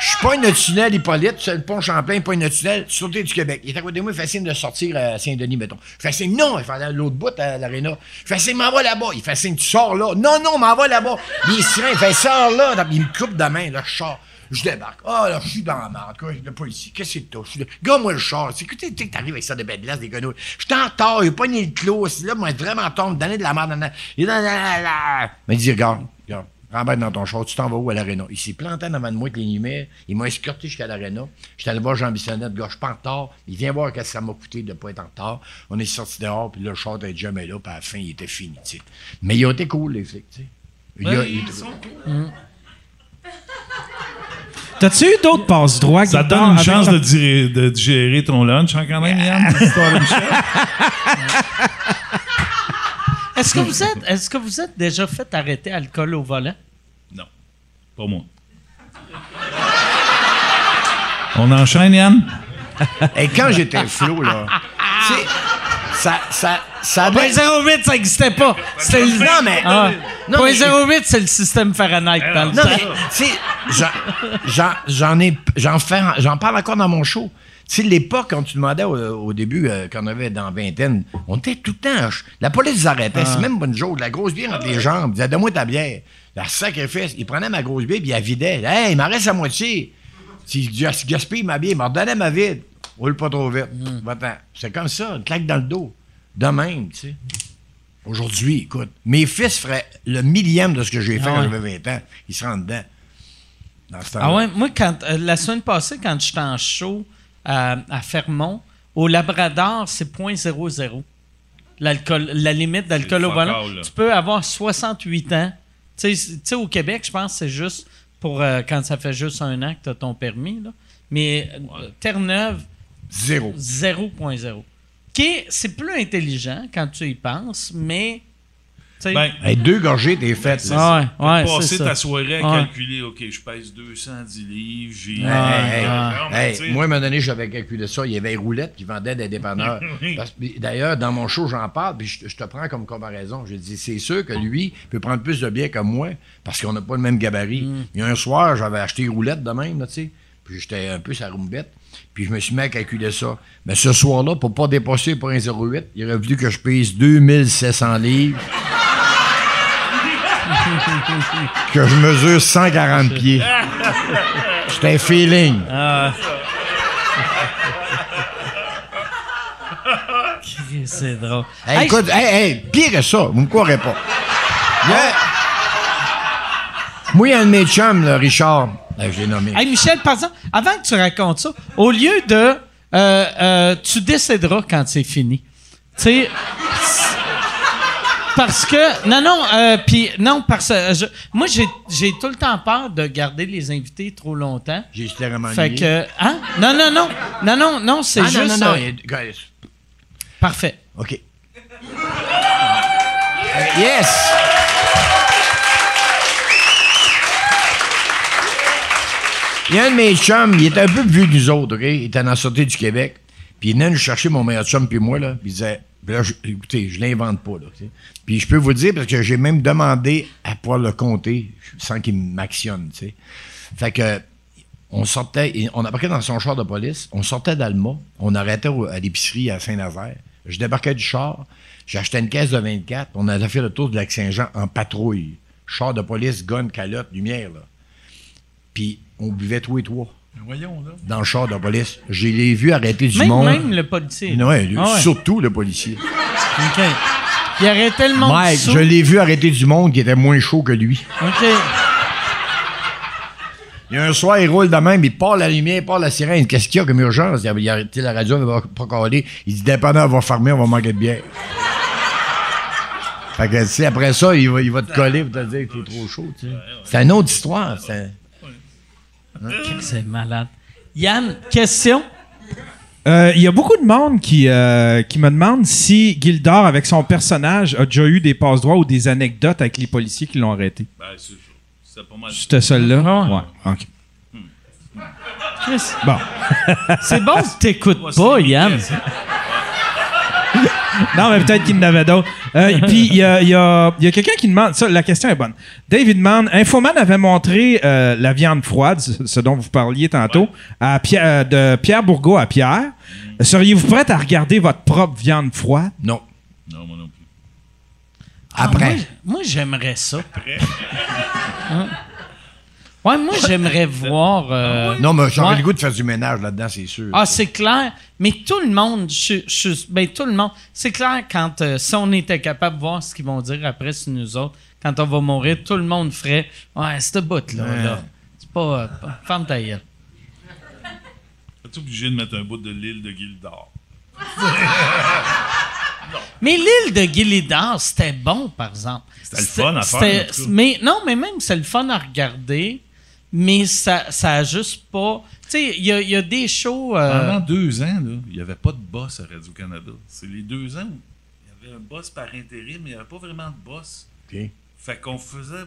Je suis pas une tunnel Hippolyte, c'est le pont Champlain, pas une tunnel, sauter du Québec. Il est à côté de moi, il fait signe de sortir à Saint-Denis, mettons. Je fais signe, non, il à l'autre bout, à l'aréna. Je fais signe, m'en va là-bas. Il fait signe, tu sors là. Non, non, m'en va là-bas. Il est serein, il fait, sors là. Il me coupe de main, là, je sors. Je débarque. Ah, là, je suis dans la merde, quoi. Je pas ici. Qu'est-ce que c'est que toi? Je suis là. Gars-moi le char. C'est que tu sais que t'arrives avec ça de bête de des grenouilles. Je suis en retard, il a pas ni le clos. C'est là, moi, vraiment me donner de la merde. dans- Il il dit, regarde, regarde. Remballe dans ton char, tu t'en vas où à l'aréna? Il s'est planté en avant de moi avec les lumières. Il m'a escorté jusqu'à l'aréna. J'étais allé voir Jean Bissonnette, gars, je suis pas en retard. Il vient voir qu'est-ce que ça m'a coûté de pas être en retard. On est sorti dehors, puis le char était jamais là, puis à la fin, il était fini. Mais ils ont été cool, les flics, tu sais. Il y a- il- T'as-tu eu d'autres passes droits? Ça te donne une chance de, digérer- de digérer ton lunch, hein, quand même, Yann? l'histoire de Michel? Est-ce que vous êtes, est-ce que vous êtes déjà fait arrêter alcool au volant? Non, pas moi. On enchaîne, Yann? Et quand j'étais flot, là, tu sais, ça, ça, ça Point avait- 08, ça n'existait pas. C'était le... Non, mais- Ah. non, Point mais- 08, c'est le système Fahrenheit dans le Non, temps. j'en- ai, j'en fais, j'en parle encore dans mon show. Tu sais, l'époque, quand tu demandais au, au début, euh, quand on avait dans vingtaine, on était tout le temps. ch- La police arrêtait. C'est même pas une joke. La grosse bière entre les jambes. Ils disaient, donne-moi ta bière. La sacrifice. Il prenait ma grosse bière puis il la vidait. Hey, il m'en reste à moitié. S'il gas- gaspille ma bière, il m'en redonnait ma vide. Roule pas trop vite. Mm. Va-t'en. C'est comme ça, une claque dans le dos. De même, tu sais. Aujourd'hui, écoute, mes fils feraient le millième de ce que j'ai fait Ah quand ouais. j'avais 20 ans. Ils se rendent dedans. Dans ce Ah ouais, moi, quand, euh, la semaine passée, quand j'étais en show à, à Fermont, au Labrador, c'est 0.00. L'alcool, la limite d'alcool au volant. Tu peux avoir 68 ans. Tu sais, c'est- tu sais, au Québec, je pense que c'est juste pour euh, quand ça fait juste un an que tu as ton permis. Là. Mais euh, Terre-Neuve, Zéro. 0.0. OK, c'est plus intelligent quand tu y penses, mais. Ben, Hey, deux gorgées, t'es fait. c'est Ah ouais, Passer c'est ça. ta soirée à Ouais. calculer, OK, je pèse 210 livres, j'ai... Hey, Ouais, hey, ouais. Non, mais hey, tu sais- moi, à un moment donné, j'avais calculé ça. Il y avait roulettes qui vendaient des dépanneurs. Oui. Parce- puis D'ailleurs, dans mon show, j'en parle, puis je, je te prends comme comparaison. Je dis, c'est sûr que lui peut prendre plus de bière que moi, parce qu'on n'a pas le même gabarit. Mm. Il y a un soir, j'avais acheté une roulette de même, là, tu sais. Puis j'étais un peu sa roumbette. Puis je me suis mis à calculer ça. Mais ce soir-là, pour pas dépasser pour un 0,8, il aurait voulu que je pèse 2700 livres. que je mesure 140 pieds. C'était un feeling. C'est drôle. Hey, Hey, écoute, hey, hey, pire ça, vous me croirez pas. Il y a- Moi, il y a un de mes chums, là, Richard. Ben, je l'ai nommé. Hey Michel, par exemple, avant que tu racontes ça, au lieu de euh, euh, tu décéderas quand c'est fini. Tu sais. Parce que. Non, non, euh, puis non, parce que. je- moi, j'ai j'ai tout le temps peur de garder les invités trop longtemps. J'ai littéralement Fait nié. que. Hein? Non, non, non. Non, non, non, c'est Ah, juste. non, non, non. euh, il y a- guys, Parfait. OK. Yes! Il y a un de mes chums, il était un peu plus vieux que nous autres? Il était dans la Sûreté du Québec. Puis il venait nous chercher mon meilleur chum puis moi, là. Puis il disait... Puis là, je- écoutez, je l'invente pas, là. Puis je peux vous dire, parce que j'ai même demandé à pouvoir le compter sans qu'il m'actionne, tu. Fait que... On sortait, on embarquait dans son char de police, on sortait d'Alma, on arrêtait à l'épicerie à Saint-Nazaire. Je débarquais du char, j'achetais une caisse de 24, on allait faire le tour du lac Saint-Jean en patrouille. Char de police, gun, calotte, lumière, là. Puis on buvait tous et trois Voyons, là. dans le char de police. Je l'ai vu arrêter du Même, monde. même le policier. Ouais, lui, Ah ouais. surtout le policier. OK. Il arrêtait le monde Mike, sous. je l'ai vu arrêter du monde qui était moins chaud que lui. OK. Il y a un soir, il roule de même, il part la lumière, il part la sirène. Qu'est-ce qu'il y a comme urgence? Il a, il arrêté la radio, elle va pas caler. Il dit, dépendant, elle va fermer, on va manquer de bière. fait que, tu sais, après ça, il va, il va te coller pour te dire que t'es trop chaud, tu sais. C'est une autre histoire. c'est- C'est malade? Yann, question? Euh, Il y a beaucoup de monde qui, euh, qui me demande si Gildor, avec son personnage, a déjà eu des passe-droits ou des anecdotes avec les policiers qui l'ont arrêté. Ben, c'est c'est pas mal. C'était celle-là? Ouais. Ouais. OK. Chris, Bon. C'est bon que t'écoutes pas, c'est Yann. Non, mais peut-être qu'il en avait d'autres. Euh, Puis, il y a, il y a- il y a quelqu'un qui demande... Ça, la question est bonne. David demande... Infoman avait montré euh, la viande froide, ce dont vous parliez tantôt, à Pierre, euh, de Pierre Bourgault à Pierre. Seriez-vous prête à regarder votre propre viande froide? Non. Non, moi non plus. Après. Ah, moi, moi, j'aimerais ça. Hein? Ouais, moi, j'aimerais voir. euh, Non, mais j'aurais Ouais. le goût de faire du ménage là-dedans, c'est sûr. Ah, c'est clair. Mais tout le monde, je, je- ben, tout le monde, c'est clair quand euh, si on était capable de voir ce qu'ils vont dire après sur nous autres, quand on va mourir, tout le monde ferait Ouais, cette bout-là, Ouais. là. C'est pas. euh, pas- ferme ta gueule. Es-tu obligé de mettre un bout de l'île de Gildor? Mais l'île de Gilidar, c'était bon, par exemple. C'était le fun à faire. Mais non, mais même c'est le fun à regarder, mais ça, ça a juste pas. Tu sais, il y a, il y a des shows. euh, Pendant deux ans, là, il n'y avait pas de boss à Radio-Canada. C'est les deux ans où il y avait un boss par intérim, mais il n'y avait pas vraiment de boss. OK. Fait qu'on faisait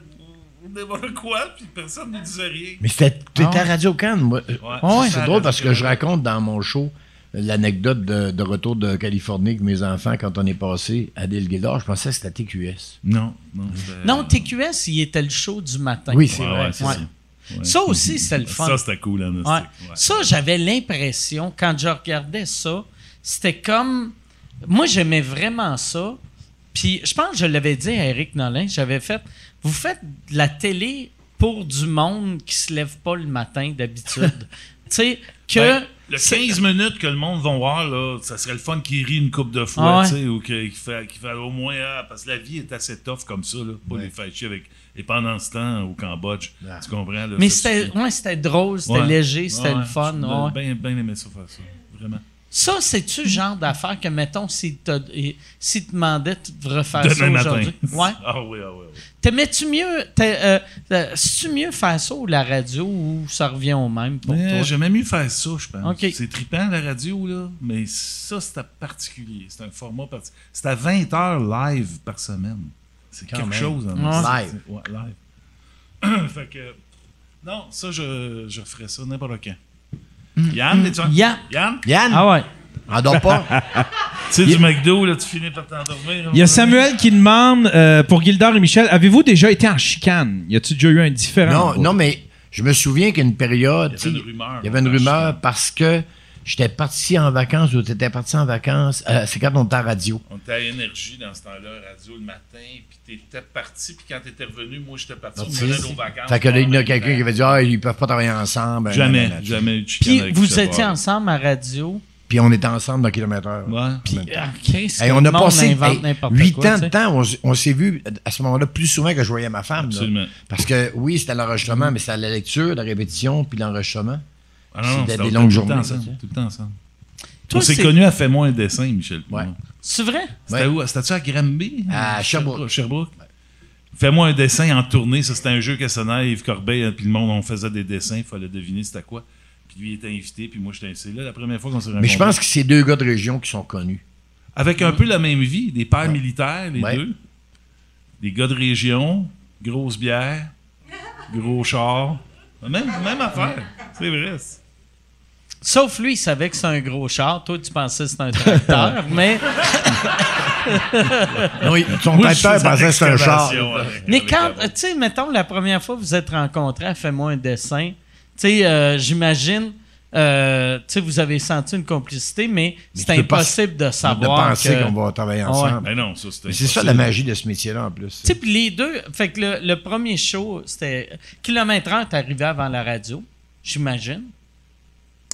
n'importe quoi, puis personne ne disait rien. Mais c'était Ah. à Radio Cannes, moi. Ouais, Ouais, C'est drôle parce que je raconte dans mon show l'anecdote de, de retour de Californie avec mes enfants quand on est passé à Delguedor. Je pensais que c'était TQS. Non, non. Non, TQS, il était le show du matin. Oui, c'est Ouais, vrai. Ouais, Ouais. ça. Ouais. Aussi, c'était le fun. Ça, c'était cool, Ouais. Ouais. Ça, j'avais l'impression, quand je regardais ça, c'était comme. Moi, j'aimais vraiment ça. Puis, je pense que je l'avais dit à Eric Nolin. J'avais fait. Vous faites de la télé pour du monde qui se lève pas le matin d'habitude. sais, que. Ben, le c'est- 15 minutes que le monde va voir, là, ça serait le fun qu'il rit une coupe de Ah fois, ouais. tu sais, ou qu'il fait, qu'il fait au moins, ah, parce que la vie est assez tough comme ça, là, pas les faire chier avec. Et pendant ce temps, au Cambodge, tu comprends? Là, mais ça, c'était ouais, c'était drôle, c'était Ouais. léger, c'était Ouais, le fun. J'ai ouais. bien, bien aimé ça faire ça, vraiment. Ça, c'est-tu le genre d'affaire que, mettons, si t'as- et- si te demandais de refaire ça Demain matin. aujourd'hui? Ouais. Ah oui, ah oui, ah oui. T'aimais-tu mieux. euh, euh, C'est-tu mieux faire ça ou la radio ou ça revient au même pour Mais toi? J'aimais mieux faire ça, je pense. Ok. C'est trippant, la radio, là, mais ça, c'était particulier. C'est un format particulier. C'était 20 heures live par semaine. C'est Quand quelque même. chose. hein. Ouais. Live. Ouais, live. fait que... Non, ça, je, je ferais ça n'importe quand. Yann, es-tu en- Yann. Yann? Yann, Ah ouais. endors pas. Tu sais, du McDo, là, tu finis par t'endormir. Il y a Samuel qui demande euh, pour Gildor et Michel, avez-vous déjà été en chicane? Y a-tu déjà eu un différent? non, non, mais je me souviens qu'une période, Il y avait une rumeur, il y avait une rumeur parce que j'étais parti en vacances ou tu étais parti en vacances. euh, c'est quand on était à radio? On était à Énergie dans ce temps-là, radio le matin, puis t'étais parti, puis quand t'étais revenu, moi, j'étais parti, on menait nos vacances. Fait que là, il y en a quelqu'un qui avait dit Ah, ils peuvent pas travailler ensemble. Jamais, jamais eu Puis vous étiez ensemble à radio? Puis on était ensemble dans Kilomètre Heure. Ouais. Puis, ah, Chris, Hey, on a passé hey, huit quoi, ans de temps. On, s'est vu à ce moment-là plus souvent que je voyais ma femme. là. Absolument. Parce que oui, c'était l'enregistrement, mais c'était la lecture, la répétition, puis l'enregistrement. Ah non, des longues tout le temps journées, ça. Tout le temps ensemble. Toi, on s'est c'est- connus à Fais-moi un dessin, Michel. Ouais. C'est vrai? C'était Ouais. où? C'était-tu à Granby? À Sherbrooke. Sherbrooke. Fais-moi un dessin en tournée. Ça, c'était un jeu que sonnait Yves Corbeil, hein, puis le monde, on faisait des dessins. Il fallait deviner c'était quoi. Puis lui, il était invité, puis moi, j'étais invité. là la première fois qu'on s'est rencontrés. Mais je pense que c'est deux gars de région qui sont connus. Avec un peu la même vie, des pères militaires, les Ouais. deux. Des gars de région, grosse bière, gros char. Même, même affaire. C'est vrai. Sauf lui, il savait que c'est un gros char. Toi, tu pensais que c'était un tracteur, mais, Non, il- son tracteur pensait que c'était un char. avec- mais quand, tu sais, mettons, la première fois que vous êtes rencontrés, fais-moi un dessin. Tu sais, euh, j'imagine, euh, tu sais, vous avez senti une complicité, mais c'est peux pas- impossible de De savoir. penser que- qu'on va travailler ouais. ensemble. Ben non, ça, c'était. Mais c'est ça la magie de ce métier-là en plus. Tu sais, puis les deux, fait que le, le premier show, c'était. Kilomètre heure, t'es arrivé avant la radio, j'imagine.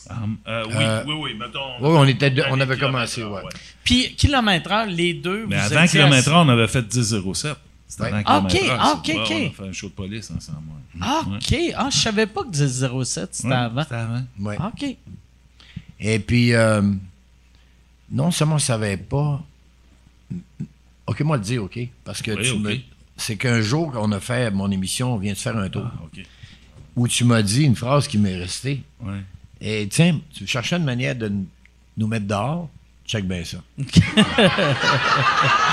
Um, euh, oui, Euh, oui, oui, mettons. oui, on était on avait commencé, heure, ouais. Puis kilomètre heure, les deux. Mais vous avant heure, on avait fait 10-07. C'était Ouais. avant Ok, heure, ok, ça. Ouais, ok. On a fait un show de police ensemble. ouais. Ah, Ouais. OK. Ah, je savais pas que 1007, c'était Ouais, avant. C'était avant. Ouais. OK. Et puis, euh, non seulement on ne savait pas. Ok, moi le dire, ok. Parce que Oui, tu ok. me. C'est qu'un jour qu'on a fait mon émission, on vient de faire un tour, Ah, OK. où tu m'as dit une phrase qui m'est restée. Ouais. Et tiens, tu cherchais une manière de nous mettre dehors? Check bien ça.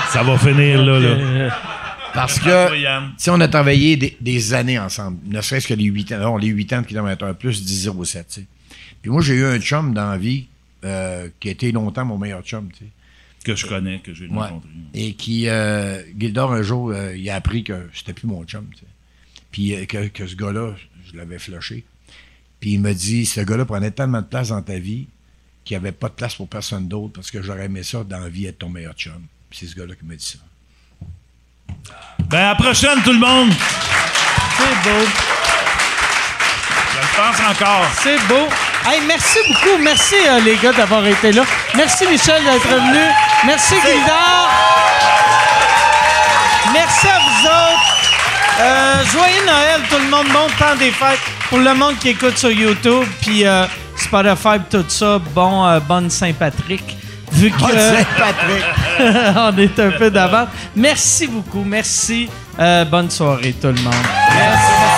Ça va finir là, là. Parce que, si on a travaillé des, des années ensemble, ne serait-ce que les 8 ans, non, les 8 ans de kilomètre heure plus 10,07, tu sais. Puis moi, j'ai eu un chum dans la vie euh, qui a été longtemps mon meilleur chum, tu sais. Que je connais, que j'ai Ouais. rencontré. Et qui, euh, Gildor, un jour, euh, il a appris que c'était plus mon chum. tu sais. Puis euh, que, que ce gars-là, je l'avais flushé. Puis il m'a dit ce gars-là prenait tellement de place dans ta vie qu'il n'y avait pas de place pour personne d'autre parce que j'aurais aimé ça dans la vie être ton meilleur chum. Puis c'est ce gars-là qui m'a dit ça. Ben, à la prochaine, tout le monde. C'est beau. Je le pense encore. C'est beau. Hey, merci beaucoup. Merci, euh, les gars, d'avoir été là. Merci, Michel, d'être venu. Merci, Guildard. Merci à vous autres. Euh, joyeux Noël, tout le monde. Bon temps des fêtes. Pour le monde qui écoute sur YouTube, puis euh, Spotify, tout ça, bon, euh, bonne Saint-Patrick. Vu que Patrick! on est un peu d'avance. Merci beaucoup. Merci. Euh, bonne soirée, tout le monde. Merci.